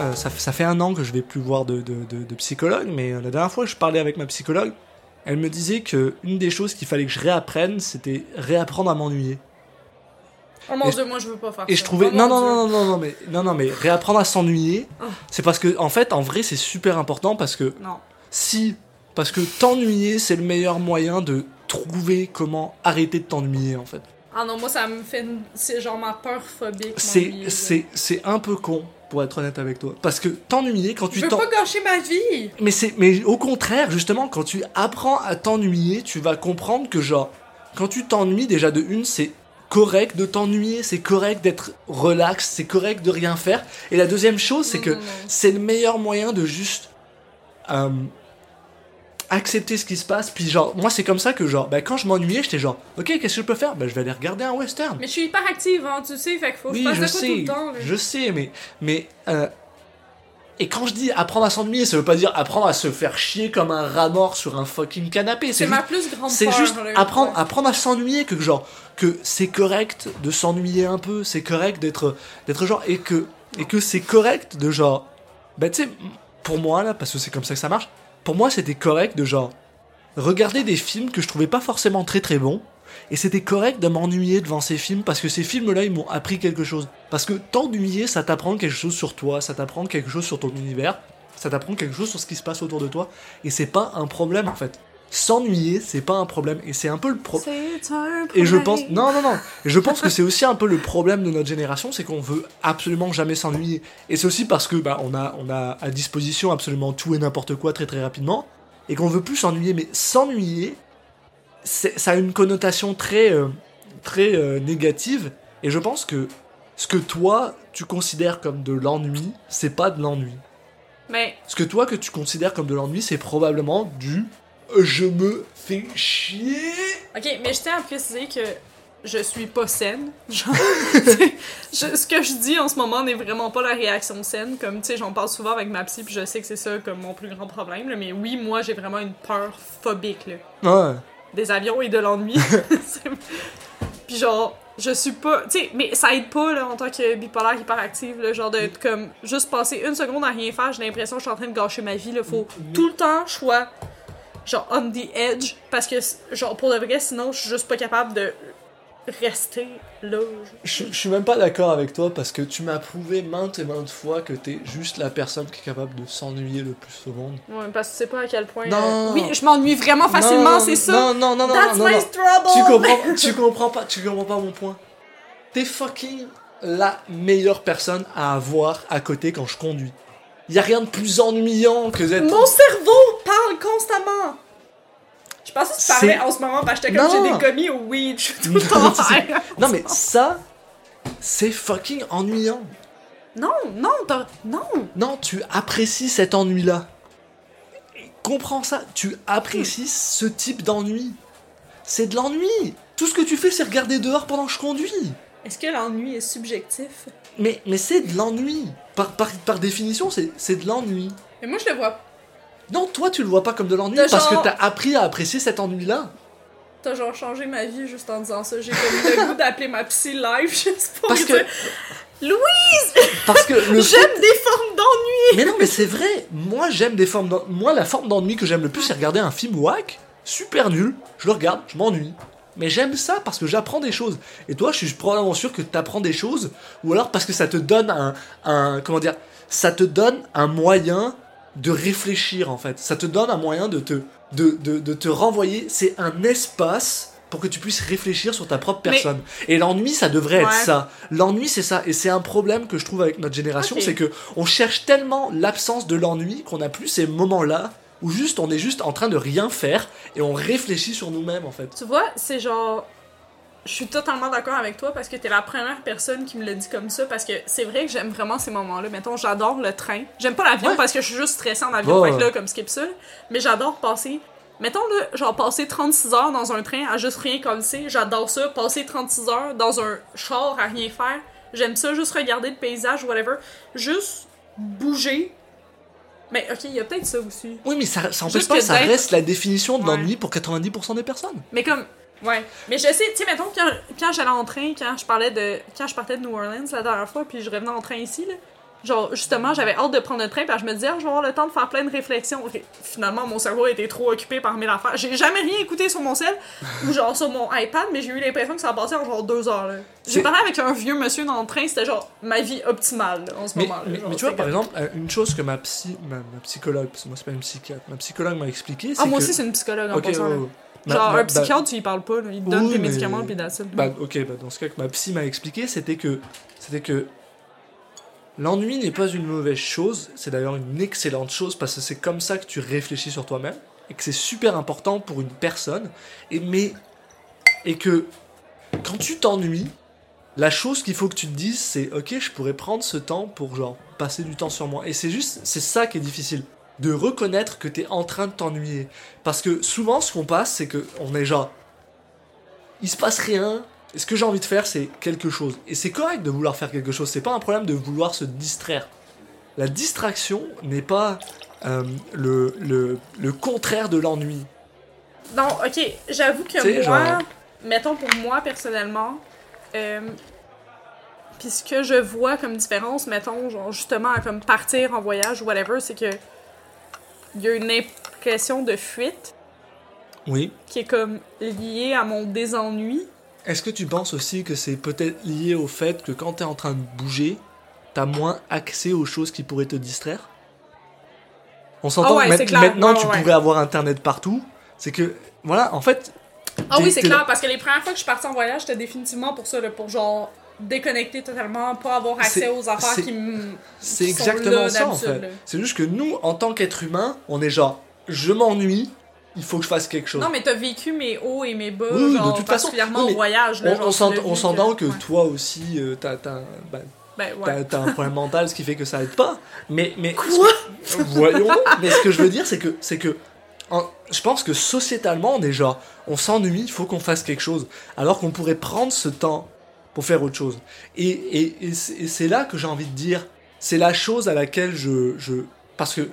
Euh, ça, fait- ça fait un an que je vais plus voir de, de, de- de psychologue, mais euh, la dernière fois que je parlais avec ma psychologue, elle me disait que une des choses qu'il fallait que je réapprenne, c'était réapprendre à m'ennuyer. Oh mon Et- dieu, moi je veux pas faire Et ça. je trouvais Oh non non, Dieu. non non non mais non non mais réapprendre à s'ennuyer, Ah. c'est parce que en fait en vrai c'est super important parce que Non. si parce que t'ennuyer c'est le meilleur moyen de trouver comment arrêter de t'ennuyer en fait. Ah non, moi ça me fait. une- C'est genre ma peur phobique. C'est un peu con pour être honnête avec toi parce que t'ennuyer quand tu Je veux pas gâcher ma vie! Mais c'est mais au contraire, justement, quand tu apprends à t'ennuyer, tu vas comprendre que genre quand tu t'ennuies déjà de une, c'est correct de t'ennuyer, c'est correct d'être relax, c'est correct de rien faire. Et la deuxième chose, c'est que c'est le meilleur moyen de juste euh, accepter ce qui se passe. Puis genre, moi c'est comme ça que genre, bah, quand je m'ennuyais, j'étais genre, ok, qu'est-ce que je peux faire? Bah je vais aller regarder un western. Mais je suis hyper active, hein, tu sais, fait qu'il faut que Oui, je fasse je de quoi tout sais, le temps. là. je sais, mais mais euh, et quand je dis apprendre à s'ennuyer, ça veut pas dire apprendre à se faire chier comme un rat mort sur un fucking canapé. C'est ma plus grande c'est juste apprendre, ouais. apprendre à s'ennuyer, que genre que c'est correct de s'ennuyer un peu, c'est correct d'être d'être genre et que et que c'est correct de genre, bah tu sais, pour moi là, parce que c'est comme ça que ça marche. Pour moi, c'était correct de regarder des films que je trouvais pas forcément très très bons. Et c'était correct de m'ennuyer devant ces films parce que ces films-là, ils m'ont appris quelque chose. Parce que t'ennuyer, ça t'apprend quelque chose sur toi, ça t'apprend quelque chose sur ton univers, ça t'apprend quelque chose sur ce qui se passe autour de toi. Et c'est pas un problème en fait. S'ennuyer, c'est pas un problème. Et c'est un peu le problème. Et je pense, non, non, non. Je pense que c'est aussi un peu le problème de notre génération, c'est qu'on veut absolument jamais s'ennuyer. Et c'est aussi parce que bah, on a, on a à disposition absolument tout et n'importe quoi très très rapidement, et qu'on veut plus s'ennuyer. Mais s'ennuyer, ça a une connotation très, euh, très euh, négative. Et je pense que ce que toi tu considères comme de l'ennui, c'est pas de l'ennui. Mais Ce que toi que tu considères comme de l'ennui, c'est probablement du je me fais chier. Ok, mais je tiens à préciser que je suis pas saine. Genre, (laughs) je- ce que je dis en ce moment n'est vraiment pas la réaction saine. Comme, tu sais, j'en parle souvent avec ma psy, puis je sais que c'est ça comme mon plus grand problème. là, mais oui, moi, j'ai vraiment une peur phobique, là. Ouais. Des avions et de l'ennui. (laughs) Puis genre, je suis pas... Tu sais, mais ça aide pas, là, en tant que bipolaire hyperactive, là, genre d'être comme... Juste passer une seconde à rien faire, j'ai l'impression que je suis en train de gâcher ma vie, là. Faut tout le temps, je sois genre on the edge parce que genre pour de vrai sinon je suis juste pas capable de rester là. Je, je suis même pas d'accord avec toi parce que tu m'as prouvé maintes et maintes fois que t'es juste la personne qui est capable de s'ennuyer le plus au monde. Ouais, parce que tu sais pas à quel point. Non. euh, Oui, je m'ennuie vraiment facilement, c'est ça. Non, non, non, non, That's non, my non. trouble. Tu comprends, tu comprends pas, tu comprends pas mon point. T'es fucking la meilleure personne à avoir à côté quand je conduis. Y a rien de plus ennuyant que d'être. Mon cerveau parle constamment. Je pensais que tu parlais en ce moment parce que j'étais comme j'ai des commis au weed, je suis tout (laughs) le temps. Non mais ça, c'est fucking ennuyant. Non, non, non. Non, tu apprécies cet ennui-là. Comprends ça, tu apprécies ce type d'ennui. C'est de l'ennui. Tout ce que tu fais, c'est regarder dehors pendant que je conduis. Est-ce que l'ennui est subjectif? Mais, mais c'est de l'ennui. Par, par, par définition, c'est c'est de l'ennui. Mais moi je le vois. Non, toi, tu le vois pas comme de l'ennui De parce genre- que t'as appris à apprécier cet ennui-là. T'as genre changé ma vie juste en disant ça. J'ai comme le goût d'appeler ma psy live (laughs) juste pour Parce dire que, Louise, parce que le (laughs) j'aime des formes d'ennui. Mais non, mais c'est vrai. Moi, j'aime des formes. d'en- Moi, la forme d'ennui que j'aime le plus, c'est regarder un film whack, super nul. Je le regarde, je m'ennuie. Mais j'aime ça parce que j'apprends des choses. Et toi, je suis probablement sûr que tu apprends des choses, ou alors parce que ça te donne un, un, comment dire, ça te donne un moyen de réfléchir en fait. Ça te donne un moyen de te, de, de, de te renvoyer. C'est un espace pour que tu puisses réfléchir sur ta propre Mais- personne. Et l'ennui, ça devrait être ça. L'ennui, c'est ça. Et c'est un problème que je trouve avec notre génération, c'est que on cherche tellement l'absence de l'ennui qu'on n'a plus ces moments-là où juste on est juste en train de rien faire et on réfléchit sur nous-mêmes en fait. Tu vois, c'est genre. Je suis totalement d'accord avec toi parce que t'es la première personne qui me le dit comme ça parce que c'est vrai que j'aime vraiment ces moments-là. Mettons, j'adore le train. J'aime pas l'avion Ouais. parce que je suis juste stressée en avion, Ouais, fait que là, comme skip ça. Mais j'adore passer. Mettons, là, genre passer 36 heures dans un train à juste rien comme c'est. J'adore ça. Passer 36 heures dans un char à rien faire. J'aime ça, juste regarder le paysage, whatever. Juste bouger. Mais ok, il y a peut-être ça aussi. Oui, mais ça, ça empêche pas, ça reste la définition de Ouais. l'ennui pour 90% des personnes. Mais comme. Ouais. Mais je sais, tu sais, mettons, quand, quand j'allais en train, quand je parlais de. Quand je partais de New Orleans la dernière fois, puis je revenais en train ici, là. Genre, justement, j'avais hâte de prendre le train, puis je me disais, ah, je vais avoir le temps de faire plein de réflexions. Finalement, mon cerveau était trop occupé par mille affaires. J'ai jamais rien écouté sur mon cell, (laughs) ou genre sur mon iPad, mais j'ai eu l'impression que ça a passé en genre deux heures, là. J'ai parlé avec un vieux monsieur dans le train, c'était genre ma vie optimale, là, en ce Mais, moment-là. mais, mais tu vois, par exemple, euh, une chose que ma, psy, ma, ma psychologue, parce que moi c'est pas une psychiatre, ma psychologue m'a expliqué, c'est Ah, moi que... aussi, c'est une psychologue en Ok, passant, ouais. Genre, ma- un bah- psychiatre, tu y parles pas, là. Il te donne Oui, tes mais- médicaments, puis it. Bah, ok, bah, dans ce cas que ma psy m'a expliqué, c'était que, c'était que l'ennui n'est pas une mauvaise chose, c'est d'ailleurs une excellente chose parce que c'est comme ça que tu réfléchis sur toi-même et que c'est super important pour une personne. Et mais et que quand tu t'ennuies, la chose qu'il faut que tu te dises, c'est ok, je pourrais prendre ce temps pour genre passer du temps sur moi. Et c'est juste, c'est ça qui est difficile. De reconnaître que t'es en train de t'ennuyer. Parce que souvent, ce qu'on passe, c'est que on est genre, il se passe rien. Et ce que j'ai envie de faire, c'est quelque chose. Et c'est correct de vouloir faire quelque chose. C'est pas un problème de vouloir se distraire. La distraction n'est pas euh, le, le, le contraire de l'ennui. Non, ok, j'avoue que moi, genre- mettons pour moi personnellement, euh, puis ce que je vois comme différence, mettons, genre justement à comme partir en voyage ou whatever, c'est que il y a une impression de fuite Oui. qui est comme liée à mon désennui. Est-ce que tu penses aussi que c'est peut-être lié au fait que quand t'es en train de bouger, t'as moins accès aux choses qui pourraient te distraire? On s'entend ouais, clair. maintenant Ouais, tu pourrais avoir internet partout. C'est que, voilà, en fait. Ah oui, c'est clair, parce que les premières fois que je suis partie en voyage, c'était définitivement pour ça, là, pour genre déconnecter totalement, pas avoir accès aux affaires qui me. C'est exactement là ça en fait. C'est juste que nous, en tant qu'être humain, on est genre, je m'ennuie, il faut que je fasse quelque chose. Non, mais t'as vécu mes hauts et mes bas, Oui, oui, de genre, toute façon. particulièrement Oui, au voyage. Là, on, genre, s'entend que, ouais. toi aussi, euh, t'as t'as un- bah, Ben, ouais. t'as- un problème mental, ce qui fait que ça aide pas. Mais, mais Quoi? voyons. mais ce que je veux dire, c'est que, c'est que, en- je pense que sociétalement, genre, on s'ennuie, il faut qu'on fasse quelque chose, alors qu'on pourrait prendre ce temps pour faire autre chose. Et, et, et c'est là que j'ai envie de dire, c'est la chose à laquelle je, je, parce que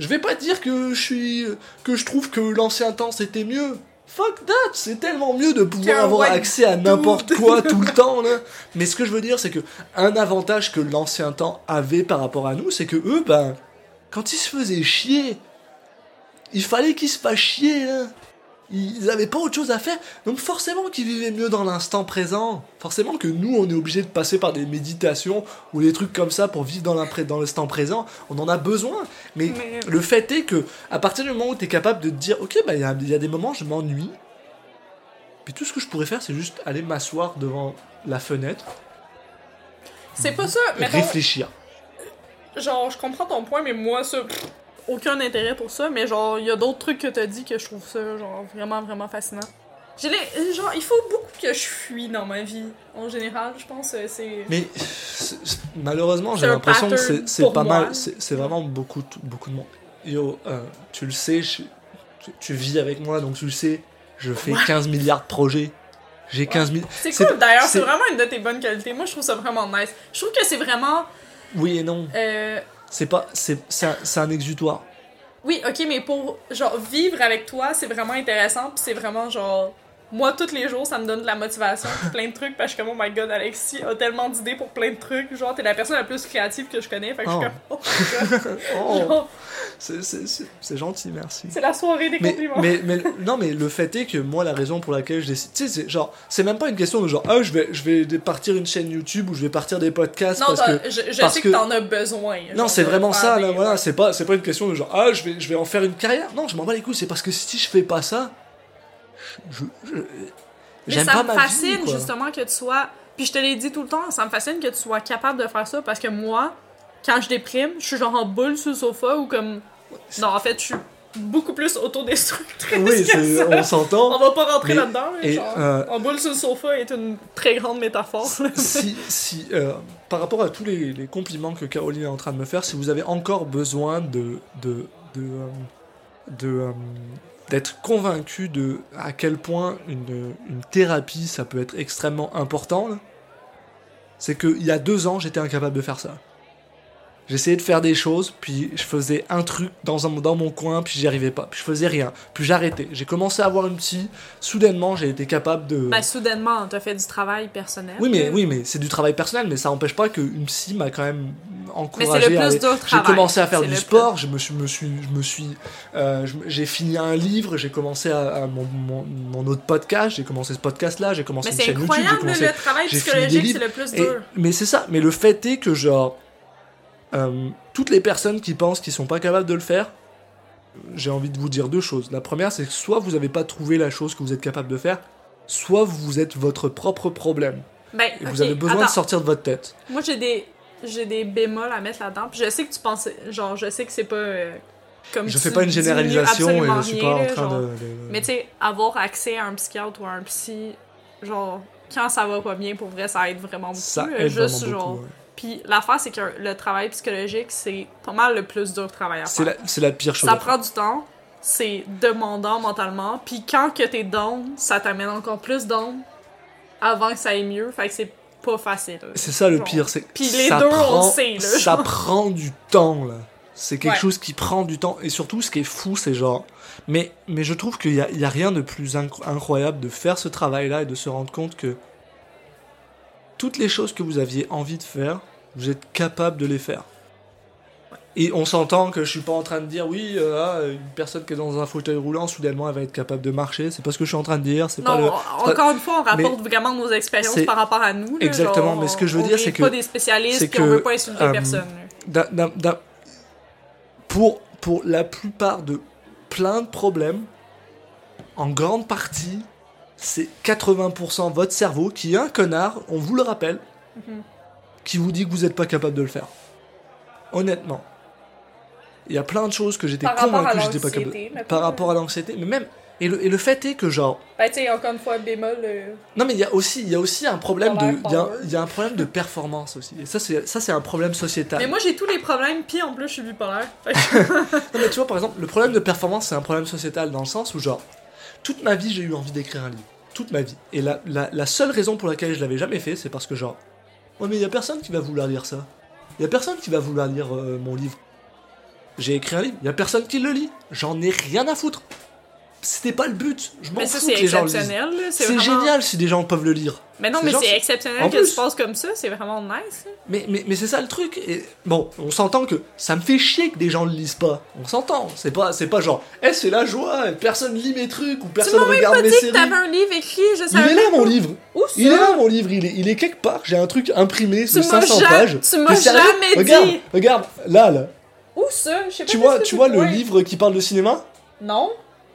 je vais pas dire que je suis, que je trouve que l'ancien temps c'était mieux. Fuck that, c'est tellement mieux de pouvoir avoir accès à n'importe quoi (laughs) tout le temps là. Mais ce que je veux dire, c'est que un avantage que l'ancien temps avait par rapport à nous, c'est que eux, ben, quand ils se faisaient chier, il fallait qu'ils se fassent chier, là. Ils avaient pas autre chose à faire, donc forcément qu'ils vivaient mieux dans l'instant présent. Forcément que nous, on est obligé de passer par des méditations ou des trucs comme ça pour vivre dans l'instant présent. On en a besoin. Mais, Mais- le fait est que, à partir du moment où tu es capable de te dire, ok, bah il y, a- il y a des moments, je m'ennuie. Puis tout ce que je pourrais faire, c'est juste aller m'asseoir devant la fenêtre, C'est pas ça, mais réfléchir. genre, je comprends ton point, mais moi, ça, pff, aucun intérêt pour ça, mais genre, il y a d'autres trucs que t'as dit que je trouve ça, genre, vraiment, vraiment fascinant. J'ai les- genre, il faut beaucoup que je fuis dans ma vie, en général, je pense, euh, c'est... Mais c'est- malheureusement, j'ai l'impression que c'est pas moi. mal. C'est c'est vraiment beaucoup, de- beaucoup de monde. Yo, euh, tu le sais, je- tu, tu vis avec moi, donc tu le sais, je fais 15 milliards de projets. J'ai 15 000. C'est c'est cool, d'ailleurs, c'est- c'est vraiment une de tes bonnes qualités. Moi, je trouve ça vraiment nice. Je trouve que c'est vraiment... Oui et non. euh, C'est pas. C'est c'est un, c'est un exutoire. Oui, ok, mais pour, genre, vivre avec toi, c'est vraiment intéressant, puis c'est vraiment, genre... Moi, tous les jours, ça me donne de la motivation, plein de trucs, parce que, oh my god, Alexis a tellement d'idées pour plein de trucs. Genre, t'es la personne la plus créative que je connais, fait que je suis Oh. comme, oh my god. (laughs) Oh, c'est- gentil, merci. c'est la soirée des Mais, compliments. mais, mais non mais le fait est que moi la raison pour laquelle je décide tu sais c'est genre c'est même pas une question de genre ah je vais je vais partir une chaîne YouTube ou je vais partir des podcasts non, parce que je, je parce sais que- que, t'en as besoin. Non, c'est vraiment ça, là, voilà, c'est pas, pas une question de genre, ah, je vais, je vais en faire une carrière. Non, je m'en bats les couilles, c'est parce que si je fais pas ça, je, je- je- Mais ça pas me fascine vie, justement que tu sois. Puis je te l'ai dit tout le temps, ça me fascine que tu sois capable de faire ça parce que moi, quand je déprime, je suis genre en boule sur le sofa ou comme. Non, en fait, je suis beaucoup plus autodestructrice. Oui, que ça. on On s'entend. va pas rentrer Mais- là-dedans, mais et, genre, euh, en boule sur le sofa est une très grande métaphore. si, si, euh, par rapport à tous les, les compliments que Caroline est en train de me faire, si vous avez encore besoin de, de, de, euh, de, d'être convaincu de à quel point une, thérapie ça peut être extrêmement important, c'est qu'il y a deux ans j'étais incapable de faire ça. J'essayais de faire des choses, puis je faisais un truc dans, un, dans mon coin, puis j'y arrivais pas. Puis je faisais rien. Puis j'arrêtais. J'ai commencé à avoir une psy. Soudainement, j'ai été capable de. Ben, soudainement, t'as fait du travail personnel. Oui, mais, oui, mais c'est du travail personnel, mais ça n'empêche pas qu'une psy m'a quand même encouragé c'est le à J'ai commencé à faire C'est du sport, je me suis, me suis, je me suis, euh, j'ai fini un livre, j'ai commencé à, à mon, mon, mon autre podcast, j'ai commencé ce podcast-là, j'ai commencé Mais une c'est chaîne YouTube, j'ai incroyable, le travail psychologique, c'est le plus Et- dur. mais c'est ça, mais le fait est que genre, euh, toutes les personnes qui pensent qu'ils sont pas capables de le faire, j'ai envie de vous dire deux choses. La première, c'est que soit vous n'avez pas trouvé la chose que vous êtes capable de faire, soit vous êtes votre propre problème Ben, et vous avez besoin de sortir de votre tête. Moi, j'ai des j'ai des bémols à mettre là-dedans. Je sais que tu pensais genre je sais que c'est pas euh, comme Je fais pas une généralisation et je suis rien, pas en là, train genre. de, de- Mais tu sais, avoir accès à un psychiatre ou à un psy, genre quand ça va pas bien, pour vrai, ça aide vraiment beaucoup. ça aide juste vraiment genre. beaucoup. ouais. Puis l'affaire, c'est que le travail psychologique, c'est pas mal le plus dur travail à faire. c'est la pire chose. Ça prend du temps, c'est demandant mentalement, puis quand que t'es down, ça t'amène encore plus down avant que ça aille mieux, fait que c'est pas facile. C'est ça le pire, c'est que Puis les ça deux, on prend, le sait, là, ça genre. prend du temps là. C'est quelque Ouais. chose qui prend du temps et surtout ce qui est fou, c'est genre. Mais mais je trouve qu'il y a, y a rien de plus incro- incroyable de faire ce travail là et de se rendre compte que toutes les choses que vous aviez envie de faire, vous êtes capable de les faire. Et on s'entend que je suis pas en train de dire oui, euh, ah, une personne qui est dans un fauteuil roulant, soudainement elle va être capable de marcher. C'est pas ce que je suis en train de dire. C'est pas le. encore une fois, on Mais rapporte vraiment nos expériences par rapport à nous. là, Exactement, genre, mais ce que je veux on dire, est c'est que- pas des spécialistes, puis on que, veut pas insulter euh, personne. là. d'un- d'un- d'un- pour, pour la plupart de plein de problèmes, en grande partie, c'est 80% votre cerveau qui est un connard, on vous le rappelle, Mhm. Qui vous dit que vous n'êtes pas capable de le faire. Honnêtement. Il y a plein de choses que j'étais convaincu que j'étais pas capable Par rapport à l'anxiété, mais même... Et le, et le fait est que genre... Ben, tu sais, encore une fois, bémol. euh, Non mais il y a aussi, il y a aussi un problème de... Il y a, power. il y a un problème de performance aussi. Et ça c'est, ça, c'est un problème sociétal. Mais moi, j'ai tous les problèmes, puis en plus, je suis bipolaire. (laughs) Non, mais tu vois, par exemple, le problème de performance, c'est un problème sociétal dans le sens où, genre, toute ma vie, j'ai eu envie d'écrire un livre. Toute ma vie. Et la, la, la seule raison pour laquelle je l'avais jamais fait, c'est parce que, genre, ouais, mais il y a personne qui va vouloir lire ça. Il y a personne qui va vouloir lire euh, mon livre. J'ai écrit un livre, il y a personne qui le lit. J'en ai rien à foutre. C'était pas le but. Je m'en Mais ça, fous c'est que les gens le lisent. C'est vraiment- génial si des gens peuvent le lire. Mais non, mais c'est exceptionnel En que tu passes comme ça. C'est vraiment nice. là. Mais, mais, mais c'est ça le truc. Et bon, on s'entend que ça me fait chier que des gens le lisent pas. On s'entend. C'est pas, c'est pas genre, eh, c'est la joie, personne lit mes trucs ou personne regarde mes Tu séries. que t'avais un livre écrit, je Il savais est là mon livre. Où ça? Il est là mon livre. Il est, il est quelque part. J'ai un truc imprimé de Tu m'as 500 ja- pages. tu m'as jamais regarde, dit. Regarde, là, là. Où ça? Je sais pas Tu vois, tu vois le livre qui parle de cinéma? Non?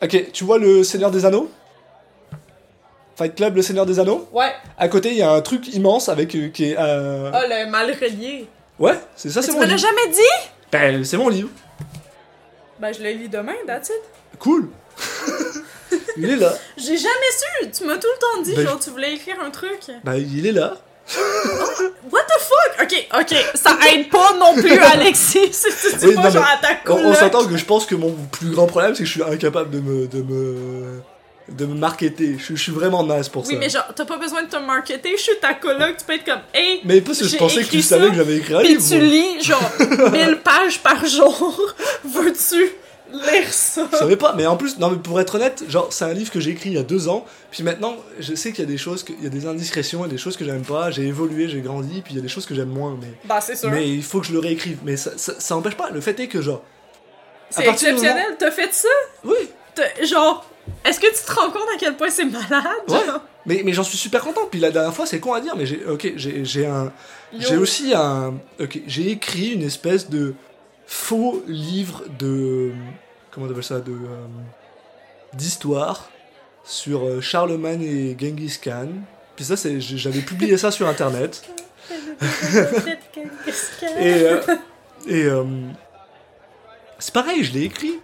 Ok, tu vois le Seigneur des Anneaux? Fight Club, le Seigneur des Anneaux? Ouais. À côté, il y a un truc immense avec euh, qui est. euh, Ah, le mal relié. Ouais, c'est ça, c'est Tu mon me l'as jamais dit? Ben, c'est mon livre. Ben, je le lis demain, that's it. Cool. (laughs) il est là. J'ai jamais su! Tu m'as tout le temps dit, Ben, genre, tu voulais écrire un truc. Ben, il est là. What the fuck? Ok, ok, ça aide pas non plus, Alexis. (laughs) Si tu dis Oui, pas, non, genre, à ta On, on s'entend que je pense que mon plus grand problème, c'est que je suis incapable de me. de me. de me marketer. Je, je suis vraiment naze pour Oui, ça. mais genre, t'as pas besoin de te marketer, je suis ta coloc, tu peux être comme, hey, Mais parce que je pensais que tu savais que j'avais écrit un livre. tu moi. lis genre (laughs) 1000 pages par jour. (laughs) Veux-tu lire ça? Je savais pas, mais en plus, non, mais pour être honnête, genre, c'est un livre que j'ai écrit il y a deux ans. Puis maintenant, je sais qu'il y a des choses, que- il y a des indiscrétions et des choses que j'aime pas. J'ai évolué, j'ai grandi, puis il y a des choses que j'aime moins. Mais, Bah, c'est sûr. mais il faut que je le réécrive. Mais ça, ça, ça empêche pas. Le fait est que, genre, C'est exceptionnel, t'as fait ça? oui, Genre, est-ce que tu te rends compte à quel point c'est malade? Ouais. mais, mais j'en suis super content. Puis la dernière fois, c'est con à dire, mais j'ai, ok, j'ai, j'ai un, Yo. j'ai aussi un, ok, j'ai écrit une espèce de faux livre de, comment on appelle ça, de, euh, d'histoire sur euh, Charlemagne et Genghis Khan. Puis ça, c'est, j'avais publié ça sur internet. (laughs) Et, euh, et euh, c'est pareil, je l'ai écrit.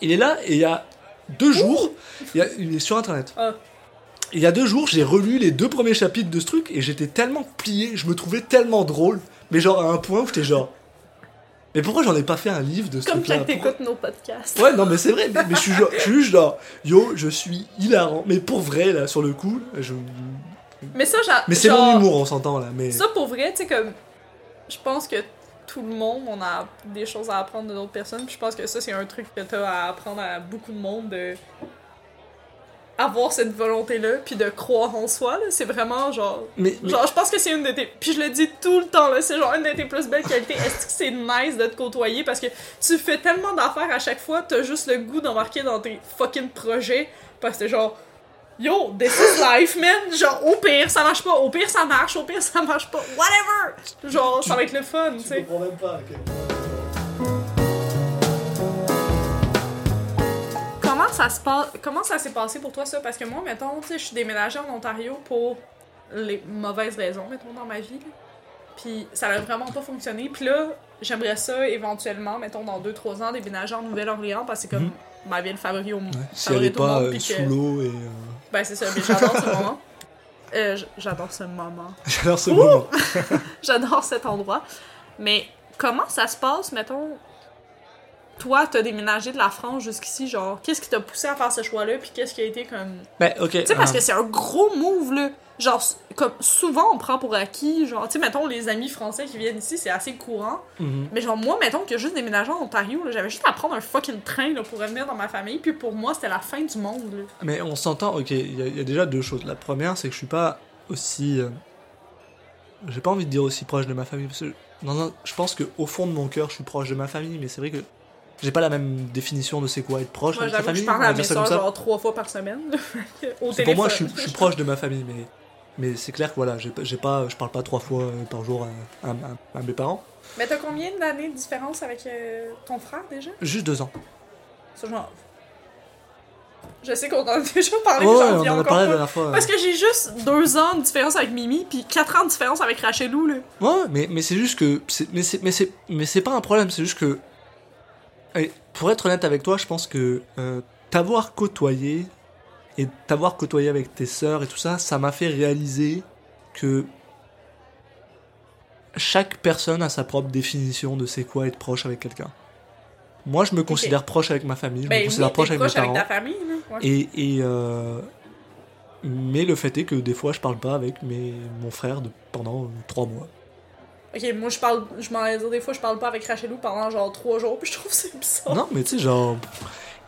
Il est là et il y a deux jours, il, y a- il est sur internet. Ah. Il y a deux jours, j'ai relu les deux premiers chapitres de ce truc et j'étais tellement plié, je me trouvais tellement drôle, mais genre à un point où j'étais genre. Mais pourquoi j'en ai pas fait un livre de ce Comme quand Pourquoi- t'écoutes nos podcasts. Ouais, non, mais c'est vrai, mais, mais je, suis genre- je suis juste genre, yo, je suis hilarant. Mais pour vrai, là, sur le coup, je... Mais ça, j'a- Mais c'est genre, mon humour, on s'entend là. Mais... Ça, pour vrai, tu sais, comme. Je pense que tout le monde, on a des choses à apprendre de d'autres personnes. Puis je pense que ça, c'est un truc que t'as à apprendre à beaucoup de monde de. Avoir cette volonté-là, puis de croire en soi, là. C'est vraiment genre. mais, mais- Genre, je pense que c'est une de tes. Puis je le dis tout le temps, là. C'est genre une de tes plus belles qualités. Est-ce que c'est nice de te côtoyer? Parce que tu fais tellement d'affaires à chaque fois, t'as juste le goût d'embarquer dans tes fucking projets. Parce que genre. Yo, this is life, man! Genre, au pire, ça marche pas. Au pire, ça marche. Au pire, ça marche pas. Whatever! Genre, ça va être le fun, tu sais. comprends même pas. ok. Comment ça se passe comment ça s'est passé pour toi ça? Parce que moi mettons tu sais je suis déménagée en Ontario pour les mauvaises raisons mettons dans ma vie puis ça a vraiment pas fonctionné puis là j'aimerais ça éventuellement mettons dans 2 3 ans déménager en Nouvelle-Orléans parce que c'est comme ma ville favorite au, Mhm. Ouais, si favorite au pas monde euh, sous que l'eau et. euh, ben c'est ça mais j'adore ce moment Euh, j'adore ce moment (laughs) J'adore ce moment. (laughs) J'adore cet endroit. Mais comment ça se passe, mettons, toi, t'as déménagé de la France jusqu'ici, genre, qu'est-ce qui t'a poussé à faire ce choix-là, puis qu'est-ce qui a été comme... Ben, ok. Tu sais, parce euh, que c'est un gros move, là. Genre, comme, souvent, on prend pour acquis, genre, tu sais, mettons, les amis français qui viennent ici, c'est assez courant. mhm. Mais genre, moi, mettons que juste déménager en Ontario, j'avais juste à prendre un fucking train, là, pour revenir dans ma famille, puis pour moi, c'était la fin du monde, là. Mais on s'entend, ok, il y, a- il y a déjà deux choses. La première, c'est que je suis pas aussi. euh, J'ai pas envie de dire aussi proche de ma famille. Parce que dans un- je pense qu'au fond de mon cœur, je suis proche de ma famille, mais c'est vrai que j'ai pas la même définition de c'est quoi être proche Moi, sa que famille. je parle à mes soeurs, genre, trois fois par semaine, (laughs) au Pour moi, je suis, téléphone. je suis proche de ma famille, mais, mais c'est clair que voilà, j'ai pas, je parle pas trois fois euh, par jour à, à- à- à mes parents. Mais t'as combien d'années de différence avec euh, ton frère déjà? Juste deux ans. Genre. Je sais qu'on en a déjà parlé, mais j'en on en a parlé la dernière fois. Parce que j'ai juste deux ans de différence avec Mimi, puis quatre ans de différence avec Rachelou, là. Ouais, mais, mais c'est juste que. mais c'est pas un problème, c'est juste que. Pour être honnête avec toi, je pense que euh, t'avoir côtoyé et t'avoir côtoyé avec tes sœurs et tout ça, ça m'a fait réaliser que chaque personne a sa propre définition de c'est quoi être proche avec quelqu'un. Moi, je me considère proche avec ma famille, je me Ben considère proche avec mes avec parents. ta famille, là. Ouais. Et, et euh, mais le fait est que des fois, je parle pas avec mes, mon frère de, pendant trois mois. Ok, moi je parle, je m'en dire des fois, je parle pas avec Rachelou pendant genre trois jours, puis je trouve que c'est bizarre. Non, mais tu sais, genre.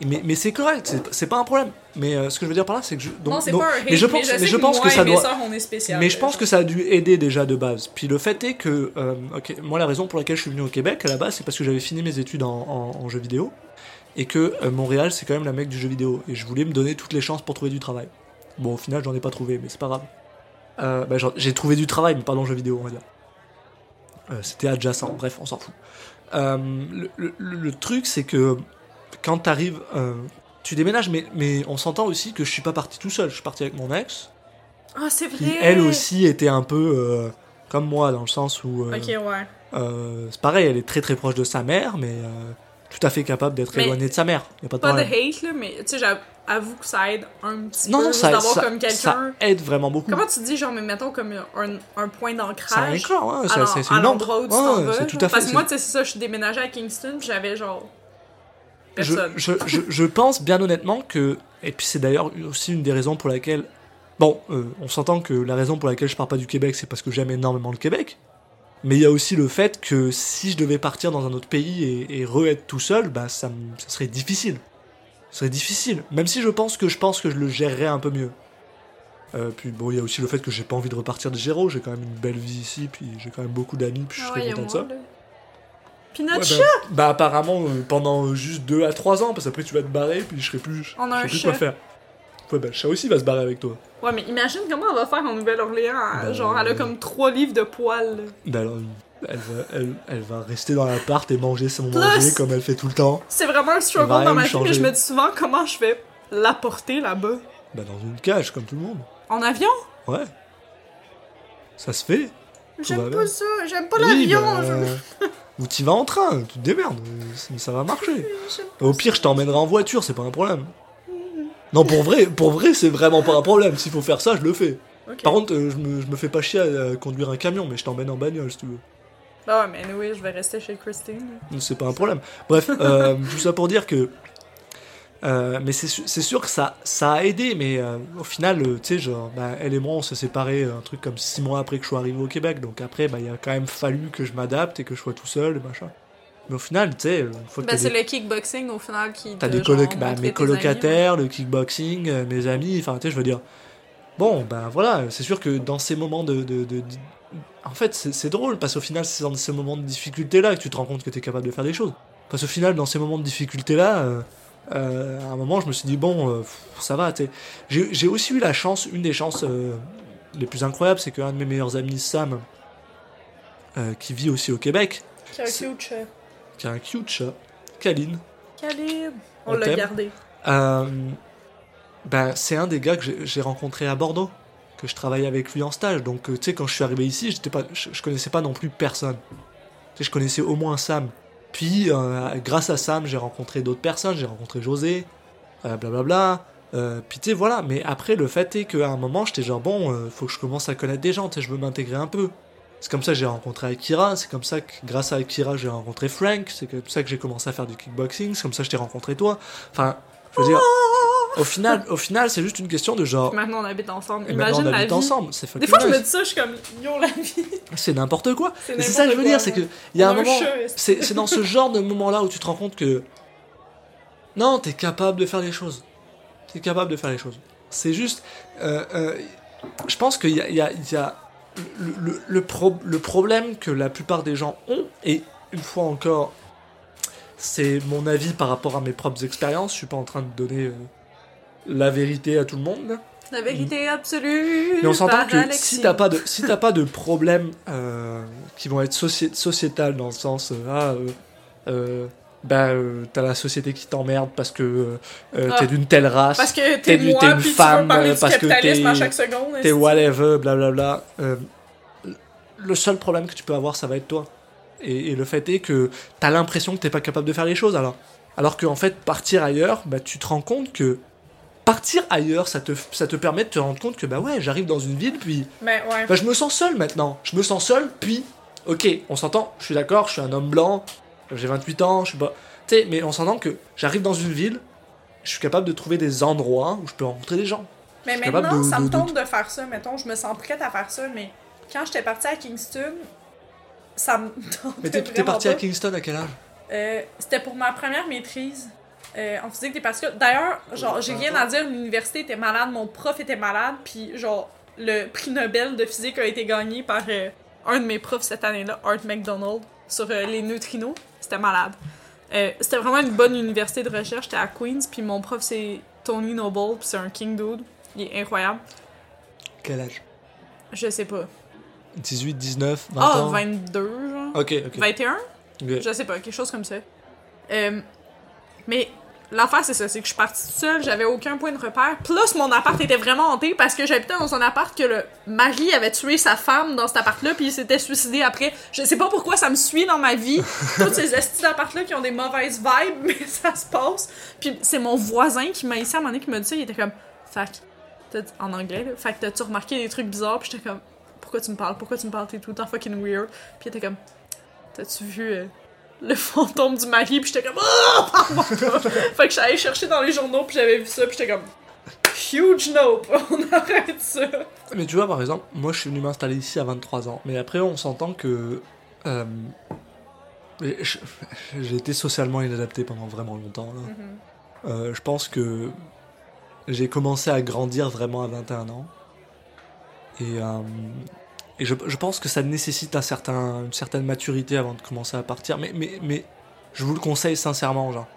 Mais, mais c'est correct, c'est- pas un problème. Mais euh, ce que je veux dire par là, c'est que je. donc- non, c'est pas un hate, mais je pense, mais je pense que ça doit. sœurs, on est spécial. Mais je pense que ça a dû aider déjà de base. Puis le fait est que, euh, ok, moi la raison pour laquelle je suis venu au Québec à la base, c'est parce que j'avais fini mes études en, en, en jeux vidéo et que euh, Montréal c'est quand même la mecque du jeu vidéo et je voulais me donner toutes les chances pour trouver du travail. Bon, au final, j'en ai pas trouvé, mais c'est pas grave. Euh, bah, j'ai trouvé du travail, mais pas dans le jeu vidéo, on va dire. Euh, C'était adjacent, bref, on s'en fout. Euh, le, le- le truc, c'est que quand t'arrives, euh, tu déménages, mais, mais on s'entend aussi que je suis pas parti tout seul. Je suis parti avec mon ex, Ah, c'est vrai. qui elle aussi était un peu comme moi, dans le sens où Ok, ouais. c'est pareil, elle est très très proche de sa mère, mais tout à fait capable d'être Mais éloignée de sa mère. Y a pas de Pas de hate, là, mais tu sais, j'avoue que ça aide un petit non, peu non, ça, d'avoir ça, comme ça aide vraiment beaucoup. Comment tu dis, genre, mais mettons comme un, un point C'est un d'ancrage ouais, c'est- l'en- c'est l'endroit où tu Ouais, vas. tout à fait. Parce que moi, tu sais, c'est ça, je suis déménagée à Kingston, j'avais genre. je, Personne. je, je, je pense bien honnêtement que, et puis c'est d'ailleurs aussi une des raisons pour laquelle, bon, euh, on s'entend que la raison pour laquelle je pars pas du Québec, c'est parce que j'aime énormément le Québec, mais il y a aussi le fait que si je devais partir dans un autre pays et, et re-être tout seul, bah ça, me- ça serait difficile. Ce serait difficile, même si je pense que je pense que je le gérerais un peu mieux. Euh, puis bon, il y a aussi le fait que j'ai pas envie de repartir de zéro, j'ai quand même une belle vie ici, puis j'ai quand même beaucoup d'amis, puis je suis Ah ouais, très content de ça. Ouais, chat! bah, bah, apparemment euh, pendant juste 2 à 3 ans, parce qu'après tu vas te barrer, puis je serai plus, je sais quoi faire. Ouais, le chat aussi va se barrer avec toi. Ouais, mais imagine comment elle va faire en Nouvelle-Orléans. Ben, genre, elle a euh, comme trois livres de poils. là. Alors, elle va, elle, elle va rester dans l'appart et manger son Plus- manger comme elle fait tout le temps. C'est vraiment un va struggle rien dans ma vie, mais changer. je me dis souvent comment je vais l'apporter là-bas. Bah dans une cage, comme tout le monde. En avion? Ouais. Ça se fait. Va J'aime bien. pas ça, j'aime pas Oui, l'avion. bah, je- Ou t'y vas en train, tu te démerdes, euh, ça- ça va marcher. (laughs) j'aime pas Au pire, je t'emmènerai en voiture, c'est pas un problème. Non, pour vrai, pour vrai, c'est vraiment pas un problème. S'il faut faire ça, je le fais. Par contre, euh, je, me, je me fais pas chier à, euh, conduire un camion, mais je t'emmène en bagnole si tu veux. Bah ouais, mais oui, je vais rester chez Christine. C'est pas un problème. Bref, (laughs) euh, tout ça pour dire que. mais c'est sûr que ça, ça a aidé, mais au final, tu sais, genre, bah, elle et moi, on s'est séparés un truc comme six mois après que je sois arrivé au Québec. Donc après, bah, il a quand même fallu que je m'adapte et que je sois tout seul, et machin. Mais au final, tu sais, t'as c'est des, le kickboxing au final qui. t'as des coloc- bah, mes tes colocataires, le kickboxing, euh, mes amis, enfin, tu sais, je veux dire. Bon, ben voilà, c'est sûr que dans ces moments de. de- de- de- En fait, c'est drôle, parce qu'au final, c'est dans ces moments de difficulté-là que tu te rends compte que tu es capable de faire des choses. Parce qu'au final, dans ces moments de difficulté-là, euh, euh, à un moment, je me suis dit, bon, euh, pff, ça va, tu sais. J'ai aussi eu la chance, une des chances euh, les plus incroyables, c'est qu'un de mes meilleurs amis, Sam, euh, qui vit aussi au Québec. Qui a qui a un cute chat, Kaline, Calib. On On l'a gardé. euh, ben, c'est un des gars que j'ai- rencontré à Bordeaux, que je travaillais avec lui en stage. Donc, euh, tu sais, quand je suis arrivé ici, pas, je, je connaissais pas non plus personne. Tu sais, je connaissais au moins Sam. Puis, euh, grâce à Sam, j'ai rencontré d'autres personnes. J'ai rencontré José, blablabla. Euh, puis, tu sais, voilà. Mais après, le fait est qu'à un moment, j'étais genre, bon, faut que je commence à connaître des gens. Tu sais, je veux m'intégrer un peu. C'est comme ça que j'ai rencontré Akira. C'est comme ça que, grâce à Akira, j'ai rencontré Frank. C'est comme ça que j'ai commencé à faire du kickboxing. C'est comme ça que je t'ai rencontré toi. Enfin, je veux dire, au final, au final, c'est juste une question de genre. Maintenant, on habite ensemble. Et Imagine on la habite vie. ensemble. C'est Des fois, je me nice. dis ça, je suis comme, yo, la vie. C'est n'importe quoi. C'est ça que je veux dire, c'est que il y a un moment. C'est dans ce genre de moment-là où tu te rends compte que. Non, t'es capable de faire les choses. T'es capable de faire les choses. C'est juste. euh, euh, je pense qu'il y a, il y a- il y a le, le- le pro- le problème que la plupart des gens ont, et une fois encore, c'est mon avis par rapport à mes propres expériences. Je suis pas en train de donner euh, la vérité à tout le monde. La vérité absolue. Mais on s'entend que Alexis. si t'as pas de si t'as pas de problèmes euh, qui vont être soci sociétal dans le sens euh, ah bah euh, t'as la société qui t'emmerde parce que euh, euh, Ah. t'es d'une telle race, Parce que T'es t'es t'es une femme, parce que capitalisme à t'es- chaque seconde. t'es whatever, blablabla. euh, le seul problème que tu peux avoir, ça va être toi. Et, et le fait est que t'as l'impression que t'es pas capable de faire les choses alors. Alors qu'en fait, partir ailleurs, bah, tu te rends compte que partir ailleurs, ça te, ça te permet de te rendre compte que bah ouais, j'arrive dans une ville, puis Ben ouais. bah, je me sens seul maintenant. Je me sens seul, puis, ok, on s'entend, je suis d'accord, je suis un homme blanc, j'ai 28 ans, je suis pas. Tu sais, mais on s'entend que j'arrive dans une ville, je suis capable de trouver des endroits où je peux rencontrer des gens. Mais maintenant, de- ça de- me tente de faire ça. Mettons, je me sens prête à faire ça, mais quand j'étais partie à Kingston, ça me (laughs) tentait Mais t'es t'es vraiment parti à. Kingston à quel âge? Euh, C'était pour ma première maîtrise. euh, en physique des particules. D'ailleurs, genre, j'ai rien à dire, l'université était malade, mon prof était malade, puis genre, le prix Nobel de physique a été gagné par euh, un de mes profs cette année-là, Art McDonald, sur les neutrinos. C'était malade. Euh, c'était vraiment une bonne université de recherche, j'étais à Queens, puis mon prof c'est Tony Noble, puis c'est un king dude. Il est incroyable. Quel âge? Je sais pas. 18, 19, 20 Ah, ans? 22, genre. Ok, ok. 21? Ok. Je sais pas, quelque chose comme ça. Euh, mais l'affaire, c'est ça, c'est que je suis partie toute seule, j'avais aucun point de repère. Plus, mon appart était vraiment hanté parce que j'habitais dans un appart que le mari avait tué sa femme dans cet appart-là, puis il s'était suicidé après. Je sais pas pourquoi ça me suit dans ma vie. (laughs) Toutes ces estis d'appart-là qui ont des mauvaises vibes, (laughs) mais ça se passe. Puis c'est mon voisin qui m'a ici à un moment donné qui m'a dit ça, il était comme, fac, en anglais, là, fac, t'as-tu remarqué des trucs bizarres? Puis j'étais comme, pourquoi tu me parles? Pourquoi tu me parles? T'es tout le temps fucking weird. Puis il était comme, t'as-tu vu euh, le fantôme du mari? Puis j'étais comme, parle-moi pas. (laughs) fait que j'allais chercher dans les journaux, puis j'avais vu ça, puis j'étais comme, huge nope, (laughs) on arrête ça. Mais tu vois, par exemple, moi je suis venu m'installer ici à 23 ans. Mais après, on s'entend que. euh, (laughs) J'ai été socialement inadapté pendant vraiment longtemps. là. Euh, je pense que j'ai commencé à grandir vraiment à 21 ans. Et, euh, et je, pense que ça nécessite une certaine maturité avant de commencer à partir. Mais, je vous le conseille sincèrement, genre.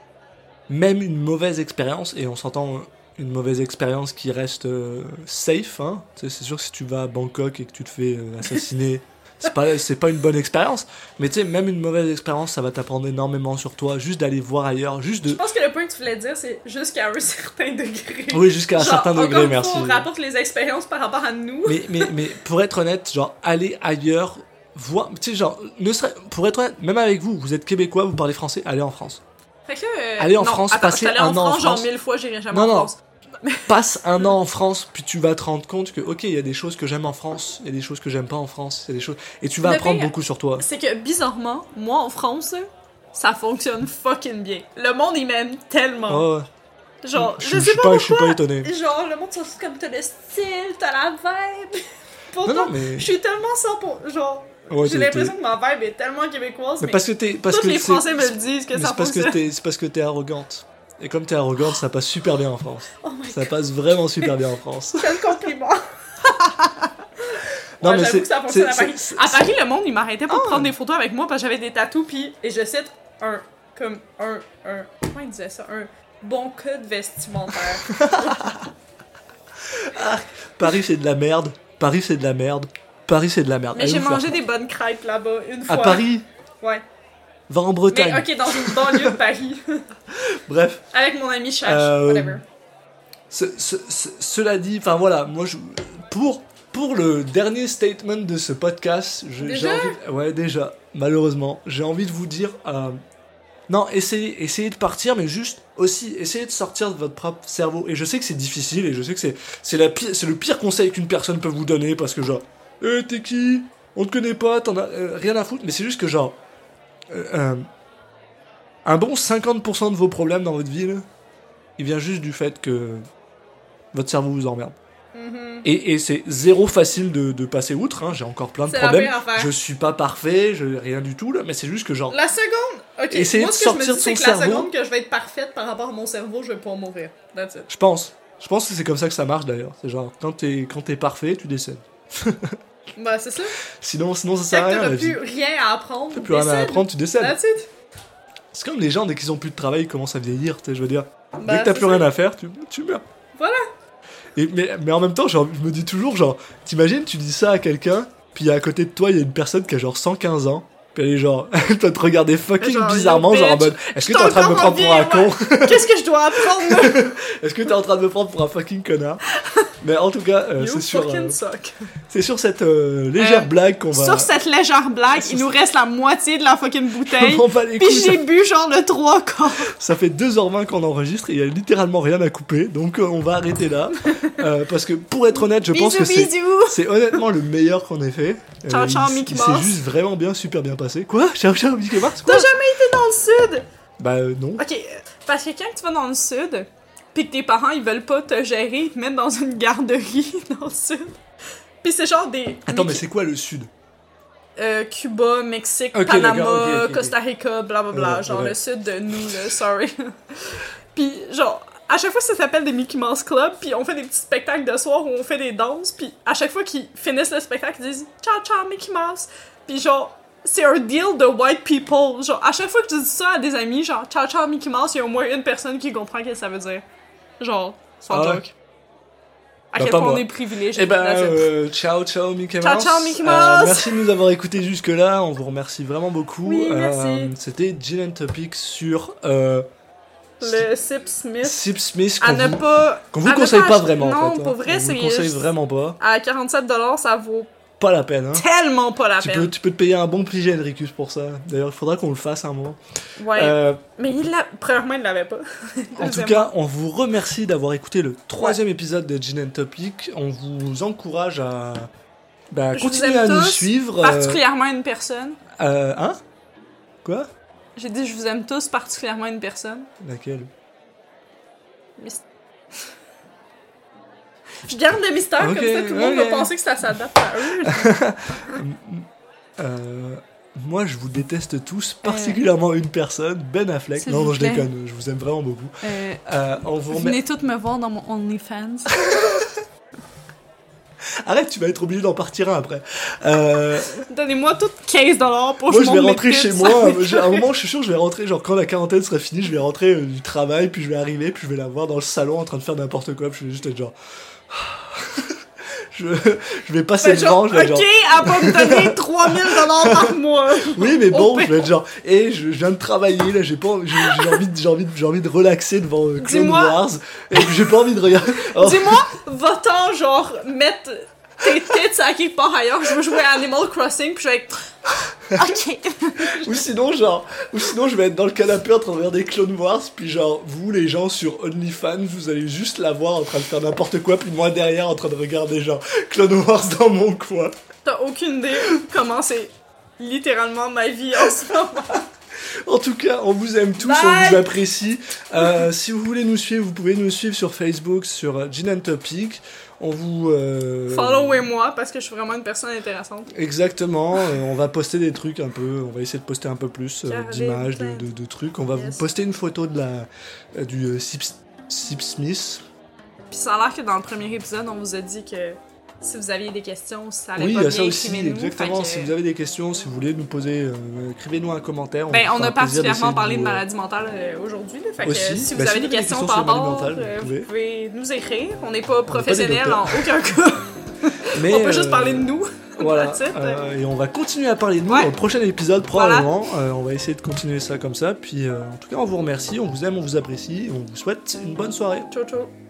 Même une mauvaise expérience, et on s'entend une mauvaise expérience qui reste euh, safe, hein. C'est sûr que si tu vas à Bangkok et que tu te fais euh, assassiner, c'est pas, c'est pas une bonne expérience. Mais tu sais, même une mauvaise expérience, ça va t'apprendre énormément sur toi, juste d'aller voir ailleurs, juste Je de. pense que le point que tu voulais dire, c'est jusqu'à un certain degré. Oui, jusqu'à un Genre, certain degré, fois, merci. On rapporte les expériences par rapport à nous. mais, mais, mais pour être honnête, genre, aller ailleurs, voir. Tu sais, genre, ne serait, pour être honnête, même avec vous, vous êtes québécois, vous parlez français, allez en France. Fait que euh, Aller en non, France, attends, passer je un en an en France, genre mille fois, j'irai jamais Non, en non. Passe un an en France, puis tu vas te rendre compte que, ok, il y a des choses que j'aime en France, il y a des choses que j'aime pas en France, il y a des choses. Et tu vas Le apprendre beaucoup sur toi. C'est que bizarrement, moi en France, ça fonctionne fucking bien. Le monde, il m'aime tellement. Oh, Genre, je, je, sais pas, je suis pas étonné. Genre, le monde sont tous comme t'as le style, t'as la vibe. (laughs) Pourtant, Non, non, mais. je suis tellement sans pour. Genre, Ouais, j'ai l'impression que ma vibe est tellement québécoise. Mais Mais, parce que t'es. Parce tous que les Français me le disent que mais ça fonctionne. c'est parce que t'es arrogante. Et comme t'es arrogante, ça passe super bien en France. Oh Ça passe vraiment super bien en France. (laughs) Quel compliment! Non, Ouais, mais j'avoue c'est- que ça fonctionne à Paris. À Paris, le monde, il m'arrêtait pour Ah. prendre des photos avec moi parce que j'avais des tatous, puis, et je cite, un, comme, un, un, comment il disait ça? Un bon code vestimentaire. (laughs) Paris, c'est de la merde. Paris, c'est de la merde. Paris, c'est de la merde. Mais j'ai mangé des bonnes crêpes là-bas, une fois. À Paris, Ouais. Va en Mais Bretagne. ok, dans une banlieue de Paris. (laughs) Bref. avec mon ami Chash, Euh, whatever. Ce- ce- ce- cela dit, enfin voilà, moi je, pour pour le dernier statement de ce podcast, je- j'ai Déjà envie, ouais déjà, malheureusement, j'ai envie de vous dire, euh, non, essayez, essayez de partir, mais juste aussi essayez de sortir de votre propre cerveau. Et je sais que c'est difficile, et je sais que c'est c'est la pire, c'est le pire conseil qu'une personne peut vous donner parce que genre, eh t'es qui? On te connaît pas, t'en as euh, rien à foutre. Mais c'est juste que genre, euh, euh, un bon 50% de vos problèmes dans votre vie, là, il vient juste du fait que votre cerveau vous emmerde. Mhm. Et, et c'est zéro facile de, de passer outre, hein. j'ai encore plein de C'est problèmes. Je suis pas parfait, je rien du tout là, mais c'est juste que genre. La seconde, ok, Essayez moi de ce que je me sortir dis, de c'est son que la cerveau. seconde que je vais être parfaite par rapport à mon cerveau, je vais pas mourir. That's it. Je pense. Je pense que c'est comme ça que ça marche d'ailleurs. C'est genre, quand t'es quand t'es parfait, tu décèdes. (laughs) Bah, c'est ça. Sinon, sinon ça sert à rien. vie. plus rien à apprendre. T'as plus rien à apprendre, tu décèdes. C'est comme les gens, dès qu'ils ont plus de travail, ils commencent à vieillir, tu sais, je veux dire. Bah, dès que t'as plus ça. rien à faire, tu, tu meurs. Voilà. Et, mais, mais en même temps, genre, je me dis toujours, genre, t'imagines, tu dis ça à quelqu'un, puis à côté de toi, il y a une personne qui a genre 115 ans, puis elle est genre, (laughs) elle doit te regarder fucking Genre, bizarrement, genre en mode, est-ce que t'es en train de me prendre pour un con? (laughs) Qu'est-ce que je dois apprendre? (laughs) Est-ce que t'es en train de me prendre pour un fucking connard? Mais en tout cas, euh, c'est sur, euh, c'est sur cette euh, légère Euh, blague qu'on va. Sur cette légère blague, il nous reste la moitié de la fucking bouteille. Puis j'ai bu genre le trois quarts. Ça fait 2h20 qu'on enregistre et il y a littéralement rien à couper, donc euh, on va arrêter là. Parce que pour être honnête, je pense Bisous, que c'est. C'est honnêtement le meilleur qu'on ait fait. Ciao, ciao, Mouse. juste vraiment bien, super bien passé. Quoi? Ciao, ciao, Mickey Mouse Quoi? T'as jamais été dans le sud? Bah euh, non. Ok, euh, parce que quand tu vas dans le sud, pis que tes parents ils veulent pas te gérer, ils te mettent dans une garderie (laughs) dans le sud. Pis c'est genre des. Attends, mais c'est quoi le sud? Euh, Cuba, Mexique, Panama. Costa Rica, blablabla. Ouais, genre ouais. le sud de nous, là, sorry. (laughs) Puis genre, à chaque fois ça s'appelle des Mickey Mouse Club, puis on fait des petits spectacles de soir où on fait des danses, puis à chaque fois qu'ils finissent le spectacle, ils disent ciao ciao Mickey Mouse. Puis genre, c'est un deal de white people. Genre, à chaque fois que je dis ça à des amis, genre ciao ciao Mickey Mouse, il y a au moins une personne qui comprend ce que ça veut dire. Genre, sans Ah joke. À Bah, quel pas point on est privilégié. Eh ben, it. euh, ciao, ciao, Mickey Ciao, Mouse. ciao, Mickey Euh, Mouse. merci de nous avoir écoutés jusque-là. On vous remercie vraiment beaucoup. Oui, Euh. C'était Gin and Topic sur euh, Le Sip Smith. Sip Smith qu'on ne vous, pas. qu'on vous conseille pas acheter- vraiment. Non, en fait, hein. pour vrai, vous c'est. le conseille vraiment pas. À 47$, ça vaut Pas la peine. Hein. tellement pas la Tu peine. peux, tu peux te payer un bon prix Enricus pour ça. D'ailleurs, il faudra qu'on le fasse un moment. Ouais. Euh, Mais il l'a. Premièrement, il l'avait pas. (laughs) En tout cas, on vous remercie d'avoir écouté le troisième épisode de Gin and Topic. On vous encourage à bah, continuer à nous suivre. euh, Particulièrement une personne. euh, hein? Quoi? J'ai dit, je vous aime tous, particulièrement une personne. Laquelle? Je garde le mystère Ok, comme ça, tout le monde va penser que ça s'adapte à eux. (laughs) Euh, Moi, je vous déteste tous, particulièrement une personne, Ben Affleck. Non, non, je plaît. déconne, je vous aime vraiment beaucoup. Euh, Euh, on vous venez toutes me voir dans mon OnlyFans. (laughs) Arrête, tu vas être obligé d'en partir un après. Euh, Donnez-moi toutes 15$ pour moi, que je je vais rentrer chez moi. (laughs) À un moment, je suis sûr, je vais rentrer. Genre, quand la quarantaine sera finie, je vais rentrer euh, du travail, puis je vais arriver, puis je vais la voir dans le salon en train de faire n'importe quoi. Puis je vais juste être genre. Je, je vais passer Fait le genre, je vais ok, elle va me donner 3000 par mois. Oui, mais bon, je vais être genre. Et je, je viens de travailler, là, j'ai pas. J'ai j'ai envie, de- j'ai envie, de- j'ai envie de relaxer devant euh, Clone Wars. Et j'ai pas envie de regarder. Oh, Dis-moi, va-t'en, genre, mettre tes tits à quelque part ailleurs. Je veux jouer à Animal Crossing, puis je vais être. (laughs) Ok. (laughs) Ou sinon, genre, ou sinon, je vais être dans le canapé en train de regarder Clone Wars, puis genre, vous, les gens sur OnlyFans, vous allez juste la voir en train de faire n'importe quoi, puis moi derrière en train de regarder genre Clone Wars dans mon coin. T'as aucune idée comment c'est littéralement ma vie en ce moment. (laughs) En tout cas, on vous aime tous, Bye. on vous apprécie. Euh, si vous voulez nous suivre, vous pouvez nous suivre sur Facebook, sur Gin and Topic. On vous. euh, Followez-moi parce que je suis vraiment une personne intéressante. Exactement, euh, on va poster des trucs un peu, on va essayer de poster un peu plus euh, d'images, de, plein. de- de trucs. On va Yes. vous poster une photo de la, euh, du Sip, Sip Smith. Puis ça a l'air que dans le premier épisode, on vous a dit que si vous aviez des questions, si ça allait Oui, pas bien, ça aussi, exactement. Que- Si vous avez des questions, si vous voulez nous poser, euh, écrivez-nous un commentaire. Ben, vous on fera a particulièrement parlé de, vous, euh, maladie mentale euh, aujourd'hui. Fait que Aussi. euh, si vous Ben, avez si des vous des questions par rapport, mentale, euh, vous vous pouvez. nous écrire. On n'est pas des professionnels en aucun (laughs) cas. Mais, on peut juste parler de nous. (laughs) Voilà. Et on va continuer à parler de nous Ouais. dans le prochain épisode probablement. On va essayer de continuer ça comme ça. Puis en tout cas, on vous remercie, on vous aime, on vous apprécie. et On vous souhaite une bonne soirée. Ciao, ciao.